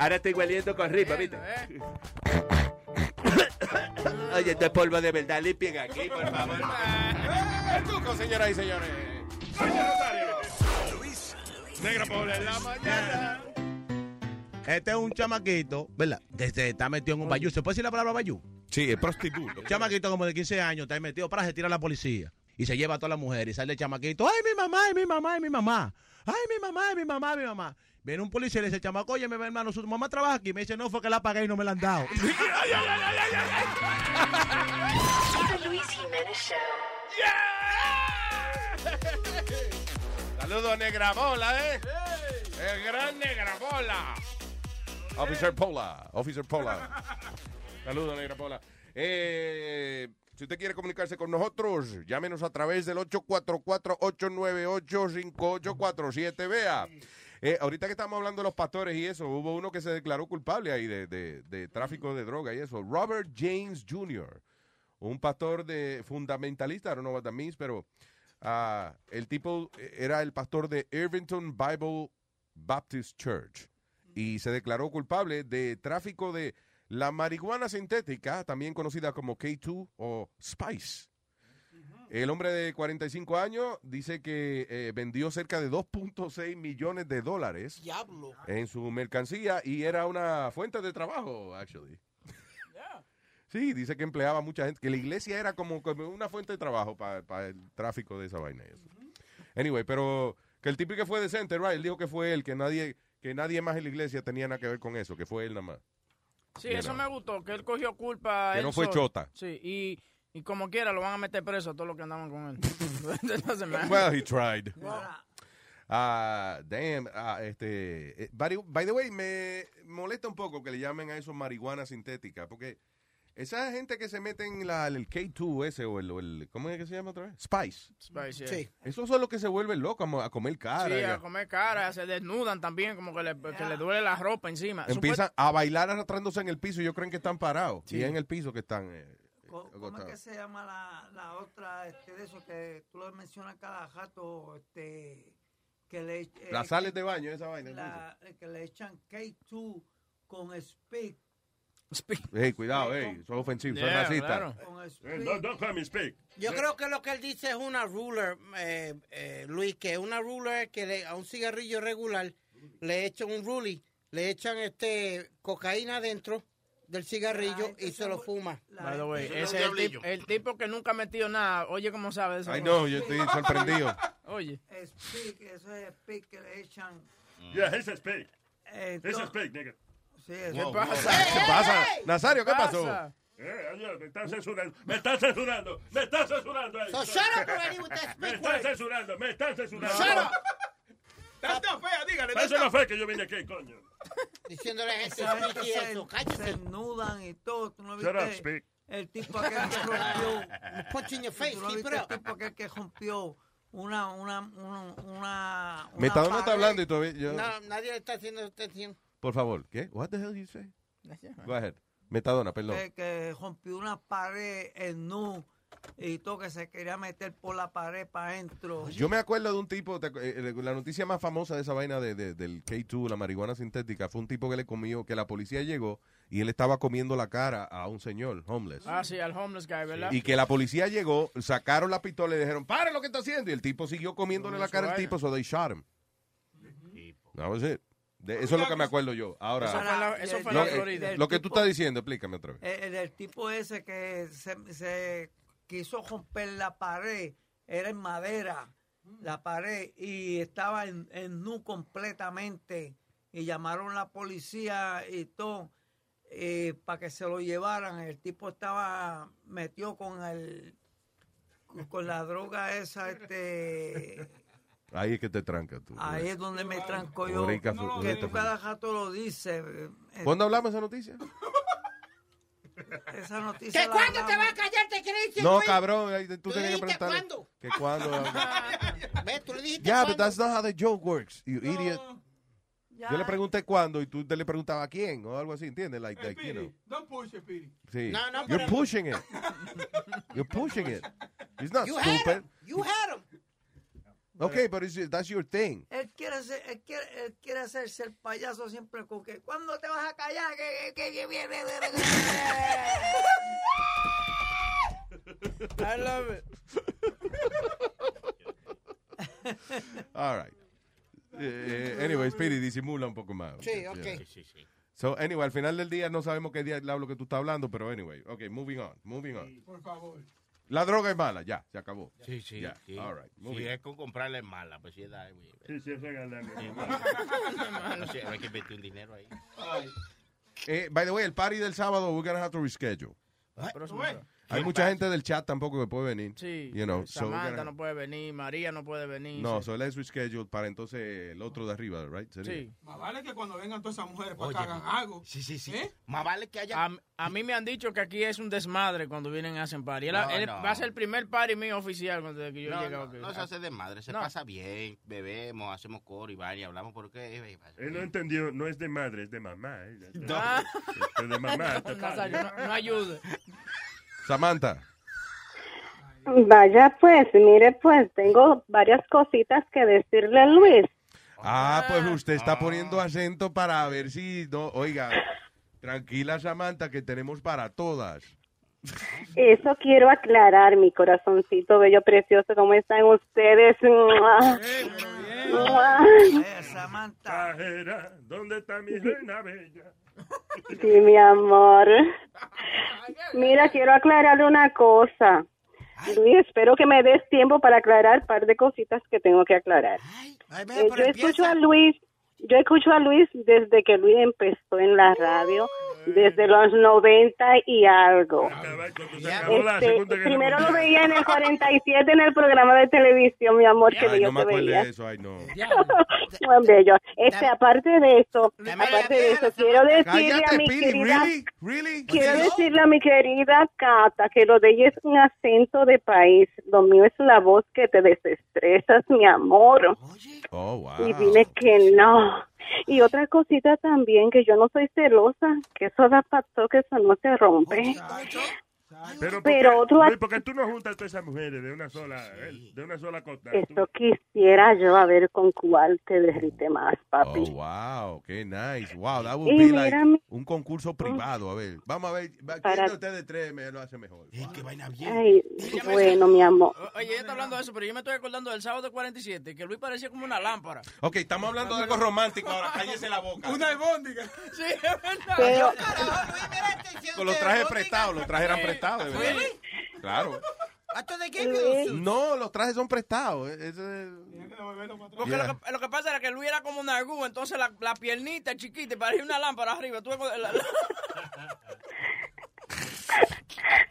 Ahora estoy hueliendo con ritmo, ¿viste? Oye, esto es polvo de verdad. Limpien aquí, por favor. El Cuco, señoras y señores. Señor Rosario. Negra pobre en la mañana. Este es un chamaquito, ¿verdad? Que se está metido en un bayú. ¿Se puede decir la palabra bayú? Sí, es prostituto. Un chamaquito como de 15 años está ahí metido para se tira a la policía. Y se lleva a todas las mujeres. Y sale el chamaquito. ¡Ay, mi mamá, ay, mi mamá, ay, mi mamá! ¡Ay, mi mamá, ay, mi mamá, ay, mi mamá! Viene un policía y le dice, chamaco, oye, mi hermano, su mamá trabaja aquí. Me dice, no, fue que la pagué y no me la han dado. The Luis Jiménez Show. Saludos, Negra Bola, ¿eh? El gran Negra Bola. Officer Pola. Officer Pola. Saludos, Negra Pola. Eh, si usted quiere comunicarse con nosotros, llámenos a través del 844-898-5847. Vea. Eh, ahorita que estamos hablando de los pastores y eso, hubo uno que se declaró culpable ahí de, de- tráfico de droga y eso. Robert James Jr., un pastor de fundamentalista, I don't know what that means, pero Ah, el tipo era el pastor de Irvington Bible Baptist Church y se declaró culpable de tráfico de la marihuana sintética, también conocida como K2 o Spice. El hombre de 45 años dice que eh, vendió cerca de 2.6 millones de dólares Diablo. en su mercancía y era una fuente de trabajo, actually. Sí, dice que empleaba mucha gente, que la iglesia era como, como una fuente de trabajo para el tráfico de esa vaina. y eso. Anyway, pero que el tipo que fue decente, right, él dijo que fue él, que nadie, que nadie más en la iglesia tenía nada que ver con eso, que fue él nada más. Sí, eso me gustó, que él cogió culpa. Que él no fue solo. chota. Sí, y, y como quiera lo van a meter preso a todos los que andaban con él. Well, he tried. Ah, damn, ah, este, eh, by, the- by the way, me molesta un poco que le llamen a eso marihuana sintética, porque esa gente que se mete en la, el K2 ese o el, o el- ¿cómo es que se llama otra vez? Spice. Spice, Sí. Esos son los que se vuelven locos a, a comer cara. Sí, a- comer cara, se desnudan también, como que le, que le duele la ropa encima. empiezan a bailar arrastrándose en el piso y ellos creen que están parados. Sí. Y es en el piso que están. eh, ¿Cómo es que se llama la, la otra este, de eso que tú lo mencionas cada rato? Este, que le, eh, Las sales de baño, esa vaina. la- eh, que le echan K2 con Speak. Hey, cuidado, hey, eso es ofensivo, eso es Yeah, racista. claro. Eh, Speak. don't, don't call me speak. Yo creo que lo que él dice es una ruler, eh, eh, Luis, que una ruler que le- a un cigarrillo regular le echan un ruly, le echan este cocaína adentro del cigarrillo y se lo fuma. By the way, ese es el tipo, el tipo que nunca ha metido nada. Oye, ¿cómo sabe de eso? Ay, no, yo estoy sorprendido. Oye. Speak, eso es Speak que le echan. Yeah, he's a speak. A no- speak, nigga. Sí, eso Wow, ¿Qué pasa? wow. ¿Qué pasa? Nazario, ¿qué pasó? pasa? Eh, adiós, me están censurando, me están censurando, me están censurando. ahí. So shut up already with that Me están censurando, me están censurando. Shut up. Tanta fea, dígale. Eso no fue que yo vine aquí, coño. Diciéndole a gente Esa eso, cállese. se nudan y todo. ¿Tú no Shut up, viste Speak. el tipo aquel que rompió? Punch in your face, ¿Tú no viste el tipo aquel que rompió una, una, una, una, Metadona una está hablando y todavía. yo- No, nadie le está haciendo atención. Por favor, ¿qué? What the hell you say? Go ahead. Metadona, perdón. que, que rompió una pared en nu y todo que se quería meter por la pared para adentro. Yo me acuerdo de un tipo, acu- eh, la noticia más famosa de esa vaina de, de- del K2, la marihuana sintética, fue un tipo que le comió, que la policía llegó y él estaba comiendo la cara a un señor, homeless. Ah, sí, al homeless guy, ¿verdad? Y que la policía llegó, sacaron la pistola y le dijeron, pare lo que está haciendo. Y el tipo siguió comiéndole la cara al tipo, so they shot him. That was it. De- eso es lo que me acuerdo yo. Ahora, Eso fue la- eso fue lo, la eh, Florida. lo que tú estás diciendo, explícame otra vez. El, el tipo ese que se, se quiso romper la pared, era en madera, la pared, y estaba en, en nu completamente. Y llamaron a la policía y todo, para que se lo llevaran. El tipo estaba metido con el con la droga esa, este, Ahí es que te tranca tú. ahí es donde me tranco yo. Rica Que futbolista. tú cada rato lo dices. eh, ¿Cuándo hablamos de esa noticia? Esa noticia. ¿Que cuándo te vas a callar? ¿Te decir, No, cabrón, ahí tú ¿Tú tienes que dijiste preguntarle. cuándo? Que cuándo. ¿Ves? Tú le dijiste Yeah, cuándo. but that's not how the joke works, you idiot. Yo le pregunté cuándo y tú te le preguntabas a quién o algo así, ¿entiendes? Like, like, you know. Don't push it, Piri. Sí. No, no, You're pushing it. You're pushing it. It's not You had stupid. him. You had him. Okay, but it's, that's your thing. Él quiere, ser, él, quiere, él quiere hacerse el payaso siempre con que ¿cuándo te vas a callar? Que, que, que viene. I love it. All right. Eh, eh, anyway, Speedy, disimula un poco más. Sí, ok. Yeah. So, anyway, al final del día no sabemos qué diablo que tú estás hablando, pero anyway, okay, moving on, moving on. Por favor. La droga es mala, ya, se acabó. Sí, sí, Ya, sí. all right, Si moving es con comprarle mala, pues sí, da. güey. Sí, sí, eso es. Sí, No sé, hay que invertir un dinero ahí. Eh, by the way, el party del sábado, we're gonna have to reschedule. Hay mucha gente del chat tampoco que puede venir. Sí, You know, so Samantha gonna- no puede venir, María no puede venir. no, sí. so let's reschedule para entonces el otro de arriba, right? Sería. Sí. Más vale que cuando vengan todas esas mujeres para que hagan algo. Sí, sí, sí. ¿Eh? Más vale que haya. A, a mí me han dicho que aquí es un desmadre cuando vienen a hacer party. Él- No, él no. Va a ser el primer party mío oficial cuando que yo no, llegué. no, aquí. no se hace de madre, se No. pasa bien, bebemos, hacemos coro y vaina, hablamos porque eh, Él no entendió, no es de madre, es de mamá. ¿eh? Ah. Es de mamá. No, no, no ayude. Samantha. Vaya pues, mire pues, tengo varias cositas que decirle a Luis. Ah, pues usted está poniendo acento para ver si no, oiga, tranquila Samantha que tenemos para todas. Eso quiero aclarar, mi corazoncito bello, precioso, ¿cómo están ustedes? Cajera, ¿dónde está mi reina bella? Sí, mi amor. Mira, quiero aclararle una cosa. Luis, espero que me des tiempo para aclarar un par de cositas que tengo que aclarar. Eh, yo escucho a Luis, yo escucho a Luis desde que Luis empezó en la radio, desde los 90 y algo. Este, primero lo veía en el 47 en el programa de televisión, mi amor, que Ay, yo no te veía. de eso, ay no. Muy bello. Este, aparte de eso, aparte de eso, quiero decirle a mi querida, quiero decirle a mi querida Cata que lo de ella es un acento de país, lo mío es la voz que te desestresas, mi amor. Oh. Y dile que no. Y otra cosita también, que yo no soy celosa, que eso da pato, que eso no se rompe. Pero, Pero ¿por qué, otro- Luis, ¿por qué tú no juntas a todas esas mujeres de una sola, eh, de una sola cosa? Eso quisiera yo a ver con cuál te derrite más, papi. Oh, wow, qué nice. Wow, that would Y be like mi- un concurso privado. A ver, vamos a ver, ¿quién Para- de ustedes tres me lo hace mejor? Ay, bueno, mi amor. Oye, ella está hablando de eso, pero yo me estoy acordando del sábado 47, que Luis parecía como una lámpara. Ok, estamos hablando de algo romántico ahora, cállese la boca. Una albóndiga. Sí, es verdad. Pero- Con los trajes prestados, los trajes eran prestados, de verdad. Claro. No, los trajes son prestados. eh, eso es- Porque Yeah. lo, que, lo que pasa era que Luis era como una agú, entonces la, la piernita chiquita y parecía una lámpara arriba. Tú la-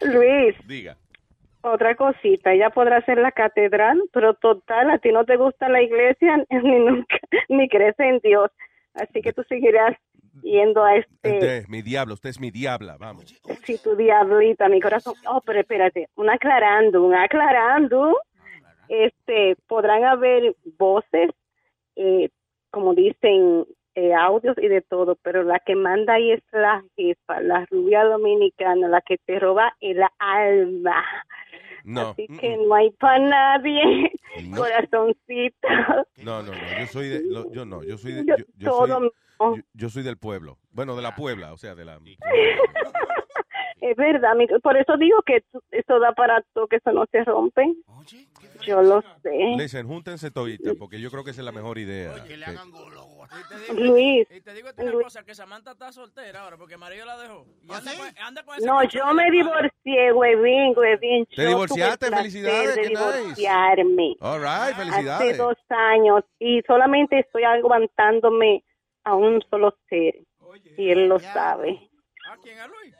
Luis, Diga. otra cosita, ella podrá ser la catedral, pero total, a ti no te gusta la iglesia ni nunca, ni crees en Dios. Así que tú seguirás yendo a este, Usted mi diablo, usted es mi diabla, vamos. si tu diablita, mi corazón. Oh, pero espérate, un aclarando, un aclarando. Este, podrán haber voces, eh, como dicen, eh, audios y de todo, pero la que manda ahí es la jefa, la rubia dominicana, la que te roba el alma. No, Así mm, que no hay para nadie, No. corazoncito. no, no, no, yo soy de, lo- yo no, yo soy de, Yo yo, yo todo soy, no. yo, yo soy del pueblo, bueno, de la Puebla, o sea, de la... Es verdad, por eso digo que eso da para todo, que eso no se rompe. Yo lo sé. Listen, júntense toditas, porque yo creo que esa es la mejor idea. que- Luis, Y te digo esta una cosa, que Samantha está soltera ahora porque marido la dejó. Y anda, con, anda con no, yo me divorcié, huevín, huevín. ¿Te Yo divorciaste? Felicidades, de divorciarme. All right, Hace felicidades. dos años y solamente estoy aguantándome a un solo ser. Y él lo sabe. ¿A quién? ¿A Luis?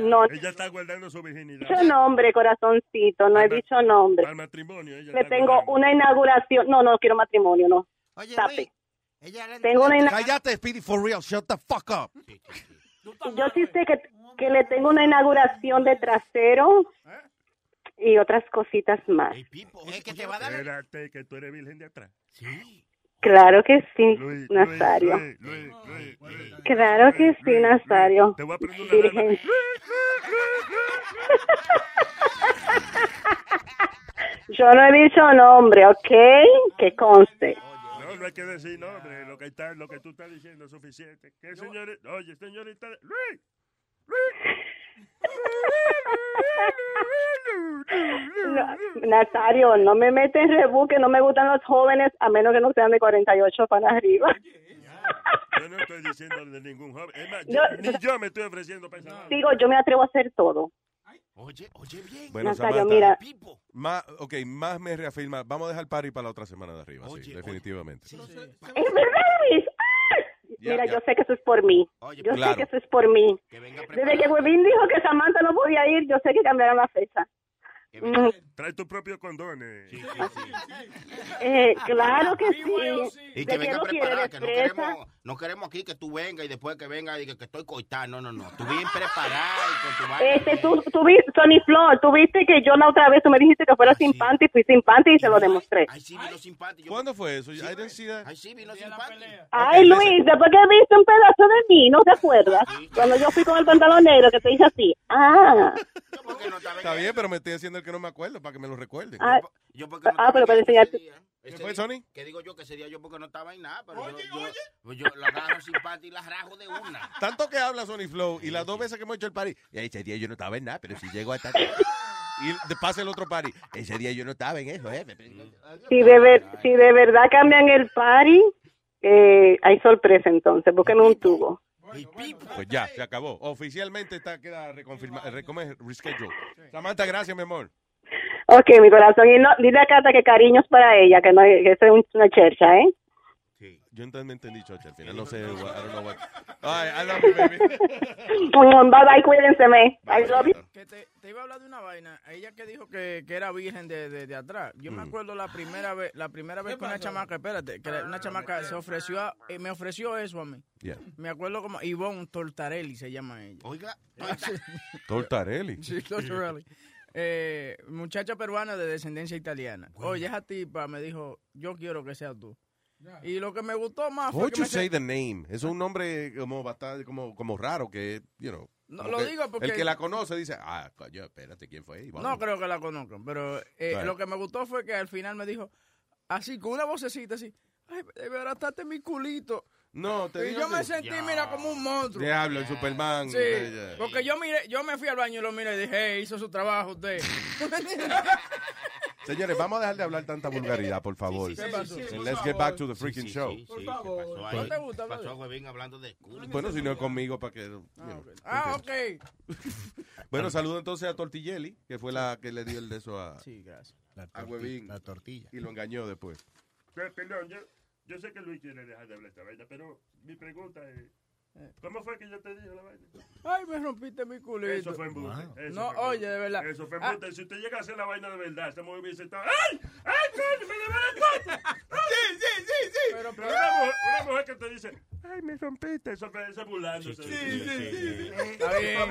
No, Ella está guardando su virginidad. dicho nombre, corazoncito, no he dicho nombre. Al matrimonio. Ella Le tengo guardando. una inauguración. No, no quiero matrimonio, no. Tape. Tengo una Cállate, Speedy, for real. Shut the fuck up. Yo sí sé que, que le tengo una inauguración de trasero y otras cositas más. Espérate, que tú eres virgen de atrás. Claro que sí, Luis, Nazario. Luis, Luis, Luis, Luis. Claro que sí, Nazario. Te voy a prender una Virgen. Yo no he dicho nombre, ¿ok? Que conste. No, no hay que decir nombre. Lo que, está, lo que tú estás diciendo es suficiente. ¿Qué señorita? Oye, señorita. Luis. No, Nazario, no me metes en rebú que no me gustan los jóvenes a menos que no sean de 48 para arriba. Yo no estoy diciendo de ningún joven. Es más, No, yo- ni yo me estoy ofreciendo vaina. Digo, yo me atrevo a hacer todo. Bueno, Nazario, Samantha, mira. Más, ok, más me reafirma. Vamos a dejar party para la otra semana de arriba, sí, definitivamente. ¿Es verdad, Luis? Ya, Mira, ya. yo sé que eso es por mí. Yo Claro. sé que eso es por mí. Desde que Huevín dijo que Samantha no podía ir, yo sé que cambiaron la fecha. Trae tu propio condón. eh. eh, claro que sí. Y ¿De que venga preparada, ¿De que no queremos, no queremos aquí que tú vengas y después que venga y que, que estoy coitando. No, no, no. Tú bien preparada y con tu vaina. Este, tú, tú vi- Tony Flor, tú viste que yo la otra vez tú me dijiste que fuera sin panty, fui sin panty y se lo demostré. ¿Cuándo fue eso? I didn't see that. Ay, sí, vino sin panty. Ay, Luis, después que viste un pedazo de mí, ¿no te acuerdas? Cuando yo fui con el pantalón negro que te hice así. Ah, Está bien, eso. pero me estoy haciendo el que no me acuerdo para que me lo recuerden. Ah, Yo porque no ah, pero para enseñarte. ¿Qué fue, Sony? Que digo yo que ese día yo porque no estaba en nada, pero yo, yo, pues yo la agarro sin parte y la rajo de una. Tanto que habla Sony Flow y las dos veces que hemos hecho el party, y ese día yo no estaba en nada, pero si llego hasta acá. Y pasa el otro party, ese día yo no estaba en eso, jefe. Si de, ver- si de verdad cambian el party, eh, hay sorpresa entonces, búsqueme un tubo. Pues ya, se acabó. Oficialmente está queda reconfirmado, reschedule. Samantha, gracias, mi amor. Ok, mi corazón, y no, dile a Cata que cariños para ella, que no que es un- una chercha, ¿eh? Yo también entendí, Chocha, al final no sé, I don't know what. Ay, I love you, baby. Bye bye, cuídense, me. I love you. Que te, te iba a hablar de una vaina. Ella que dijo que, que era virgen de, de, de atrás. Yo me Mm. acuerdo la primera vez, la primera vez que una chamaca, espérate, que una chamaca se ofreció, a- eh, me ofreció eso a mí. Yeah. Me acuerdo como Ivonne Tortarelli se llama ella. Oiga, Tortarelli. Sí, Tortarelli. Eh, muchacha peruana de descendencia italiana. Oye, esa tipa me dijo, yo quiero que seas tú. Y lo que me gustó más fue you me say the name? Es un nombre como bastante, como, como raro que, you know. No, lo digo porque- El que la conoce dice, ah, coño, espérate, ¿quién fue? Ivonne? No creo que la conozcan, pero eh, Right. lo que me gustó fue que al final me dijo, así, con una vocecita así, ay, de verdad, estate mi culito. No, te Y yo me sentí, mira, como un monstruo. Diablo, el Superman. Sí, porque yo miré, yo me fui al baño y lo miré y dije, hey, hizo su trabajo usted. Señores, vamos a dejar de hablar tanta vulgaridad, por favor. sí, sí, por let's get favor. back to the freaking sí, show. sí, sí, ¿qué pasó ahí? ¿No te gusta Pasó hablando de culo. Bueno, si no es conmigo, para que. Ah, ¿entiendes? ok. Bueno, saludo entonces a Tortilleli, que fue la que le dio el de eso a, Sí, gracias. a Huevín. La tortilla. Y lo engañó después. Pe- Perdón, yo, yo sé que Luis quiere dejar de hablar esta vaina, pero mi pregunta es, ¿cómo fue que yo te dije la vaina? Ay, me rompiste mi culito. Eso fue embuste. eso No, fue embuste. oye, de verdad. Eso fue Ah. embuste. Si usted llega a hacer la vaina de verdad, esta mujer hubiese estado, ¡ay! ¡ay, coño, me debe la cosa! Sí, sí, sí, sí. Pero, una, mujer, una mujer que te dice, ¡ay, me rompiste! Eso eso burlándose. Sí, sí, sí. Está bien.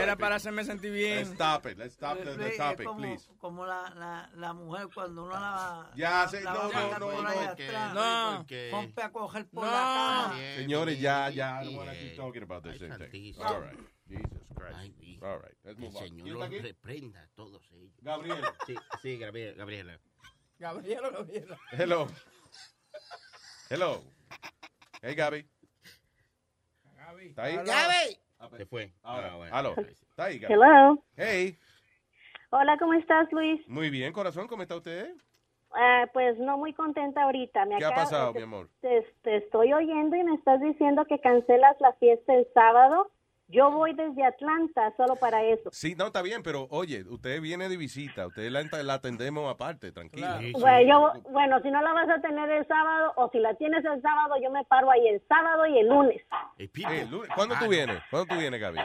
Era para hacerme sentir bien. Let's stop it. Let's stop the, Es the topic, como, please. como la, la, la mujer cuando uno la, Ya, sí, la no, va a no, no, no, atrás, No. rompe a coger por No. la cara. Señores, ya, ya. I don't want to keep talking about this. Ay, thing. All right. Jesus Ay, Christ. mi- All right. Let's El move on. Señor ¿Quién los reprenda a todos ellos. Gabriel. Sí, sí, Gabriel, Gabriela. Gabriela, Gabriela. Hello. Hello. Hey, Gaby. ¿Está ahí? Gaby. Se fue. Ahora, Ah, bueno. aló. ¿Está ahí, Gaby? Hello. Hey. Hola, ¿cómo estás, Luis? Muy bien, corazón. ¿Cómo está usted? Ah, pues no muy contenta ahorita. Me ¿Qué ha pasado, te- mi amor? Te, te estoy oyendo y me estás diciendo que cancelas la fiesta el sábado. Yo voy desde Atlanta solo para eso. Sí, no, está bien, pero oye, usted viene de visita. Usted la, la atendemos aparte, tranquila. Bueno, yo, bueno, si no la vas a tener el sábado o si la tienes el sábado, yo me paro ahí el sábado y el lunes. Eh, lunes. ¿Cuándo tú vienes? ¿Cuándo tú vienes, Gaby?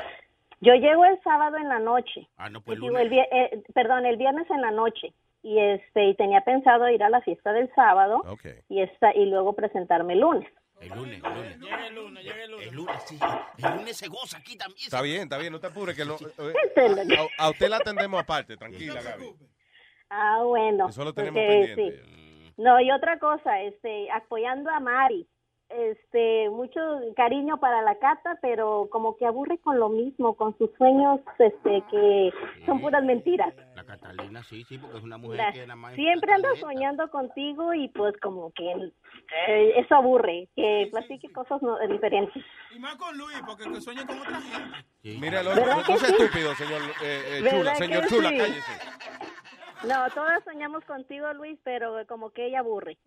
Yo llego el sábado en la noche. Ah, no, pues lunes. el vie- eh, perdón, el viernes en la noche. Y este y tenía pensado ir a la fiesta del sábado y esta y luego presentarme el lunes. El lunes, el lunes. Llega el lunes, llega el lunes. El lunes, sí. El lunes se goza aquí también. Está bien, está bien, no te apures. Que lo- eh, a, a usted la atendemos aparte, tranquila, Gaby. Ah, bueno. Eso lo tenemos porque pendiente. sí. No, y otra cosa, este, apoyando a Mari. Este, mucho cariño para la Cata, pero como que aburre con lo mismo, con sus sueños, este, que son puras mentiras. La Catalina, sí, sí, porque es una mujer La- que más... siempre anda soñando contigo y pues como que eh, eso aburre, que platique cosas no- diferentes. Y más con Luis, porque que sueña con otra gente. Mira, no, ¿Verdad no, que no sea sí? estúpido, señor eh, eh, Chula. ¿Verdad Señor que Chula, sí? cállese. No, todas soñamos contigo, Luis, pero como que ella aburre.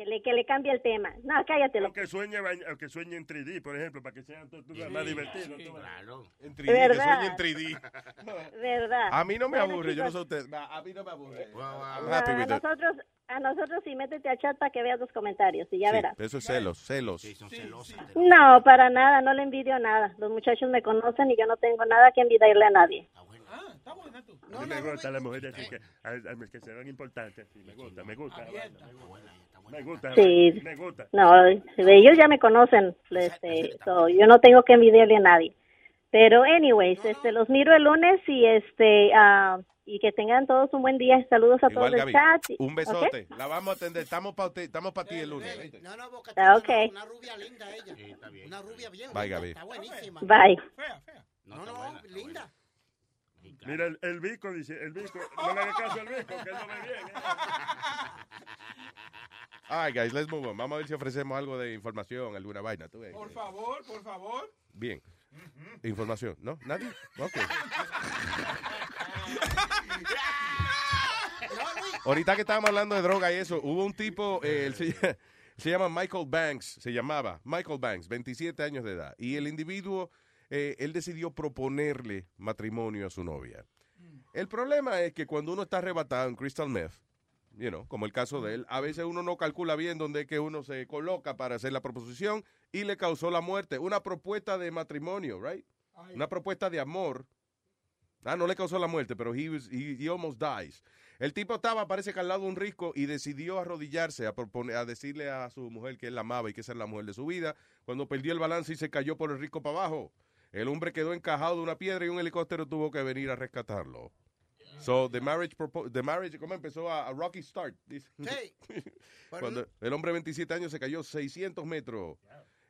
Que le, que le cambie el tema. No, cállate. O que sueñe, bañ- o que sueñe en 3D, por ejemplo, para que sea to- más divertido. ves. Claro. En 3D, ¿Verdad? que sueñe en 3D. ¿Verdad? A mí no me Bueno, aburre, yo no sé usted. A mí no me aburre. A, happy with that. nosotros, a nosotros sí, métete a chat para que veas los comentarios y ya Sí, verás. eso es celos, celos. No, para nada, no le envidio nada. Los muchachos me conocen y yo no tengo nada que envidiarle a nadie. A mí me gusta la mujer así que, a- a- que se ven importantes. sí, me gusta, me gusta. Me gusta, Sí. me gusta. No, de ellos ya me conocen. Este, so, yo no tengo que envidiarle a nadie. Pero, anyways, este, los miro el lunes y este, ah, y que tengan todos un buen día. Saludos a Igual, todos Gaby. chat. Un besote. La vamos a atender. Estamos para estamos para ti el lunes. No, no, Ah, Chula, ok. Una rubia linda ella. Una rubia bien Bye, Gaby. Está buenísima. Bye. No, no, linda. Mira, el, el bico dice, el bico, no le hagas caso al bico, que él no ve bien. ¿eh? All right, guys, let's move on. Vamos a ver si ofrecemos algo de información, alguna vaina. ¿Tú ves? Por favor, por favor. Bien. Información, ¿no? ¿Nadie? Ok. Ahorita que estábamos hablando de droga y eso, hubo un tipo, eh, él se, se llama Michael Banks, se llamaba Michael Banks, 27 años de edad. Y el individuo, eh, él decidió proponerle matrimonio a su novia. El problema es que cuando uno está arrebatado en crystal meth, you know, como el caso de él, a veces uno no calcula bien dónde es que uno se coloca para hacer la proposición y le causó la muerte. Una propuesta de matrimonio, right? Una propuesta de amor. Ah, no le causó la muerte, pero he, was- he- he almost dies. El tipo estaba, parece que al lado de un risco y decidió arrodillarse a, proponer, a decirle a su mujer que él la amaba y que esa es la mujer de su vida. Cuando perdió el balance y se cayó por el risco para abajo, el hombre quedó encajado de una piedra y un helicóptero tuvo que venir a rescatarlo. So, the marriage, propo- the marriage ¿cómo empezó a, a rocky start? Sí. Cuando el hombre de 27 años se cayó 600 metros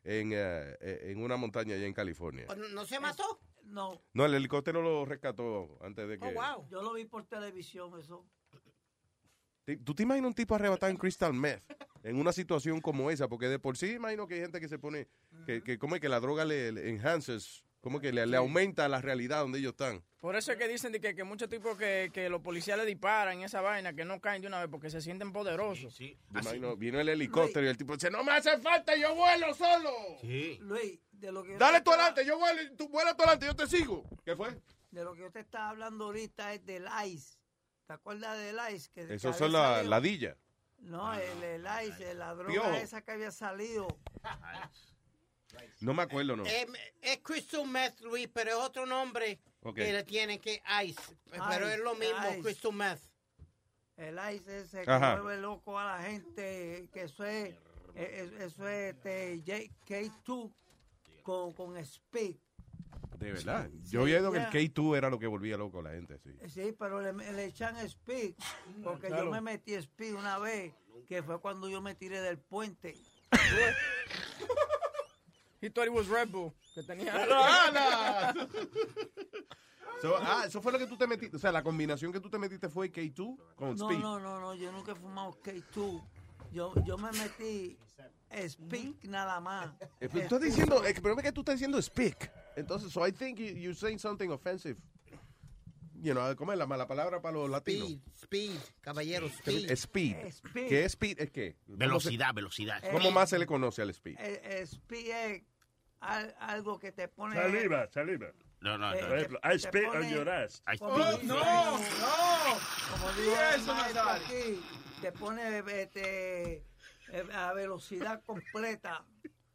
en, eh, eh, en una montaña allá en California. ¿No- ¿No se mató? No. No, el helicóptero lo rescató antes de que... Yo lo vi por televisión, eso. ¿Tú te imaginas un tipo arrebatado en crystal meth en una situación como esa? Porque de por sí imagino que hay gente que se pone, que, que como es que la droga le, le enhances, como que le, le aumenta la realidad donde ellos están. Por eso es que dicen de que, que muchos tipos que, que los policías le disparan esa vaina, que no caen de una vez porque se sienten poderosos. Yo imagino, vino el helicóptero y el tipo dice, no me hace falta, yo vuelo solo. Luis, de lo que yo Dale te tú estaba- adelante, yo vuelo, y tú vuelas tú adelante, yo te sigo. ¿Qué fue? De lo que yo te estaba hablando ahorita es del ICE. ¿Te acuerdas del ICE? Que, Eso son las salido? ladillas. No, el, el ICE, la droga Piojo. esa que había salido. No me acuerdo, no. Eh, es crystal meth, Luis, pero es otro nombre Ok. que le tienen que ice. Pero Ice, es lo mismo, ice. crystal meth. El ICE ese que Ajá. mueve loco a la gente, que eso es, eh, eh, eso es este, J- K2 con, con speed. De verdad. Sí, Yo había oído que el K2 era lo que volvía loco a la gente, sí. Sí, pero le, le echan speed, porque Claro. yo me metí speed una vez, que fue cuando yo me tiré del puente. He thought it was Red Bull, que tenía... So, ah, eso fue lo que tú te metiste. O sea, la combinación que tú te metiste fue K2 con No, Speed. no, no, no, yo nunca he fumado K2. Yo, yo me metí speed nada más. Eh, pero tú estás diciendo, eh, pero es que tú estás diciendo speak. Entonces, so I think you, you're saying something offensive. You know, ¿cómo es la mala palabra para los latinos? Speed, speed, caballero, speed. Speed. Speed. ¿Qué es speed? ¿Es qué? ¿Cómo se- Velocidad, velocidad. ¿Cómo más se le conoce al speed? Eh, eh, speed es al- algo que te pone... Saliva, saliva. No, no, Eh, no. Por ejemplo, I spit on your ass. I Como spit. dice- no, Como digo eso, Nazario. aquí, te pone este, eh, a velocidad completa.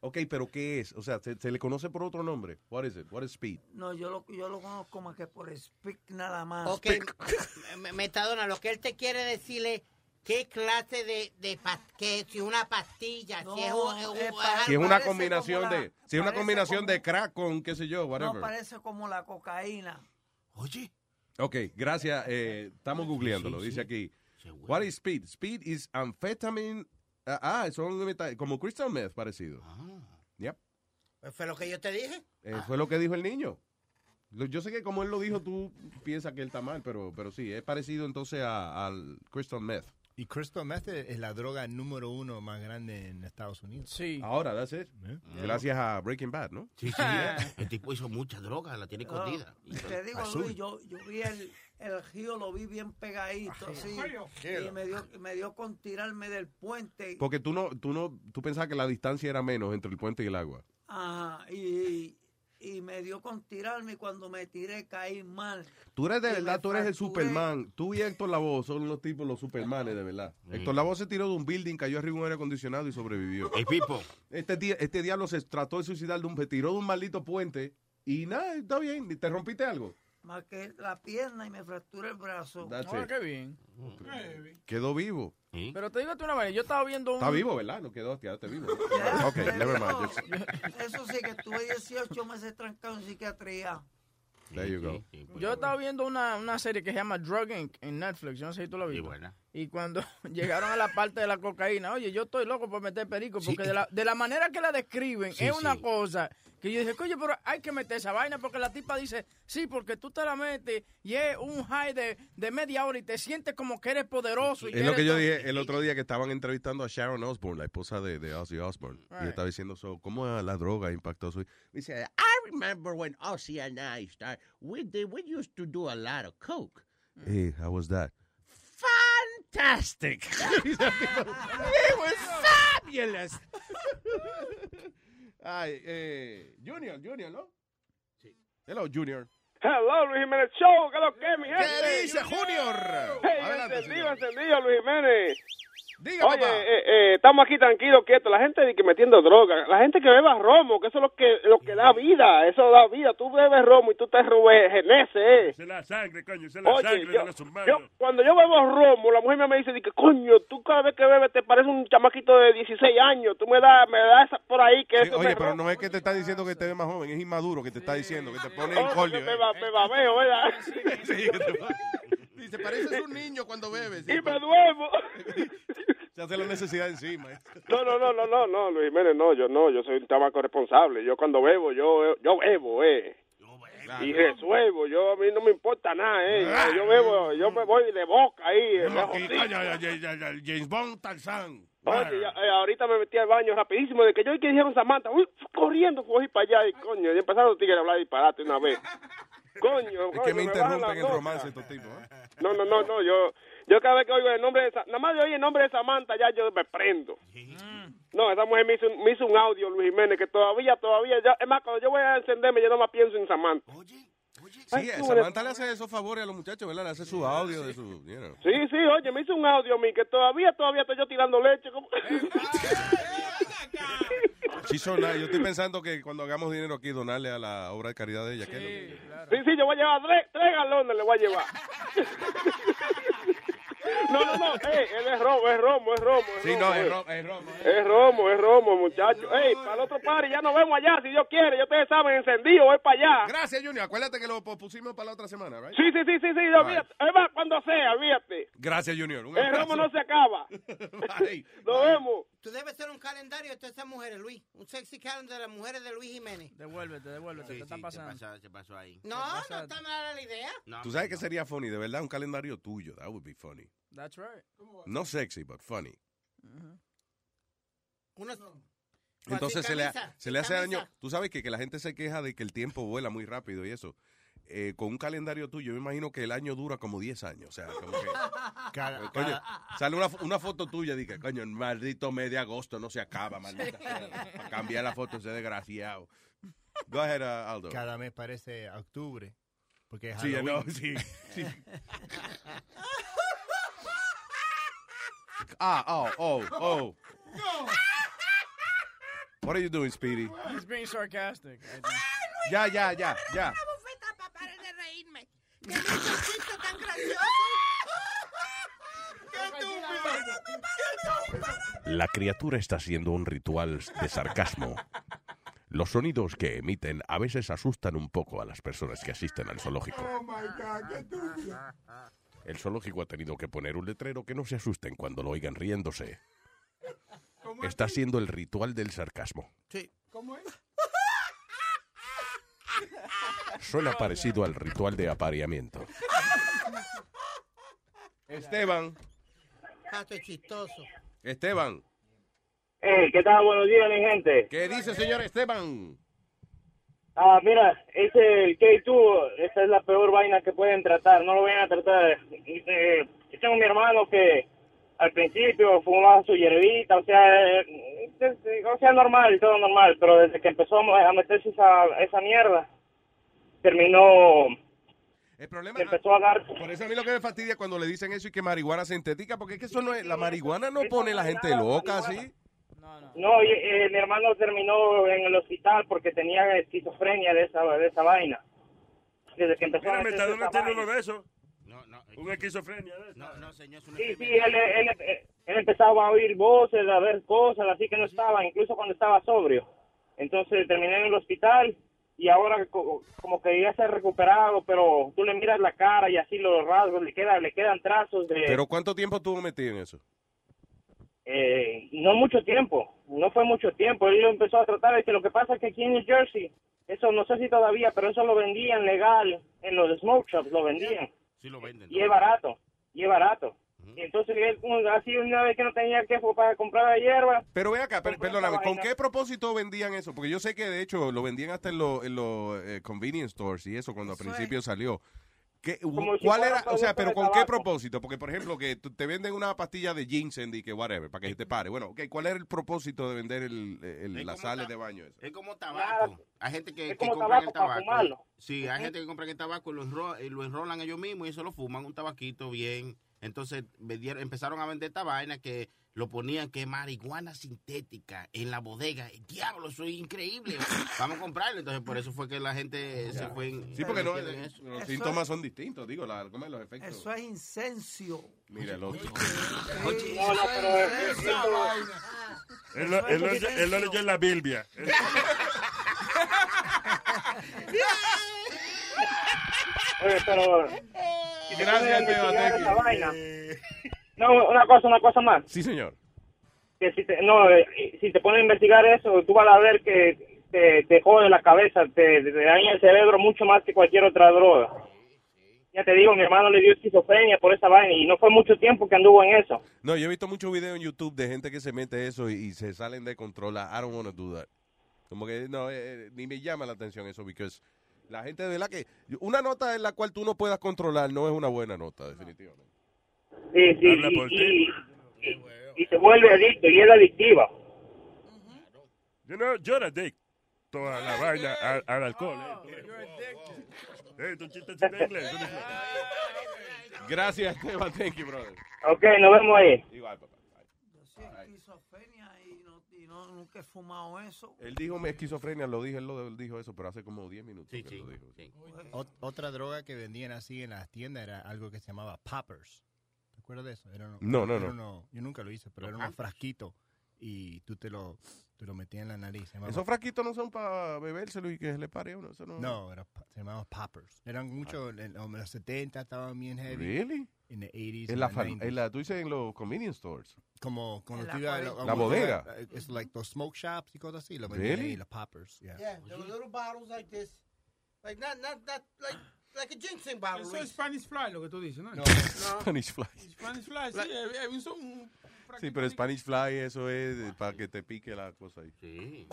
Ok, pero ¿qué es? O sea, ¿se, se le conoce por otro nombre? What is it? What is speed? No, yo lo, yo lo conozco más que por speak nada más. Ok, me- Metadona, lo que él te quiere decir es qué clase de, de que si una pastilla, si es, un- es un- es Si es una combinación la- de, si es una combinación como- de crack con qué sé yo, whatever. No parece como la cocaína. Oye. Ok, gracias. eh, estamos googleándolo. Dice aquí. What is speed? Speed is amphetamine. Ah, ah, son como crystal meth parecido. Yep. Pues fue lo que yo te dije. Eh, Fue lo que dijo el niño. Yo sé que como él lo dijo, tú piensas que él está mal, pero, pero sí, es parecido entonces a- al crystal meth. Y crystal meth es la droga número uno más grande en Estados Unidos. Sí. Ahora, that's it. Gracias a Breaking Bad, ¿no? Sí, sí. el tipo hizo mucha droga, la tiene escondida. No, te digo, Azul. Luis, yo, yo vi el, el río, lo vi bien pegadito, así. Río. Y me dio, me dio con tirarme del puente. Porque tú no, tú no, tú pensabas que la distancia era menos entre el puente y el agua. Ajá, y, y me dio con tirarme y cuando me tiré caí mal. Tú eres de Y verdad, tú eres el. Superman. Tú y Héctor Lavoe son los tipos, los Supermanes, de verdad. Héctor Lavoe se tiró de un building, cayó arriba de un aire acondicionado y sobrevivió. El Pipo. Este, este diablo se trató de suicidar, de un, se tiró de un maldito puente y nada, está bien. ¿Te rompiste algo? Más que la pierna y me fracturé el brazo. That's Ah, qué bien. Quedó vivo. Pero te digo una vez, yo estaba viendo un... Está vivo, ¿verdad? No quedó, quedaste vivo. ok, never mind. Just- Eso sí, que estuve 18 meses trancado en psiquiatría. there you go. Yo estaba viendo una, una serie que se llama Drug Inc. en Netflix. Yo no sé si tú la viste. buena. Y cuando llegaron a la parte de la cocaína, oye, yo estoy loco por meter perico, porque de, la, de la manera que la describen Sí, es una sí. cosa que yo dije, oye, pero hay que meter esa vaina, porque la tipa dice, sí, porque tú te la metes y es un high de, de media hora y te sientes como que eres poderoso. Y Es lo que yo todo". dije el otro día que estaban entrevistando a Sharon Osbourne, la esposa de, de Ozzy Osbourne. Y Right. estaba diciendo, so, ¿cómo la droga impactó su Dice, I remember when Ozzy and I started, we, did, we used to do a lot of coke. Hey, how was that? Fantastic. It was fabulous. Ay, eh, Junior, Junior, ¿no? Sí. Hello, Junior. Hello, Luis Jiménez Show, ¿qué es lo que, mi gente? ¿Qué dice Junior? Hey, Adelante, encendido, encendido, Luis Jiménez. Diga, Oye, papá. eh, eh, estamos aquí tranquilos, quietos. La gente dice que metiendo droga. La gente que beba romo, que eso es lo que lo que da vida. Eso da vida. Tú bebes romo y tú te rejuveneces, eh. Esa es la sangre, coño, esa es la Oye, sangre yo, de los humanos. yo- cuando yo bebo romo, la mujer me dice, dice, coño, tú cada vez que bebes te pareces un chamaquito de 16 años. Tú me das me das esa por ahí que Sí, eso oye, me pero no es que te está diciendo que te ves más joven, es inmaduro que te está diciendo, que te pone en que me, ba- me babeo, ¿verdad? Sí, que Dice, pareces un niño cuando bebes. Y me duermo. Se hace la necesidad encima. No, no, no, no, no, no, Luis Jiménez, no, yo no, yo soy un chamaco responsable. Yo cuando bebo, yo yo bebo, eh. Y resuelvo, yo a mí no me importa nada, eh. Yo, yo bebo, yo me voy de boca ahí. eh, No, me y, jodí. coño, ya- ya- ya- ya- James Bond, Tarzán. Oye, ya, eh, ahorita me metí al baño rapidísimo de que yo y que dijeron Samantha, uy, corriendo, cogí para allá y coño, y empezaron los tigres a hablar disparate una vez. Coño, Es que me interrumpen el romance estos tipos. ¿eh? No, no, no, no, yo, yo cada vez que oigo el nombre de, Sa- nada más de oír el nombre de Samantha, ya yo me prendo. No, esa mujer me hizo, un- me hizo un audio, Luis Jiménez, que todavía, todavía, ya, es más, cuando yo voy a encenderme, yo no más pienso en Samantha. Sí, Samantha le hace esos favores a los muchachos, ¿verdad? Le hace su audio de su... you know. Sí, sí, oye, me hizo un audio a mí, que todavía, todavía estoy yo tirando leche. como- Nice. Yo estoy pensando que cuando hagamos dinero aquí, donarle a la obra de caridad de ella. que es lo- Sí, sí, yo voy a llevar tres, tres galones, le voy a llevar. No, no, no, ey, él es romo, es romo, es romo. Es Sí, romo, no, es eh. romo, es romo. Es romo, es romo, muchacho. Ey, para el otro party ya nos vemos allá, si Dios quiere. Ya ustedes saben, encendido, voy para allá. Gracias, Junior. Acuérdate que lo pusimos para la otra semana, ¿right? Sí, sí, sí, sí, sí. Es más, cuando sea, olvídate. Gracias, Junior. Un El romo no se acaba. Nos vemos. Tú debes hacer un calendario de todas esas mujeres, Luis. Un sexy calendar de las mujeres de Luis Jiménez. Devuélvete, devuélvete, Sí, ¿qué está sí, pasando? ¿Qué pasó, ahí? No, no está mala la idea. ¿Tú sabes qué sería funny? De verdad, un calendario tuyo. That would be funny. That's right. No sexy, but funny. Unos- Entonces se le, camisa, se le hace daño. Tú sabes que, que la gente se queja de que el tiempo vuela muy rápido y eso. Eh, con un calendario tuyo, yo me imagino que el año dura como 10 años. O sea, como que. Cada- coño, cada- sale una, fo- una foto tuya y dice, coño, el maldito mes de agosto no se acaba, maldita. sea, Para cambiar la foto ese desgraciado. Go ahead, uh, Aldo. Cada mes parece octubre. Porque es Sí, Halloween. no, sí, sí. Ah, oh, oh, oh. What are you doing, Speedy? He's being sarcastic. Ya, ya, ya, ya. La criatura está haciendo un ritual de sarcasmo. Los sonidos que emiten a veces asustan un poco a las personas que asisten al zoológico. Oh my God, qué. El zoológico ha tenido que poner un letrero que no se asusten cuando lo oigan riéndose. Está haciendo el ritual del sarcasmo. Sí. ¿Cómo es? Suena parecido al ritual de apareamiento. Esteban, Ah, esto es chistoso. Esteban. Hey, ¿qué tal? Buenos días, mi gente. ¿Qué dice, señor Esteban? Ah, mira, ese K2, esa es la peor vaina que pueden tratar. No lo vayan a tratar. Eh, yo tengo mi hermano que al principio fumaba su hierbita, o sea, eh, eh, o sea, normal, todo normal, pero desde que empezó a meterse esa, esa mierda, terminó, El problema empezó a dar... Por eso a mí lo que me fastidia cuando le dicen eso y que marihuana sintética, porque es que eso no es, la marihuana no pone a la gente loca así. No, y, eh, mi hermano terminó en el hospital porque tenía esquizofrenia de esa, de esa vaina. Desde que empezó a Mira, meterse Metadona esa tiene vaina. uno de esos. Un esquizofrenia de eso. No, no, señor, es una Sí, sí, él, él, él- él empezaba a oír voces, a ver cosas, así que no estaba, incluso cuando estaba sobrio. Entonces terminé en el hospital y ahora co- como que ya se ha recuperado, pero tú le miras la cara y así los rasgos, le, queda, le quedan trazos de... Pero ¿cuánto tiempo estuvo metido en eso? Eh, no mucho tiempo, no fue mucho tiempo. Él lo empezó a tratar. Dice, lo que pasa es que aquí en New Jersey, eso no sé si todavía, pero eso lo vendían legal en los smoke shops, lo vendían. Sí lo venden. Y es barato, y es barato. Y entonces él, así una vez que no tenía que fue para comprar la hierba. Pero ve acá, per- perdóname, ¿con qué propósito vendían eso? Porque yo sé que de hecho lo vendían hasta en los en los, eh, convenience stores y eso cuando al principio salió. ¿Qué- Como ¿Cuál era? O sea, pero ¿con qué propósito? Porque, por ejemplo, que te venden una pastilla de ginseng y que whatever, para que se te pare. Bueno, ok, ¿cuál era el propósito de vender el, el- las sales de baño? esa? Es como tabaco. Hay gente que, Es que tabaco el tabaco. Sí, hay gente que compra el tabaco y lo, enro- y lo enrolan ellos mismos y eso lo fuman, un tabaquito bien. Entonces vendieron- empezaron a vender esta vaina que lo ponían que marihuana sintética en la bodega. Diablo, eso es increíble. Vamos a comprarlo. Entonces por eso fue que la gente se fue en... Sí, porque no, en eso. los Eso síntomas es- son distintos, digo, la, ¿cómo es los efectos? Eso es incencio. Mira, el otro. No, no, pero eso- Él lo, él lo- él lo leyó en la Biblia. Oye, pero... Gracias, pones No, una cosa, una cosa más. Sí, señor. que si te, no, eh, si te pones a investigar eso, tú vas a ver que te, te jode la cabeza, te, te daña el cerebro mucho más que cualquier otra droga. Ya te digo, mi hermano le dio esquizofrenia por esa vaina y no fue mucho tiempo que anduvo en eso. No, yo he visto muchos videos en YouTube de gente que se mete eso y, y se salen de control. I don't want to do that. Como que no, eh, ni me llama la atención eso, porque la gente de verdad que una nota en la cual tú no puedas controlar no es una buena nota, definitivamente. Sí, sí, Habla y, por ti. y- y- y se vuelve adicto y es adictiva. Yo no, yo era adicto a la vaina, al, al alcohol. Eh, Eh, tu chiste en inglés. tú dices. Gracias, Esteban. Thank you, brother. Ok, nos vemos ahí. Igual, papá. Sí, esquizofrenia y, no, y no- nunca he fumado eso. Él dijo me esquizofrenia, lo dije, él lo él dijo eso, pero hace como 10 minutos que lo dijo. Ot- otra droga que vendían así en las tiendas era algo que se llamaba poppers. ¿Te acuerdas de eso? Era uno- No, no, era no. uno- yo nunca lo hice, pero Los era un poppers. frasquito y tú te lo, te lo metías en la nariz. Se llamaba- Esos frasquitos no son para bebérselo y que se le pare a uno. Eso no. No, era, se llamaban poppers. Eran muchos, en, en los 70 estaban bien heavy. Really? En los 80s. En la, and the far- 90s. en la, tú dices en los convenience stores. Como cuando tú la ibas a La como- bodega. eh, Es like los smoke shops y cosas así. Lo vendían Really? ahí, los poppers. Yeah. Yeah, there were little bottles like this. Like not not not like like a ginseng bottle. Eso es. Spanish Fly lo que tú dices, ¿no? No. Spanish fly. Spanish Fly, sí, eh, eh, un son- un- Sí, pero Spanish fly, eso es eh, para que te pique la cosa ahí. Sí.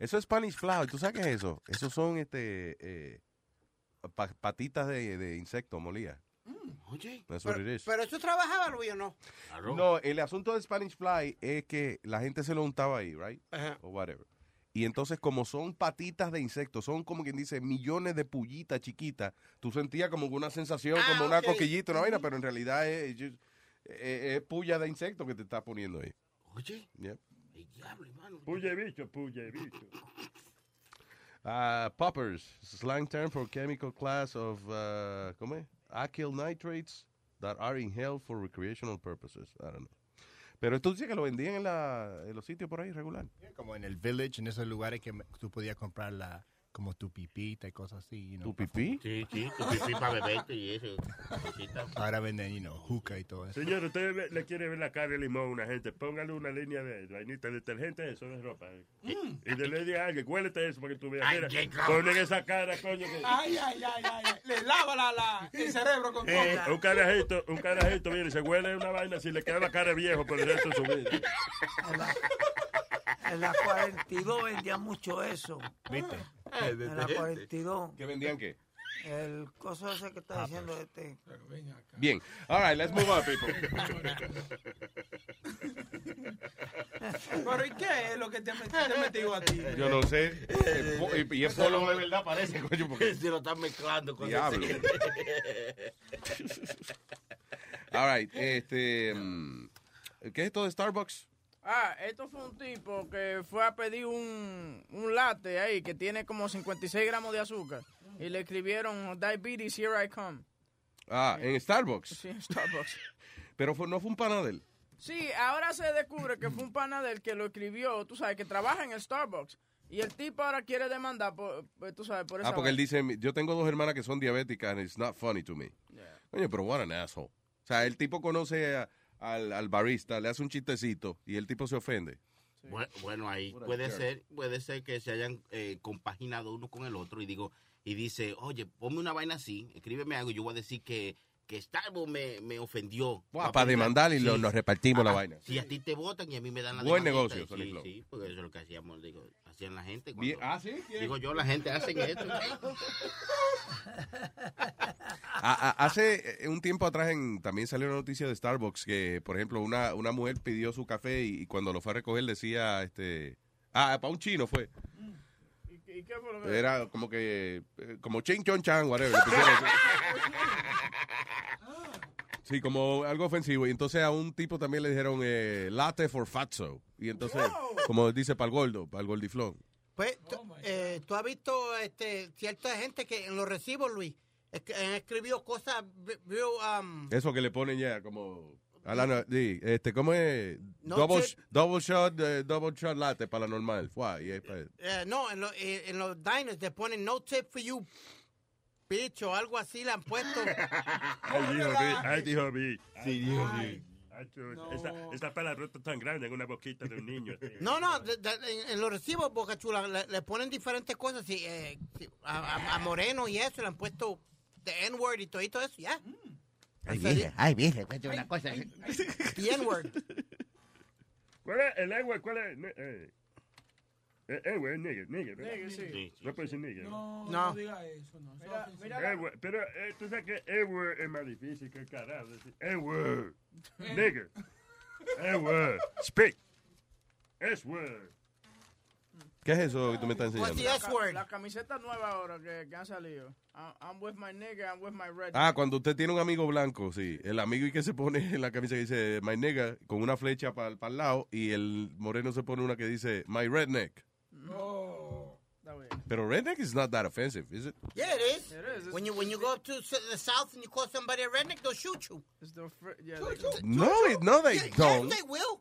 Eso es Spanish fly. ¿Tú sabes qué es eso? Esos son este eh, pa- patitas de, de insecto molía. Oye. That's what Pero, it is. pero eso trabajaba, Luis, ¿o no? No, el asunto de Spanish fly es que la gente se lo untaba ahí, right? O whatever. Y entonces, como son patitas de insectos, son como quien dice millones de pullitas chiquitas, tú sentías como una sensación, Ah, como una coquillita, una vaina, pero en realidad es, es, es puya de insecto que te está poniendo ahí. Oye. Yep. El diablo, hermano. Puye bicho, puye bicho. Uh, poppers, slang term for chemical class of, uh, ¿cómo es? Acyl nitrates that are inhaled for recreational purposes. I don't know. Pero tú dices que lo vendían en, la, en los sitios por ahí regular. Como en el village, en esos lugares que tú podías comprar la, como tu pipita y cosas así. you know, ¿Tu pipí? Sí, sí, tu pipí para beberte y eso. Ahora venden, you know, hookah y todo eso. Señor, usted le quiere ver la cara de limón a una gente, póngale una línea de vainita detergente, eso de ropa. eh. Y de le diga a alguien, huélete eso para que tú veas. Ay, Mira, ponen esa cara, coño. que- Ay, ay, ay, ay, ay. Le lava la, la, el cerebro con Eh, coca. un carajito, un carajito, viene y se huele una vaina si le queda la cara de viejo por el resto de su vida. En la, en la 42 vendían mucho eso. ¿Viste? En la 42. ¿Qué vendían qué? El coso ese que está diciendo este. Bien. All right, let's move on, people. Pero ¿y qué es lo que te ha metido, a ti? Yo no sé. Eh, Y y es polo de verdad parece, coño, porque... Se lo están mezclando con Diablo. ese. All right, este... mm, ¿Qué es esto de Starbucks? Ah, esto fue un tipo que fue a pedir un, un latte ahí que tiene como 56 gramos de azúcar. Y le escribieron, diabetes, here I come. Ah, en Starbucks. Sí, en Starbucks. Pero fue- no fue un panadel. Sí, ahora se descubre que fue un pana del que lo escribió, tú sabes, que trabaja en el Starbucks. Y el tipo ahora quiere demandar, por, por- tú sabes, por esa Ah, porque él dice, yo tengo dos hermanas que son diabéticas and it's not funny to me. Coño, pero what an asshole. O sea, el tipo conoce a- al, al barista, le hace un chistecito y el tipo se ofende. Bueno, bueno, ahí puede ser, puede ser que se hayan eh, compaginado uno con el otro y digo, y dice, oye, ponme una vaina así, escríbeme algo, y yo voy a decir que, que Starbucks me, me ofendió. Para demandar y lo- Sí. nos repartimos la vaina. Si a ti te votan y a mí me dan la Buen negocio, Sonic sí, porque eso es lo que hacíamos, digo, hacían la gente. Cuando- ah, ¿sí? ¿Quién? Digo yo, la gente hace esto. Hace eh, un tiempo atrás en- también salió una noticia de Starbucks que, por ejemplo, una, una mujer pidió su café y, y cuando lo fue a recoger decía, este, ah, para un chino fue. ¿Y qué fue lo que- Era como que, eh, como ching chon chan, whatever. Sí, como algo ofensivo. Y entonces a un tipo también le dijeron eh, latte for fatso. Y entonces, como dice para el gordo, para el gordiflón. Pues, tú, eh, tú has visto este, cierta gente que en los recibos, Luis, han escrito cosas um, Eso que le ponen ya como... A la, sí, este, ¿cómo es? No double, double shot, eh, double shot latte para la normal. Y es pa- eh, no, en, lo- eh, en los diners te ponen no tip for you, bitch, o algo así le han puesto. Ay, dijo vi, ay, dijo vi. Sí, dijo. Ay, tú, Esa, esa palabrota tan grande en una boquita de un niño. No, no, de- de- en, en los recibos, Boca Chula, le, le ponen diferentes cosas. sí, eh, sí, a, a- a Moreno y eso le han puesto the N-word y todo, y todo eso, ya. Ay, vieja, ay, vieja, cuéntame una cosa. The N-word. ¿Cuál es el agua? ¿Cuál es? Eh, eh, eh, güey, nigger, nigger. ¿verdad? Nigger, sí. No puede decir nigger. No, No. no diga eso, no. Eh, pero eh, tú sabes que E-word es más difícil que el carajo. Decir E-word. Nigger. E-word. Speak. S-word. ¿Qué es eso que tú me estás enseñando? la, la camiseta nueva ahora que, que han salido. I'm, I'm with my nigga, I'm with my red. Ah, cuando usted tiene un amigo blanco, sí. El amigo y que se pone en la camisa que dice My nigga con una flecha para el lado y el moreno se pone una que dice My redneck. No. Pero redneck is not that offensive, is it? Yeah, it is. It is. When you when you go up to the south and you call somebody a redneck, they'll shoot you. It's the fr- yeah, No, it- no, they Yeah, don't. Yes, they will.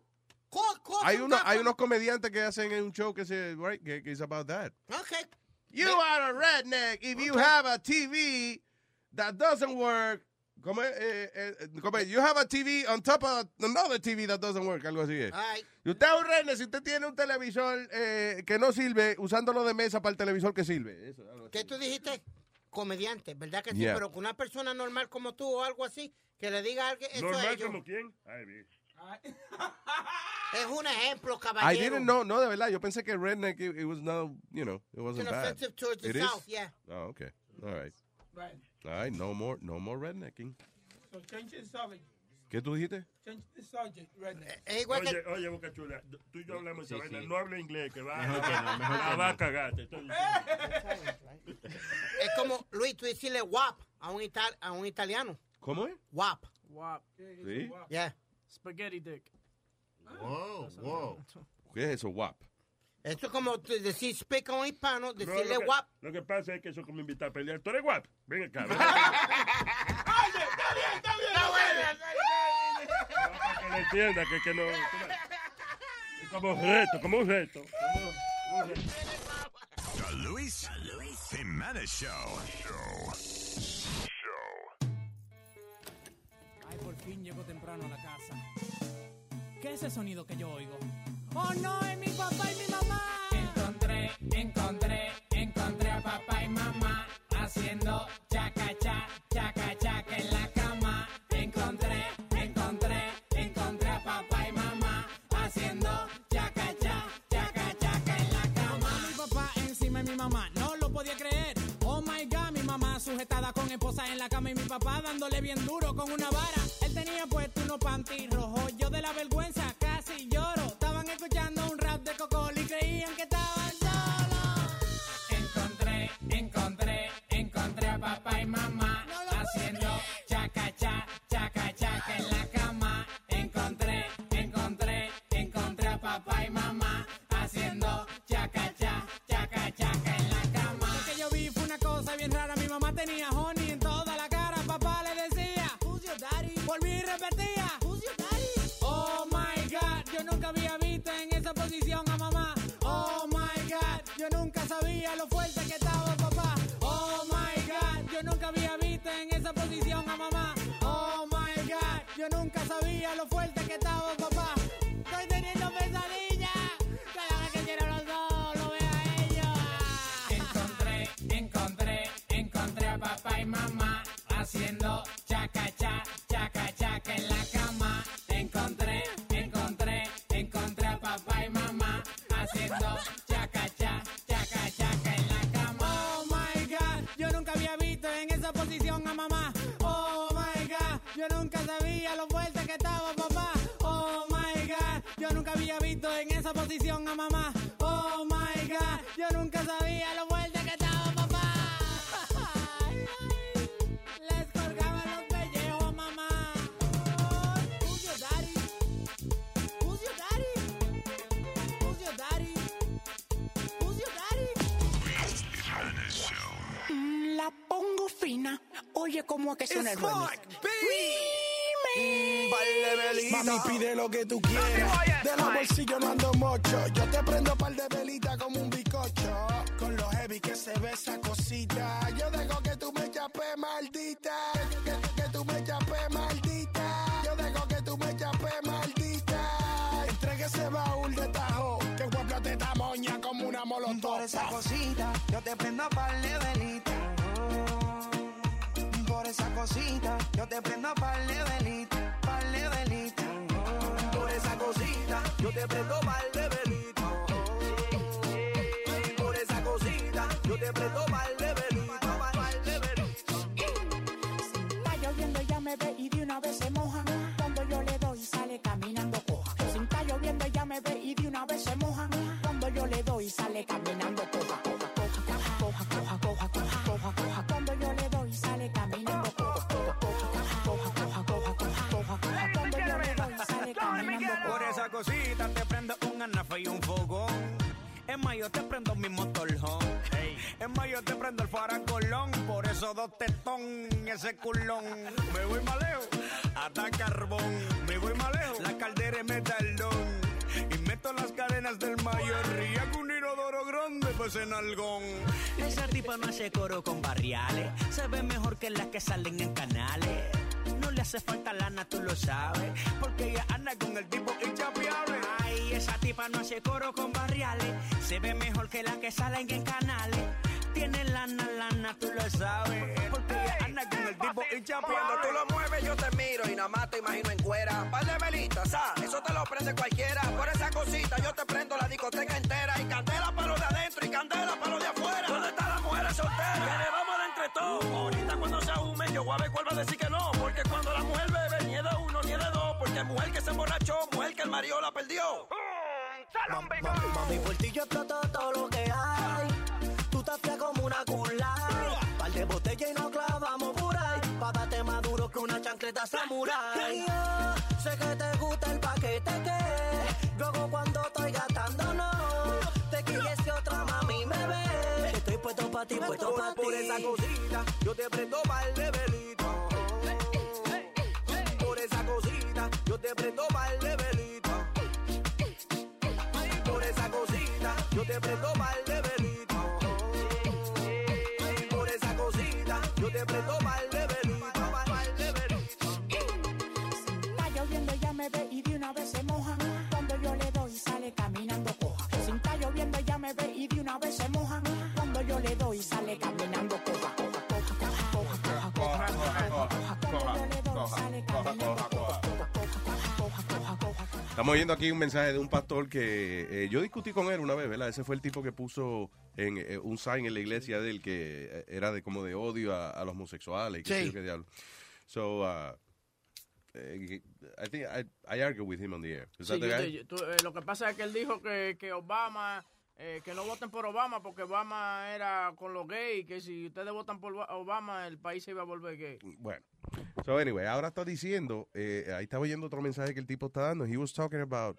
Hay, uno, unos comediantes que hacen un show que se, right, que, que is about that. Okay. You are a redneck if you have a TV that doesn't work. Como, es, eh, eh, como es, you have a TV on top of another TV that doesn't work, algo así es. Ay. Y usted es un redneck si usted tiene un televisor eh, que no sirve, usándolo de mesa para el televisor que sirve. Eso, algo así. ¿Qué tú dijiste? Comediante, ¿verdad que sí? Yeah. Pero con una persona normal como tú o algo así, que le diga a ¿Normal ellos. como quién? Ay, vi. Es un ejemplo, I caballero. didn't know, no, de verdad, yo pensé que redneck, it, it was no, you know, it It's wasn't an bad. offensive towards the It is? South, yeah. Oh, okay. All right. Right. All right, no more, no more rednecking. So change the subject. ¿Qué tú dijiste? Change the subject, redneck. Oye, oye, Boca Chula, tú y yo hablamos de Sí, esa vaina. No habla inglés, que va, Mejor que no, mejor la que va a no. cagar. te estoy diciendo. Es como, Luis, tú decirle WAP a un, ital- a un italiano. ¿Cómo es? WAP. Sí. Yeah. Spaghetti dick. Wow, wow. ¿Qué es eso, WAP? Esto es como decir speak a un hispano, No, decirle lo, que, WAP. lo que pasa es que eso es como invitar a pelear. Tú eres guapo. Ven acá. Ven Para que le entienda que, que no. Es como un reto, como un reto. Como un reto. The Luis Jimenez Show. Fin llego temprano a la casa. ¿Qué es ese sonido que yo oigo? ¡Oh, no! ¡Es mi papá y mi mamá! Encontré, encontré, encontré a papá y mamá haciendo chaca, cha, chaca, chaca en la cama. Encontré, encontré, encontré a papá y mamá haciendo chaca, cha, chaca, chaca en la cama. Mi papá encima de mi mamá, no lo podía creer. Oh my god, mi mamá sujetada con esposa en la cama y mi papá dándole bien duro con una vara. Él tenía puesto unos lo fuerte que estaba papá. Oh my god, yo nunca había visto en esa posición a mamá. Oh my god, yo nunca sabía lo fuerte que estaba papá. Les colgaban los pellejos a mamá. Who's your daddy? Who's your daddy? Who's your daddy? Who's your daddy? La pongo fina. Oye, ¿cómo que suena el remix? Mm. Mami, pide lo que tú quieras. De los bolsillos no ando mocho. Yo te prendo par de velita como un bicocho. Con lo heavy que se ve esa cosita. Yo dejo que tú me chapes, maldita. Que, que- que tú me chapes, maldita. Yo dejo que tú me chapes, maldita. Entregue ese baúl de tajo. Que guapla te tamoña como una molotov. Por esa cosita, yo te prendo par de velita. Esa cosita, yo te prendo par de velita, par de velita. Por esa cosita, yo te prendo par de velita. Por esa cosita, yo te prendo par de velita, par velita. Está lloviendo, ella me ve y de una vez se moja. Cuando yo le doy, sale caminando coja. Si está lloviendo, ella me ve y de una vez se moja. Cuando yo le doy, sale caminando En mayo te prendo mi motorhome. En mayo te prendo el faracolón. Por eso dos tetón, ese culón. Me voy más lejos, hasta carbón. Me voy más lejos, la caldera es metalón. Y meto las cadenas del mayor. Y hago un inodoro grande, pues en algón. Esa tipa no hace coro con barriales. Se ve mejor que las que salen en canales. No le hace falta lana, tú lo sabes. Porque ella anda con el tipo inchapeable. Esa tipa no hace coro con barriales. Se ve mejor que las que salen en canales. Tiene lana, lana, tú lo sabes. Porque ella anda con el tipo inchapeable. Cuando tú lo mueves yo te miro y nada más te imagino en cuera. Par de velitas, ah, eso te lo prende cualquiera. Por esa cosita yo te prendo la discoteca entera. Y candela para lo de adentro y candela para lo de afuera. ¿Dónde están las mujeres solteras? Que le vamos de entre todos. Ahorita cuando se ahume yo voy a ver cuál va a decir que no. Porque cuando la mujer bebe ni es de uno ni es de dos. Porque mujer que se emborrachó, mujer que el marido la perdió. Mami, por ti yo exploto todo lo que hay. Tú estás fría como una cula. Par de botella y nos clavamos por ahí. Pa' darte más duro que una chancleta samurai. Y yo sé que te gusta el paquete que luego cuando estoy gastando no. Te quieres que otra mami me ve. Estoy puesto pa' ti, puesto pa' ti. Por esa cosita, yo te prendo par de te prendo par de velita. Por esa cosita, yo te prendo par de Estamos viendo aquí un mensaje de un pastor que eh, yo discutí con él una vez, ¿verdad? Ese fue el tipo que puso en eh, un sign en la iglesia de él que eh, era de como de odio a, a los homosexuales. y qué Sí. qué diablo. So, uh, eh, I think I, I argue with him on the air. Sí, yo yo- tú, lo que pasa es que él dijo que, que Obama, eh, que no voten por Obama porque Obama era con los gays, que si ustedes votan por Ba- Obama el país se iba a volver gay. Bueno. So anyway, ahora está diciendo, eh, ahí estaba oyendo otro mensaje que el tipo está dando. He was talking about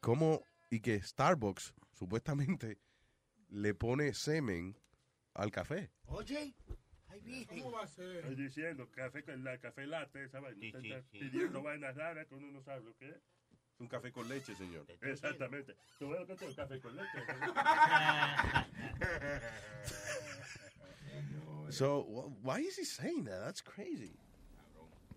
cómo y que Starbucks supuestamente le pone semen al café. Oye, ¿cómo va a ser? Estoy diciendo, café con la café latte, esa vaina. Usted está pidiendo vainas raras que uno no sabe lo que es. Es un café con leche, señor. Exactamente. ¿Tú ves lo que es el café con leche? So why is he saying that? That's crazy.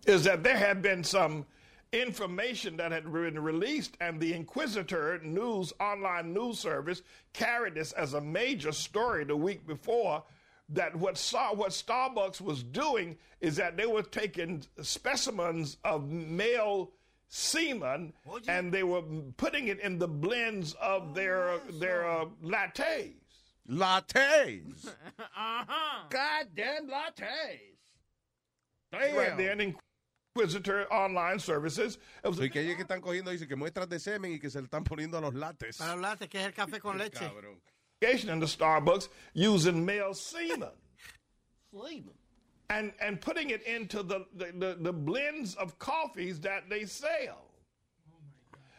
is that there had been some information that had been released, and the Inquisitor News online news service carried this as a major story the week before that what saw what Starbucks was doing is that they were taking specimens of male semen and they were putting it in the blends of their their uh, lattes. Lattes. Uh-huh. Goddamn lattes. Right there in Inquisitor Online Services. It was Y que ellos que están cogiendo dice que muestras de semen y que se le están poniendo a los lates. Para hablarte que es el café con leche. Cabrón. in the Starbucks using male semen. semen. And and putting it into the, the, the, the blends of coffees that they sell.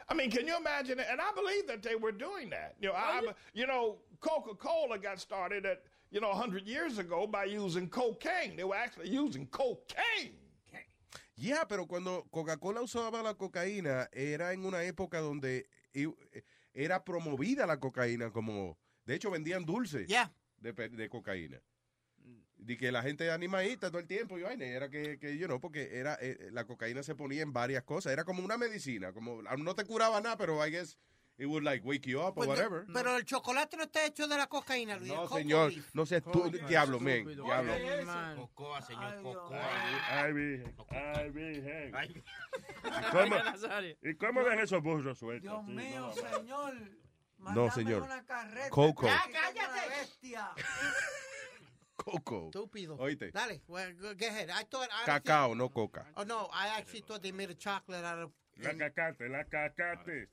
I mean, can you imagine it? And I believe that they were doing that. You know, I, I- you know, Coca-Cola got started at you know 100 years ago by using cocaine. They were actually using cocaine. Ya, pero cuando Coca-Cola usaba la cocaína, era en una época donde era promovida la cocaína como... De hecho, vendían dulces de, de cocaína. De que la gente animadita todo el tiempo, y vaina, era que, que yo no, porque era eh, la cocaína se ponía en varias cosas. Era como una medicina, como no te curaba nada, pero I guess it would like wake you up or Pues no, whatever. pero el chocolate no está hecho de la cocaína, Luis. No, señor, no seas tú, diablo, men, diablo. Cocoa, señor, cocoa. Ay, virgen. Ay, virgen. Ay. ¿Y cómo, ¿Y cómo ven esos burros sueltos? Dios Sí, mío, no, no. señor. No, señor. una carreta. Coco. Ya, tengo una bestia. Coco. Estúpido. Oíste. Dale, well, go ahead. I thought, I Cacao, no coca. Oh, no, I actually thought they made a chocolate out of... La cacate, la cacate.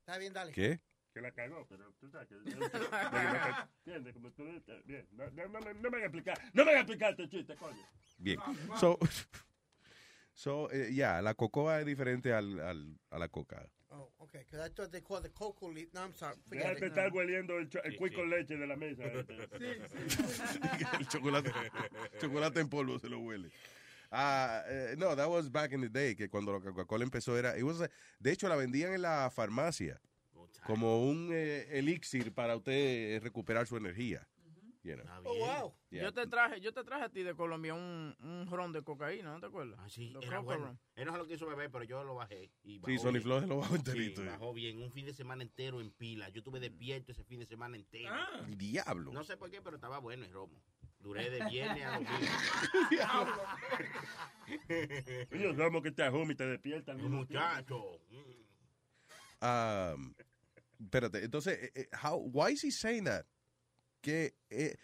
Está bien, dale. ¿Qué? Que la cagó, pero tú sabes que... ¿Entiendes? Como tú dices. Bien. No, no, no, me- no me van a explicar. No me van a explicar este chiste, coño. Bien. So, so eh, ya, la cocoa es diferente al, al, a la coca. Oh, okay, because I thought they called the cocoa leaf. No, I'm sorry. Forget Déjate it. estar hueliendo el, el con leche de la mesa. este. el chocolate, chocolate en polvo se lo huele. Ah, eh, no, that was back in the day, que cuando la Coca-Cola empezó era, it was de hecho la vendían en la farmacia como un eh, elixir para usted recuperar su energía. You know. Oh, wow. Yeah. Yo te traje, yo te traje a ti de Colombia un, un ron de cocaína, ¿no te acuerdas? Ah, sí, era bueno. Ron. Él no se lo quiso beber, pero yo lo bajé. Y Sí, bajó Sony bien. Flow se lo bajó enterito, Sí, bajó bien. Un fin de semana entero en pila. Yo estuve despierto ese fin de semana entero. Diablo. No sé por qué, pero estaba bueno el romo. Duré de viernes a domingo. Ellos somos que te ajumi y te despiertan. Muchacho. Um, espérate, entonces, eh, eh, how, why is he saying that? Que, eh,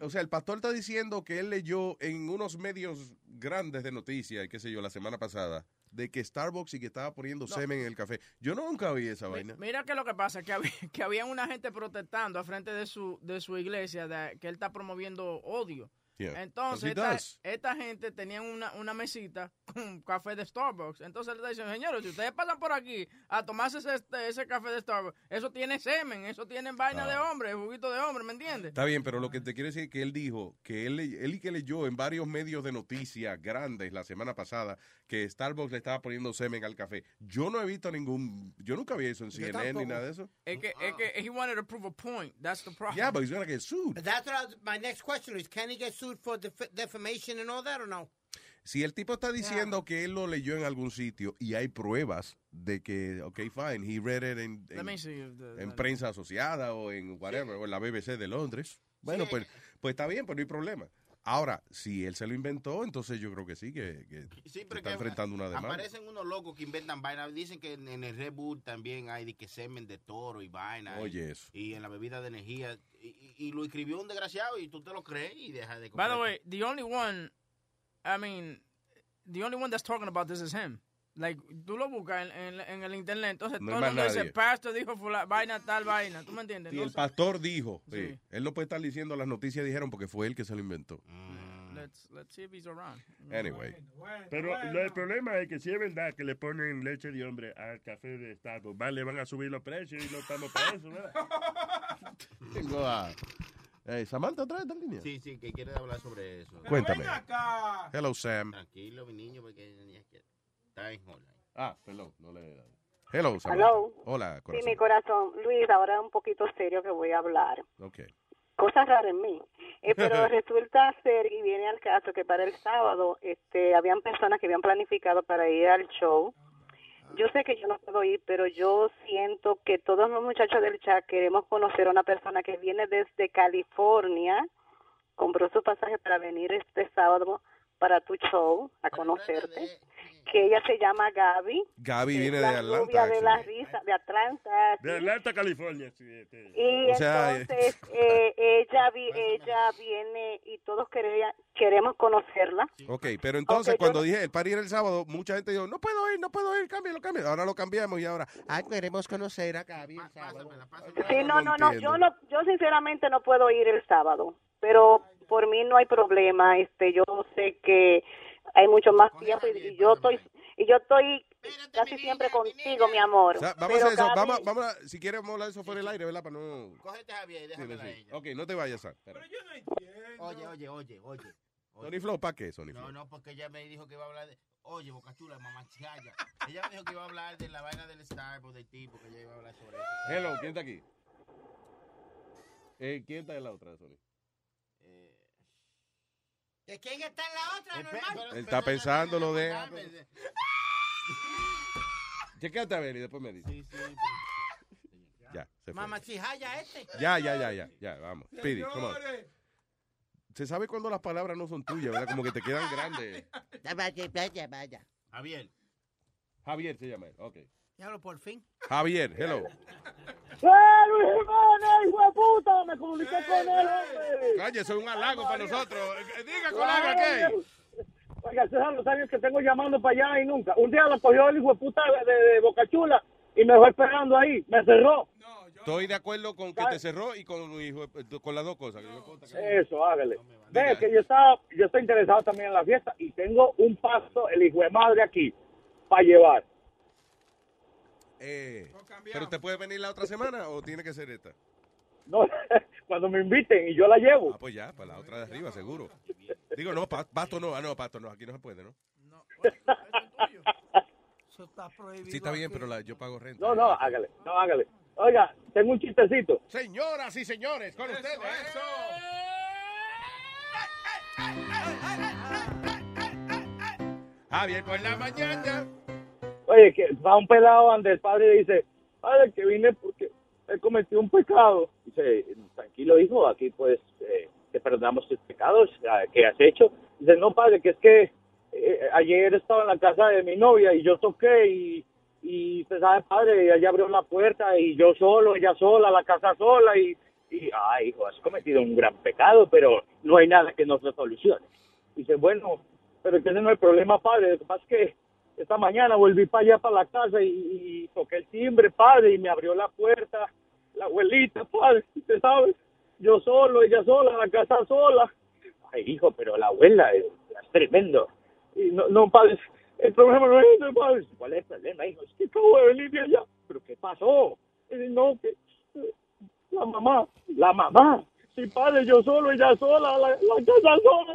o sea, el pastor está diciendo que él leyó en unos medios grandes de noticias, y qué sé yo, la semana pasada, de que Starbucks y que estaba poniendo semen en el café. Yo nunca vi esa vaina. Mira que lo que pasa, que había, que había una gente protestando al frente de su, de su iglesia, de- que él está promoviendo odio. Yeah. Entonces, esta, gente tenía una, una mesita con café de Starbucks. Entonces él está diciendo, señores, si ustedes pasan por aquí a tomarse ese, este- ese café de Starbucks, eso tiene semen, eso tiene vaina Ah. de hombre, juguito de hombre, ¿me entiendes? Está bien, pero lo que te quiero decir es que él dijo que él, él y que leyó en varios medios de noticias grandes la semana pasada que Starbucks le estaba poniendo semen al café. Yo no he visto ningún, yo nunca vi eso en CNN ni nada de eso. Es que, es que he wanted to prove a point. That's the problem. Yeah, but he's gonna get sued. But that's what I was, my next question is, can he get sued for def- defamation and all that or no? Si el tipo está diciendo que él lo leyó en algún sitio y hay pruebas de que, ok, fine, he read it en, en- the- en prensa asociada o en whatever, o en la BBC de Londres, bueno, pues, pues está bien, pues no hay problema. Ahora, si él se lo inventó, entonces yo creo que sí, que, que Sí, pero está enfrentando una demanda. Aparecen unos locos que inventan vaina. Dicen que en, en el Red Bull también hay de que semen de toro y vaina. Oye, y, eso. Y en la bebida de energía. Y, y- lo escribió un desgraciado y tú te lo crees y dejas de By the way, the only one, I mean, the only one that's talking about this is him. Like, tú lo buscas en, en- en el internet, entonces No todo el mundo dice, pastor dijo fula- vaina, tal vaina. ¿Tú me entiendes? No el sé. pastor dijo, Sí. sí, él no puede estar diciendo las noticias dijeron porque fue él que se lo inventó. Let's, let's see if he's around. Anyway. Pero el problema es que si es verdad que le ponen leche de hombre al café de Starbucks, va, le van a subir los precios y no estamos para eso, ¿verdad? Tengo a eh, Samantha otra vez está en línea. Sí, sí, que quiere hablar sobre eso. Cuéntame. Hello, Sam. Tranquilo, mi niño, porque está en. Ah, perdón, no le Hello. Hello. Hola, Sí, corazón. mi corazón. Luis, ahora es un poquito serio que voy a hablar. Ok. Cosas raras en mí. Eh, pero resulta ser y viene al caso que para el sábado este, habían personas que habían planificado para ir al show. Yo sé que yo no puedo ir, pero yo siento que todos los muchachos del chat queremos conocer a una persona que viene desde California compró su pasaje para venir este sábado para tu show a conocerte. Que ella se llama Gaby. Gaby viene de la Atlanta. de la risa, de Atlanta. De Atlanta, California. este. Y entonces eh, ella vi- ella viene y todos quería- queremos conocerla. Ok, pero entonces cuando dije el party era el sábado, mucha gente dijo, no puedo ir, no puedo ir, cámbialo, cámbialo. Ahora lo cambiamos y ahora, ah, queremos conocer a Gaby el sábado. Sí, no, no, no, yo no, yo sinceramente no puedo ir el sábado, pero por mí no hay problema, este, yo sé que hay mucho más tiempo y, y yo estoy, y yo estoy casi siempre contigo, mi amor. O sea, vamos Pero a hacer eso, vamos, a- vamos a, si quieres vamos a hablar de eso fuera del aire, ¿verdad? Para no... Cógete a Javier y déjamela a Sí, sí. ella. Ok, no te vayas, Sam. espera. Oye, oye, oye, oye. Sony Flow, ¿para qué, Sony No, Flow? no, porque ella me dijo que iba a hablar de. Oye, Boca Chula, mamá chaya. Ella me dijo que iba a hablar de la vaina del Starbucks, del tipo, que ella iba a hablar sobre eso. Hello, ¿quién está aquí? Eh, ¿Quién está en la otra, Sony? ¿De quién está en la otra, normal? Él está pensando, lo deja. Chequéate a ver y después me dice. Ya, se fue. Mamá Chijaya este. Ya, ya, ya, ya, ya, vamos. Speedy, come on. Se sabe cuando las palabras no son tuyas, ¿verdad? Como que te quedan grandes. Vaya, vaya, vaya. Javier. Javier se llama él, ok. Diablo, por fin. Javier, hello. ¡Eh, Luis Jiménez, hijo de puta! Me comuniqué con él, hombre. Calle, eso es un halago para nosotros. Eh, Diga, colega, ¿qué? Oiga, esos son los años que tengo llamando para allá y nunca. Un día lo cogió el hijo de puta de, de, de Boca Chula y me dejó esperando ahí. Me cerró. Estoy de acuerdo con que te cerró y con, hijo con las dos cosas. que no Eso, hágale. Ve que yo estaba, yo estoy interesado también en la fiesta y tengo un paso, el hijo de madre aquí, para llevar. Eh, ¿Pero te puede venir la otra semana o tiene que ser esta? No, cuando me inviten y yo la llevo. Ah, pues ya, para la otra de arriba, seguro. Digo, no, pa- pasto no, ah, no, pasto no, aquí no se puede, ¿no? Eso está prohibido. Sí, está bien, aquí. pero la- yo pago renta. No, no, hágale, no, hágale. Oiga, tengo un chistecito. Señoras y señores, con ustedes. Javier por la mañana. Que va un pelado donde el padre dice, padre, que vine porque he cometido un pecado. Dice, tranquilo, hijo, aquí pues eh, te perdonamos tus pecados ah, que has hecho. Dice, no, padre, que es que eh, ayer estaba en la casa de mi novia y yo toqué y, y usted sabe, padre, ella abrió la puerta y yo solo, ella sola, la casa sola y, y ay, hijo, has cometido un gran pecado, pero no hay nada que no se solucione. Dice, bueno, pero que ese no es el problema, padre. Lo que pasa es que esta mañana volví para allá, para la casa, y, y toqué el timbre, padre, y me abrió la puerta la abuelita, padre, usted sabe, yo solo, ella sola, la casa sola. Ay, hijo, pero la abuela es, tremendo. Y no, no, padre, el problema no es ese, padre. ¿Cuál es el problema, hijo? Es que acabo de venir de allá. ¿Pero qué pasó? Dice, no, que eh, la mamá, la mamá. Sí, padre, yo solo, ella sola, la, la casa sola.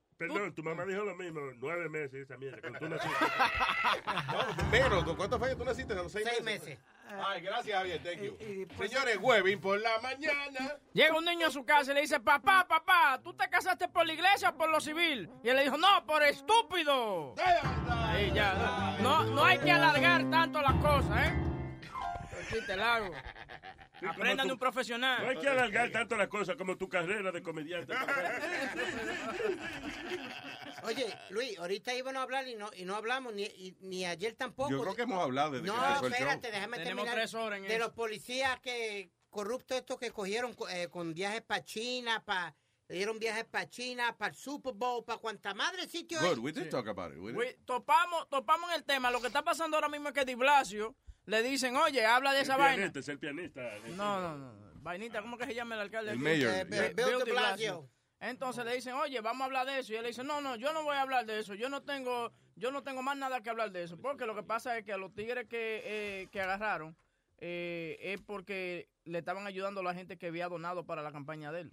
Perdón, tu mamá dijo lo mismo, nueve meses esa mierda, cuando tú naciste. menos, ¿cuántos fue que tú naciste? ¿A los seis Seis meses? meses. Ay, gracias, Javier, thank you. Señores, Webin por la mañana. Llega un niño a su casa y le dice, papá, papá, ¿tú te casaste por la iglesia o por lo civil? Y él le dijo, no, por estúpido. Ahí ya, no, no hay que alargar tanto las cosas, ¿eh? Aquí te la hago. Sí, como Aprendan de un profesional. No hay que alargar tanto las cosas como tu carrera de comediante. Oye, Luis, ahorita íbamos a hablar y no, y no hablamos, ni, y- ni ayer tampoco. Yo creo que hemos hablado desde No, que empezó el show. espérate, déjame Tenemos terminar. tres horas en de eso. los policías que corruptos estos que cogieron eh, con viajes para China, para le dieron viajes para China, para el Super Bowl, para cuanta madre sitio. Good, we did talk about it. we did. Topamos, topamos en el tema. Lo que está pasando ahora mismo es que Di Blasio le dicen, oye, habla de esa vaina. es el pianista. No, no, no. Vainita, ¿cómo que se llama el alcalde? El aquí? mayor, Eh, yeah. Bill- de Blasio. Entonces le dicen, oye, vamos a hablar de eso. Y él dice, no, no, yo no voy a hablar de eso. Yo no tengo, yo no tengo más nada que hablar de eso. Porque lo que pasa es que a los tigres que, eh, que agarraron eh, es porque le estaban ayudando a la gente que había donado para la campaña de él.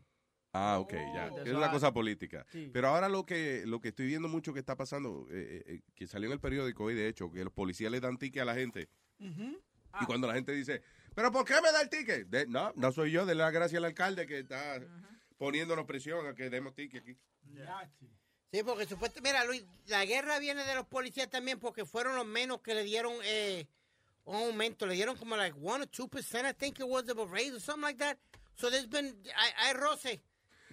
Ah, ok, ya. es una hay. cosa política. Sí. Pero ahora lo que lo que estoy viendo mucho que está pasando, eh, eh, que salió en el periódico hoy, de hecho, que los policías le dan ticket a la gente. Y cuando la gente dice, ¿pero por qué me da el ticket? De- no, no soy yo, de la gracia al alcalde que está poniéndonos presión a que demos ticket aquí. Sí, porque supuestamente, mira Luis, la guerra viene de los policías también porque fueron los menos que le dieron eh, un aumento, le dieron como like 1 o 2%, I think it was of a raise or something like that. So there's been, hay, hay roce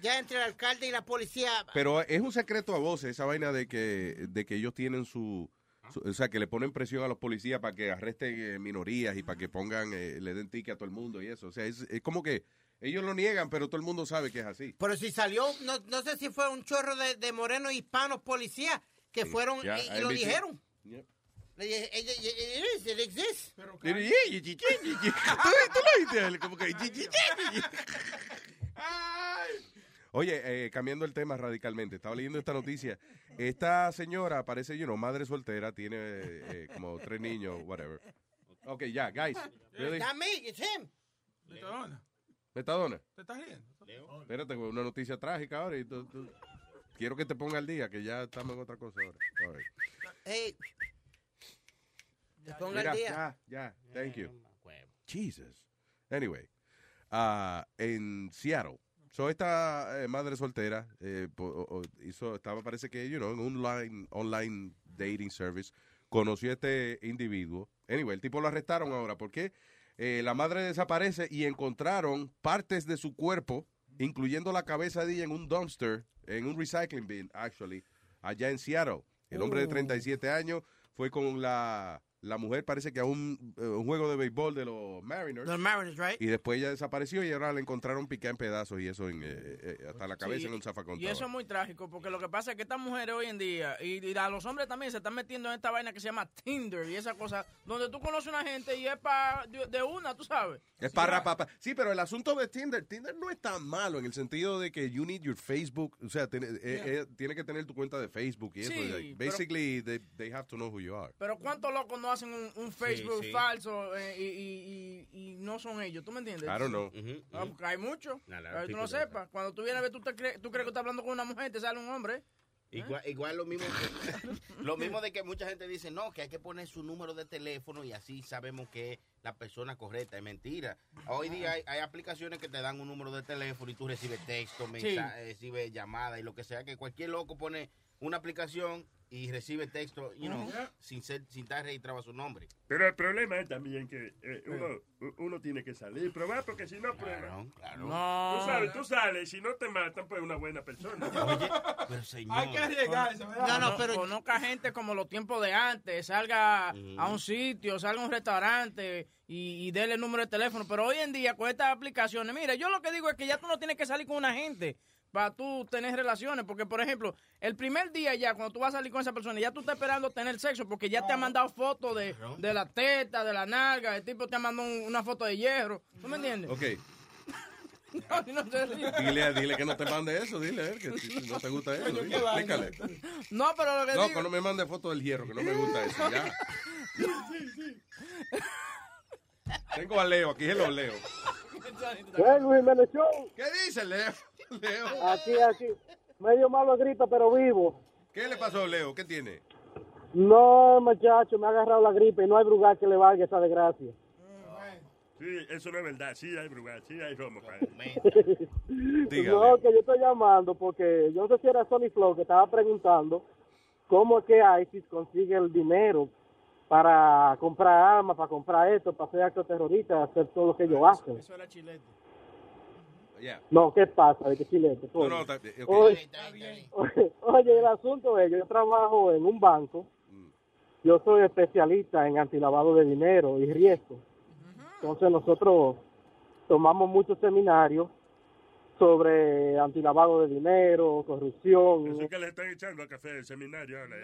ya entre el alcalde y la policía. Pero es un secreto a voces esa vaina de que, de que ellos tienen su, su- O sea, que le ponen presión a los policías para que arresten eh, minorías y para que pongan, eh, le den ticket a todo el mundo y eso. O sea, es, es como que ellos lo niegan, pero todo el mundo sabe que es así. Pero si salió, no, no sé si fue un chorro de, de morenos hispanos policías que fueron Ya, y, y lo dijeron. Dije, "It- it- it is, it exists. Pero, ¿Tú, tú lo viste? Como que... y- y- y- y- Oye, eh, cambiando el tema radicalmente, estaba leyendo esta noticia. Esta señora parece, you know, madre soltera, tiene eh, como tres niños, whatever. Ok, ya, guys. Really? Not me, it's him. Metadona. ¿Te estás riendo? Espérate, una noticia trágica ahora y tú- tú- quiero que te ponga al día, que ya estamos en otra cosa ahora. All right. Hey. Te ponga el día. Ya, ya, thank you. Jesus. Anyway, ah, en Seattle. So esta eh, madre soltera eh, po- o- o hizo, estaba parece que, you know, en un online, online dating service, conoció a este individuo. Anyway, el tipo lo arrestaron ahora porque eh, la madre desaparece y encontraron partes de su cuerpo, incluyendo la cabeza de ella en un dumpster, en un recycling bin, actually, allá en Seattle. El hombre de Oh. 37 años fue con la, la mujer, parece que a un, eh, un juego de béisbol de los Mariners. Los Mariners, right? Y después ella desapareció y ahora la encontraron picada en pedazos y eso en, eh, eh, hasta la cabeza Sí, en un zafacón. Y eso es muy trágico, porque lo que pasa es que estas mujeres hoy en día, y, y a los hombres también se están metiendo en esta vaina que se llama Tinder y esa cosa, donde tú conoces a una gente y es para de, de una, tú sabes. Es para papá. Sí, pero el asunto de Tinder, Tinder no es tan malo en el sentido de que you need your Facebook, o sea, tiene, eh, eh, tiene que tener tu cuenta de Facebook y eso. Pero- basically, they, they have to know who you are. Pero ¿cuántos locos no hacen un, un Facebook sí. falso eh, y, y- y- y no son ellos? ¿Tú me entiendes? I don't know. Ah, porque hay muchos. No, no, tú no sepas. Cuando tú vienes a ver, tú, te crees, tú crees que estás hablando con una mujer, te sale un hombre. Igual, igual lo mismo que, lo mismo de que mucha gente dice no que hay que poner su número de teléfono y así sabemos que es la persona correcta es mentira hoy día hay, hay aplicaciones que te dan un número de teléfono y tú recibes texto mensajes recibes llamadas y lo que sea que cualquier loco pone una aplicación y recibe texto you know, Ujú. sin ser sin estar registrado a su nombre Pero el problema es también que eh, uno, uno tiene que salir y probar, porque si no prueba. claro. No. Tú sabes, tú sales, si no te matan, pues una buena persona. Oye, pero señor. Hay que arriesgarse, ¿verdad? No, no, pero conozca gente como los tiempos de antes, salga a un sitio, salga a un restaurante y, y déle el número de teléfono. Pero hoy en día con estas aplicaciones, mira, yo lo que digo es que ya tú no tienes que salir con una gente para tú tener relaciones, porque por ejemplo, el primer día ya cuando tú vas a salir con esa persona, ya tú estás esperando tener sexo porque ya te ha mandado fotos de, de la teta, de la nalga, el tipo te ha mandado un- una foto de hierro, ¿tú me entiendes? Ok, No, no dile, dile que no te mande eso, dile a él que si no te gusta eso. Dile, explícale. No, pero lo que No, digo... que no me mande fotos del hierro, que no me gusta eso, ya. Tengo a Leo, aquí es lo Leo. ¿Qué, Luis? ¿Qué dice Leo? Leo. Aquí, aquí. Medio malo de gripe, pero vivo. ¿Qué le pasó, Leo? ¿Qué tiene? No, muchacho, me ha agarrado la gripe y no hay lugar que le valga esa desgracia. Sí, eso no es verdad. Sí hay brugal, sí hay romo. No, que yo estoy llamando porque yo no sé si era Sony Flow que estaba preguntando cómo es que ISIS consigue el dinero para comprar armas, para comprar esto, para hacer actos terroristas, hacer todo lo que ellos hacen. Eso era chilete. No, ¿qué pasa? ¿De qué chilete? No, no, está-. Oye, oye, el asunto es, yo trabajo en un banco, yo soy especialista en antilavado de dinero y riesgo. Entonces nosotros tomamos muchos seminarios sobre antilavado de dinero, corrupción. Eso que le están echando a café del seminario. ahora, ¿eh?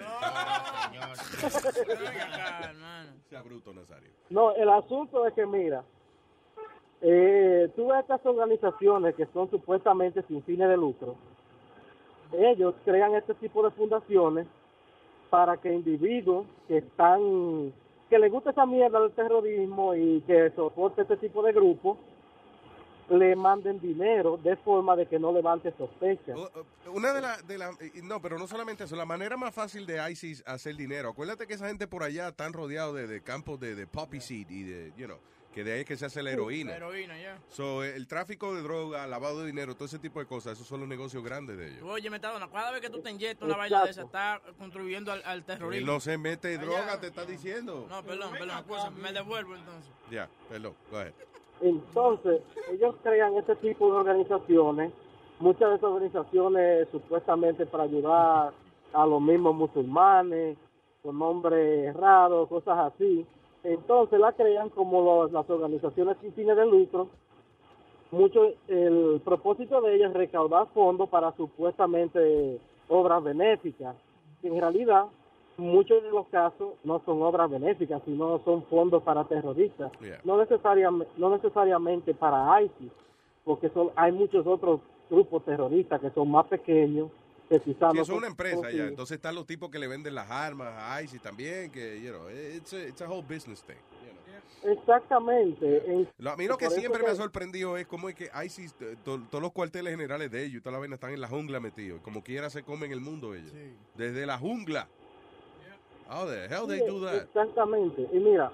Sea bruto, Nazario. No, el asunto es que, mira, eh, tú ves estas organizaciones que son supuestamente sin fines de lucro, ellos crean este tipo de fundaciones para que individuos que están, que les gusta esa mierda del terrorismo y que soporte este tipo de grupos, le manden dinero de forma de que no levante sospechas. Una de las, de la, no, pero no solamente eso, la manera más fácil de ISIS hacer dinero. Acuérdate que esa gente por allá están rodeados de, de campos de, de poppy seed y de, you know, que de ahí es que se hace la heroína. La heroína, ya. So, el tráfico de droga, lavado de dinero, todo ese tipo de cosas, esos son los negocios grandes de ellos. Oye, Metadona, cada vez que tú te inyectas una vaina de esa, está contribuyendo al, terrorismo. no se mete droga, te está diciendo. No, perdón, perdón, escúchame, me devuelvo entonces. Ya, perdón, go ahead. Entonces, ellos crean este tipo de organizaciones, muchas de esas organizaciones supuestamente para ayudar a los mismos musulmanes, con nombres raros, cosas así. Entonces la crean como los- las organizaciones sin fines de lucro. Mucho, el propósito de ellas es recaudar fondos para supuestamente obras benéficas. En realidad, muchos de los casos no son obras benéficas, sino son fondos para terroristas. No, necesariamente, no necesariamente para ISIS, porque son, hay muchos otros grupos terroristas que son más pequeños, que quizás Sí, es una son empresa ya. Entonces están los tipos que le venden las armas a ISIS también, que, you know, it's a, it's a whole business thing. Exactamente. En- Lo- a mí lo que siempre me ha sorprendido es cómo es que ISIS, eh, to- todos los cuarteles generales de ellos, toda la vaina están en la jungla metidos. Como quiera se comen el mundo ellos. Desde la jungla. How the hell they Sí, do that? Exactamente. Y mira,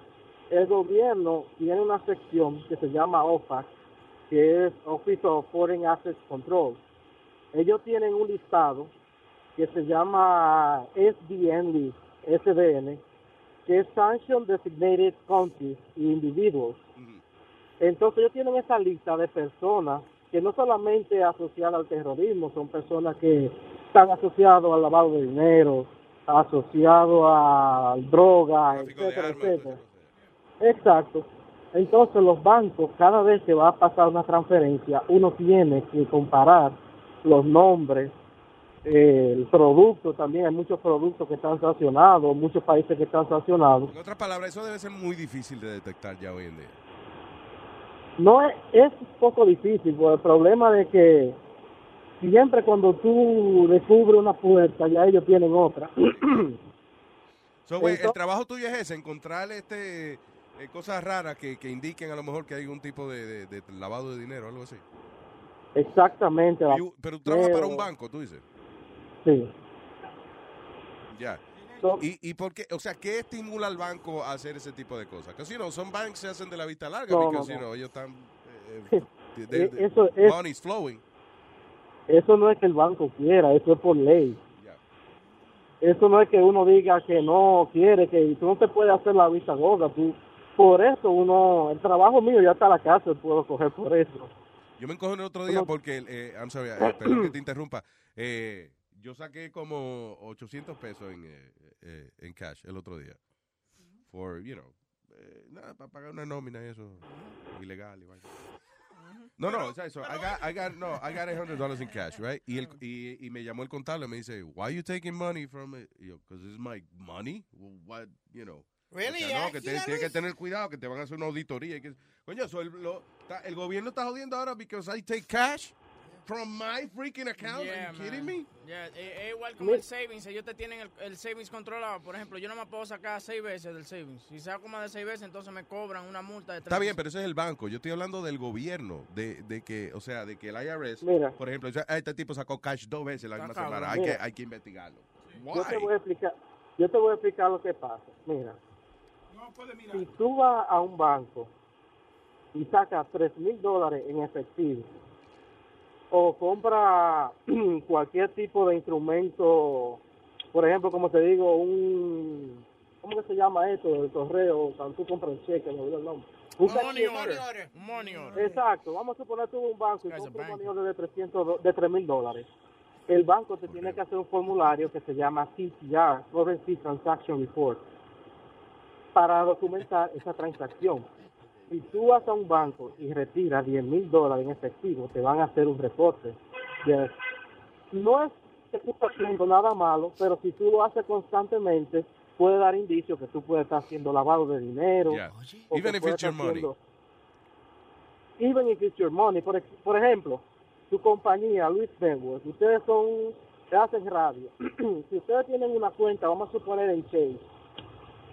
el gobierno tiene una sección que se llama OFAC, que es Office of Foreign Assets Control. Ellos tienen un listado que se llama SDN list, SDN, que es Sanction Designated Countries e Individuals. Entonces ellos tienen esa lista de personas que no solamente asociadas al terrorismo, son personas que están asociadas al lavado de dinero, asociados a drogas, etcétera, etcétera. Exacto. Entonces los bancos, cada vez que va a pasar una transferencia, uno tiene que comparar los nombres, eh, el producto también, hay muchos productos que están sancionados, muchos países que están sancionados. En otras palabras, eso debe ser muy difícil de detectar ya hoy en día. No es, es poco difícil, por el problema de que siempre cuando tú descubres una puerta, ya ellos tienen otra. So, el trabajo tuyo es ese, encontrar este eh, cosas raras que, que indiquen a lo mejor que hay un tipo de, de- de lavado de dinero, algo así. Exactamente. Y- pero tú trabajas para un banco, tú dices. Sí. Ya. ¿Y, ¿Y por qué? O sea, ¿qué estimula al banco a hacer ese tipo de cosas? Que si no, son bancos se hacen de la vista larga, No, porque no, si no. ellos están... eh, eh, de- de- Eso es- money's flowing. Eso no es que el banco quiera, eso es por ley. Eso no es que uno diga que no quiere, que tú no te puedes hacer la vista gorda. Tú, por eso uno, el trabajo mío ya está a la cárcel, puedo coger por eso. Yo me encojo el otro día porque, eh, I'm sorry, eh, perdón que te interrumpa. Eh, yo saqué como 800 pesos en, eh, eh, en cash el otro día. For, you know, eh, nada, para pagar una nómina y eso, ilegal y vaina. No, no, o sea, eso, I got, I got, no, I got $800 in cash, right? Y, el, y, y me llamó el contable y me dice, why are you taking money from it? Y yo, because it's my money. Well, what, you know. Really? O sea, no, que te- tienes que tener cuidado, que te van a hacer una auditoría. y que, coño, eso, el, lo- está- el gobierno está jodiendo ahora because I take cash from my freaking account. Yeah, are you kidding man. me? Yeah, es, es igual como el savings. Ellos te tienen el, el savings controlado. Por ejemplo, yo no me puedo sacar seis veces del savings. Si saco más de seis veces, entonces me cobran una multa de tres Está bien, pero ese es el banco. Yo estoy hablando del gobierno, de, de que, o sea, de que el IRS, Mira. por ejemplo, dice, "Ah, este tipo sacó cash dos veces la misma semana. Hay que, hay que investigarlo. Yo te voy a explicar, yo te voy a explicar lo que pasa. Mira, si tú vas a un banco y sacas tres mil dólares en efectivo o compra cualquier tipo de instrumento, por ejemplo, como te digo, un, ¿cómo que se llama esto del correo? Cuando tú compras el cheque, me olvidó el nombre. Un Money order. Money order. Exacto, vamos a suponer tú un banco y compras un money order de 300, do- de 3 mil dólares. El banco te tiene que hacer un formulario que se llama TTR, Currency Transaction Report, para documentar esa transacción. Si tú vas a un banco y retiras 10 mil dólares en efectivo, te van a hacer un reporte. Yes. No es que tú estás haciendo nada malo, pero si tú lo haces constantemente, puede dar indicios que tú puedes estar haciendo lavado de dinero. Yeah. o Even if it's your money. haciendo- even if it's your money. Por, por ejemplo, tu compañía, Luis Network, ustedes son, hacen radio. si ustedes tienen una cuenta, vamos a suponer en Chase,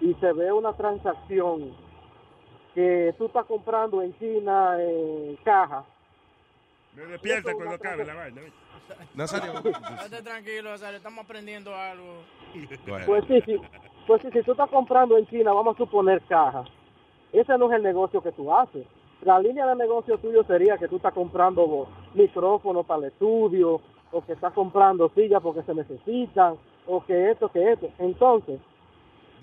y se ve una transacción que tú estás comprando en China en caja Me despierta cuando acabe la vaina. Nazario. Estate tranquilo, Nazario, estamos aprendiendo algo. Pues sí, sí. Pues sí, si tú estás comprando en China, vamos a suponer cajas. Ese no es el negocio que tú haces. La línea de negocio tuyo sería que tú estás comprando micrófonos para el estudio, o que estás comprando sillas porque se necesitan, o que esto, que esto. Entonces,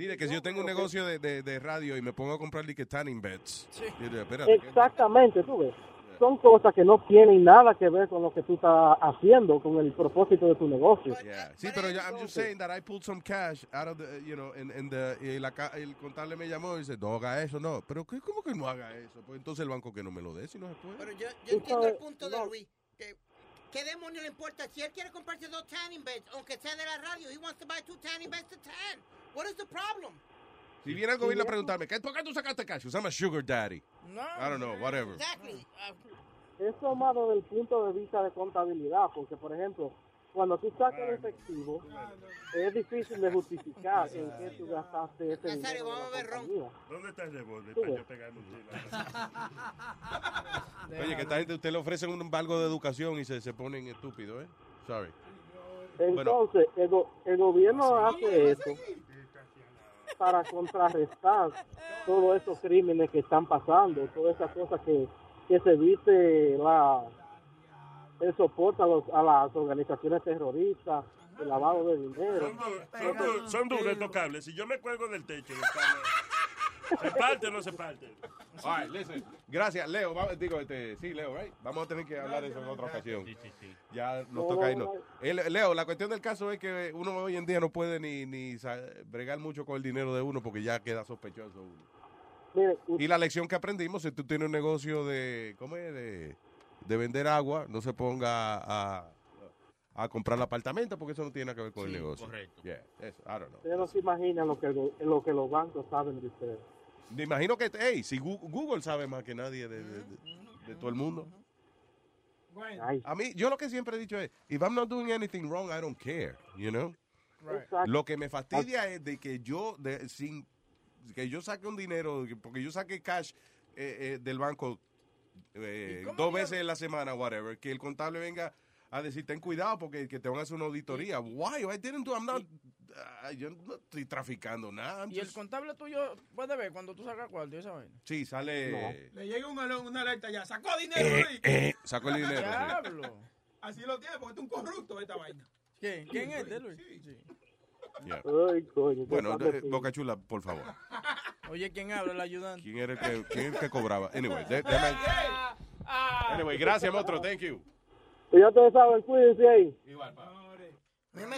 Dile que si yo tengo un negocio de, de, de radio y me pongo a comprar like tanning beds. Dile, espérate, ¿qué? exactamente, tú ves. Son cosas que no tienen nada que ver con lo que tú estás haciendo, con el propósito de tu negocio. Yeah. Sí, pero ya, I'm just saying that I pulled some cash out of the, you know, and the, y la el contable me llamó y dice, no haga eso, no. Pero ¿qué, ¿cómo que no haga eso? Pues entonces el banco que no me lo dé, si no se puede. Pero yo, yo entiendo el punto de Luis. Que, ¿Qué demonios le importa? Si él quiere comprarse dos tanning beds, aunque sea de la radio, he wants to buy two tanning beds to tan. What is the problem? Si viene el gobierno a preguntarme, ¿qué, ¿por qué tú sacaste cash? I'm a sugar daddy. No. I don't know, whatever. Exactly. Eso más desde el punto de vista de contabilidad, porque por ejemplo, cuando tú sacas el efectivo, es difícil de justificar en qué tú gastaste ese dinero. de la compañía. ¿Dónde está el revólver para yo pegarme un? Oye, que esta gente, usted le ofrecen un embargo de educación y se, se ponen estúpidos, ¿eh? Sorry. Entonces, el, go- el gobierno hace eso para contrarrestar todos esos crímenes que están pasando, todas esas cosas que, que se viste la, el soporte a, los- a las organizaciones terroristas, el lavado de dinero. Son, du- son duros. Si yo me cuelgo del techo, ¿se parte o no se parte? All right, listen. Gracias, Leo. va- digo, este, sí, Leo, right? Vamos a tener que hablar de eso en otra ocasión. Ya nos No, toca no, irnos. Leo, la cuestión del caso es que uno hoy en día no puede ni, ni bregar mucho con el dinero de uno porque ya queda sospechoso uno. Mire, Y la lección que aprendimos, si tú tienes un negocio de, ¿cómo es? De, de vender agua, no se ponga a, a comprar el apartamento porque eso no tiene nada que ver con el negocio. correcto. Yeah, eso, I don't know. ustedes no se imaginan que, lo que los bancos saben de ustedes. Me imagino que, hey, si Google sabe más que nadie de, de- de- de todo el mundo. A mí, yo lo que siempre he dicho es, if I'm not doing anything wrong, I don't care, you know? Lo que me fastidia es de que yo, de, sin, que yo saque un dinero, que- porque yo saque cash eh, eh, del banco eh, dos veces en la semana, whatever, que el contable venga a decir, ten cuidado porque que te van a hacer una auditoría. Why? I didn't do, I'm not, ah, yo no estoy traficando nada. I'm Y el contable tuyo puede ver cuando tú sacas cuarto y esa vaina. sí, sale... Le llega una, una alerta ya. Sacó dinero, Eh, Luis. eh, sacó el dinero. sí. Diablo. Así lo tiene, porque es un corrupto esta vaina. ¿Quién? ¿Quién es este, Luis? Sí. Yeah. Ay, coño, Bueno, de- Boca Chula, por favor. Oye, ¿quién habla? El ayudante. ¿Quién era el que, quién era el que cobraba? Anyway, de- déjame- anyway, gracias, monstruo. Thank you. Ya ustedes saben, cuídense ahí. Igual, pa. A mí me,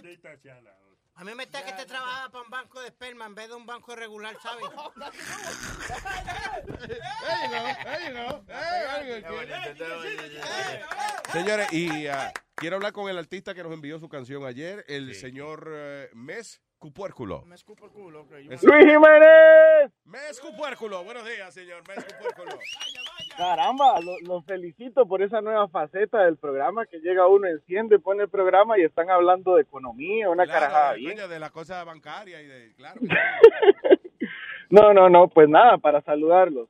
a mí me está que te trabajaba para un banco de esperma en vez de un banco regular, ¿sabes? Señores, y ah, quiero hablar con el artista que nos envió su canción ayer, el señor eh, Mes Cupuérculo. Me escupo el culo, ok. Luis Jiménez! Mes Cupuérculo. Buenos días, señor Mes Cupuérculo. Caramba, lo- los felicito por esa nueva faceta del programa que llega uno, enciende, pone el programa y están hablando de economía, una Claro, carajada de- bien. de la cosa bancaria y de, claro. No, no, no, pues nada, para saludarlos.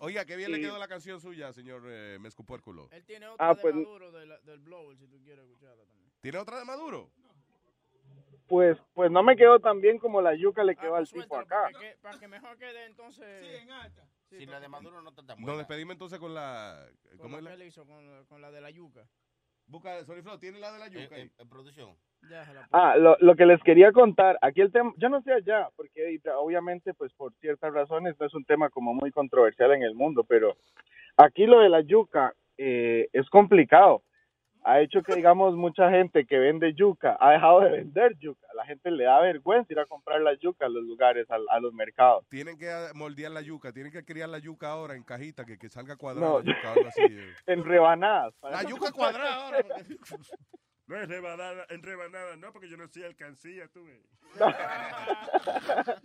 Oiga, qué bien le quedó la canción suya, señor eh, Mes Cupuérculo. Él tiene otra Ah, de pues- Maduro de la- del blower, si tú quieres escucharla también. ¿Tiene otra de Maduro? Pues, pues no me quedó tan bien como la yuca le quedó al tipo acá. Para que, para que mejor quede entonces... Sí, en alta. Si la de Maduro no está tan buena. Nos despedimos entonces con la... Con ¿Cómo es la que hizo, con, la- con la de la yuca. Busca, Soniflo, ¿tiene la de la yuca ahí? En producción. Ah, lo, lo que les quería contar, aquí el tema, yo no sé allá, porque obviamente pues por ciertas razones no es un tema como muy controversial en el mundo, pero aquí lo de la yuca eh, es complicado. Ha hecho que digamos mucha gente que vende yuca ha dejado de vender yuca. La gente le da vergüenza ir a comprar la yuca a los lugares, a, a los mercados. Tienen que moldear la yuca, tienen que criar la yuca ahora en cajita, que, que salga cuadrada No, eh. en rebanadas. La yuca cuadrada ahora. No es rebanada, en rebanada, no, porque yo no soy alcancía, tú. ves.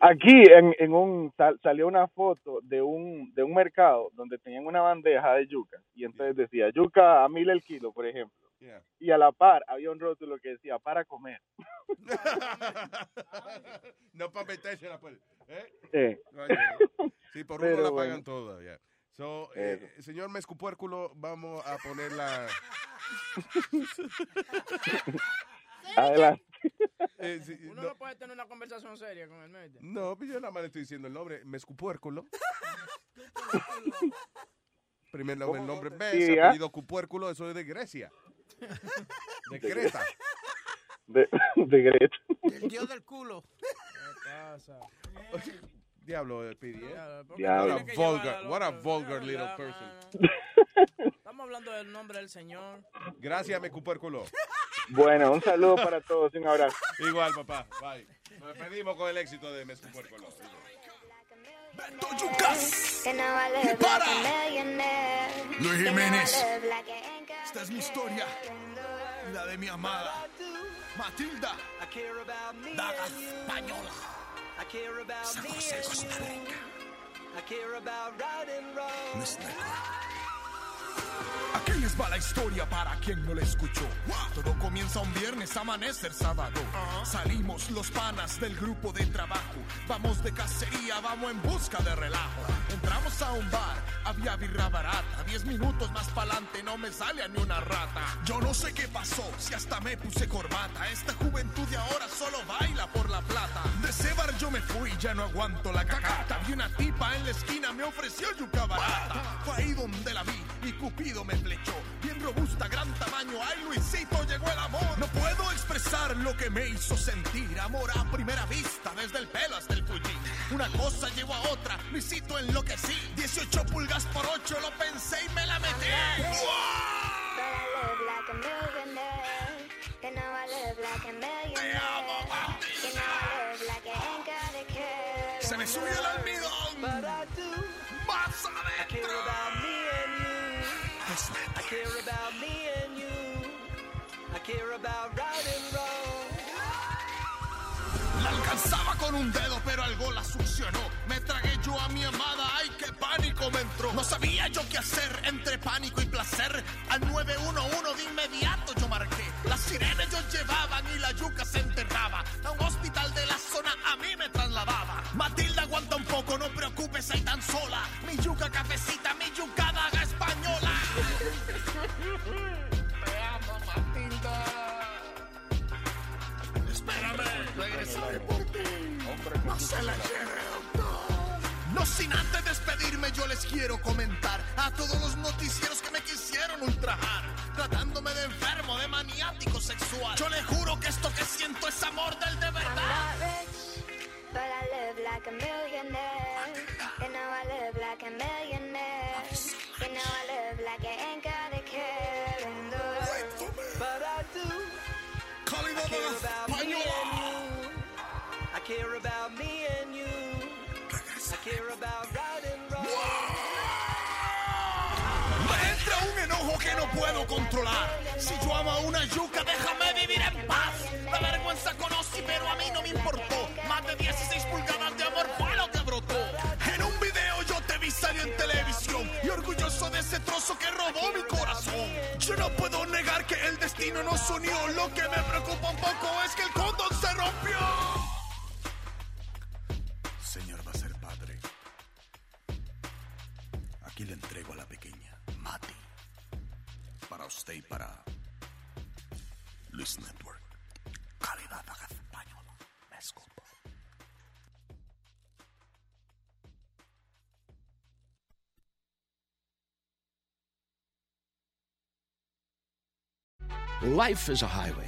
Aquí en, en un sal- salió una foto de un de un mercado donde tenían una bandeja de yuca y entonces decía yuca a mil el kilo, por ejemplo. Yeah. Y a la par había un rótulo que decía para comer. no para meterse la pues. ¿eh? Sí. Sí, por uno Pero la bueno. pagan todas. ya. So, eh, señor Mescupuérculo, vamos a poner la... Adelante. Eh, sí, Uno no, no puede tener una conversación seria con el médico. no, pues yo nada más le estoy diciendo el nombre, Mescupuérculo. Primero el nombre Mes, Sí, apellido Cupuérculo, eso es de Grecia. De Creta. De, de Greta. El dios del culo. Diablo, eh, Pidi, ¿eh? Diablo. What a vulgar, what a vulgar little person. Estamos hablando del nombre del Señor. Gracias, Mescupuérculo. Bueno, un saludo para todos y un abrazo. Igual, papá. Bye. Nos despedimos con el éxito de Mescupuérculo. Luis Jiménez. Esta es mi historia. La de mi amada. Matilda. Daga española. San José, Costa Rica. Miss Aquí les va la historia para quien no la escuchó. Todo comienza un viernes, amanecer sábado. Salimos los panas del grupo de trabajo. Vamos de cacería, vamos en busca de relajo. Entramos a un bar, había birra barata. Diez minutos más pa'lante no me sale ni una rata. Yo no sé qué pasó, si hasta me puse corbata. Esta juventud de ahora solo baila por la plata. De ese bar yo me fui, ya no aguanto la cagata. Vi una tipa en la esquina, me ofreció yuca barata. Fue ahí donde la vi y Cupido me flechó. Bien robusta, gran tamaño, ay Luisito, llegó el amor. No puedo expresar lo que me hizo sentir. Amor a primera vista, desde el pelo hasta el fuji. Una cosa llevó a otra, Luisito enloquecí. 18 pulgas por 8, lo pensé y me la metí. Se me subió el almidón. Más adentro. I care about me and you. I care about right and wrong. La alcanzaba con un dedo, pero algo la succionó. Me tragué yo a mi amada, ay, qué pánico me entró. No sabía yo qué hacer entre pánico y placer. Al 911 de inmediato yo marqué. Las sirenas yo llevaban y la yuca se enterraba. A un hospital de la zona a mí me trasladaba. Matilda aguanta un poco, no preocupes, ahí tan sola. Mi yuca cafecita, mi Regresaré por ti. no se la lleve, doctor. No sin antes despedirme, yo les quiero comentar a todos los noticieros que me quisieron ultrajar, tratándome de enfermo, de maniático sexual. Yo les juro que esto que siento es amor del de verdad. But I live like a millionaire. You know I live like a millionaire. You know I live like I ain't got a care in the world. But I do. I care about care about me. I care about right entra un enojo que no puedo controlar. Si yo amo a una yuca, déjame vivir en paz. La vergüenza conocí, pero a mí no me importó. Más de 16 pulgadas de amor fue lo que brotó. En un video yo te vi salir en televisión y orgulloso de ese trozo que robó mi corazón. Yo no puedo negar que el destino nos unió. Lo que me preocupa un poco es que el condón se rompió. Aquí le entrego a la pequeña Mati. Para usted y para Luis Network. Calidad. Me escupo. Life is a highway,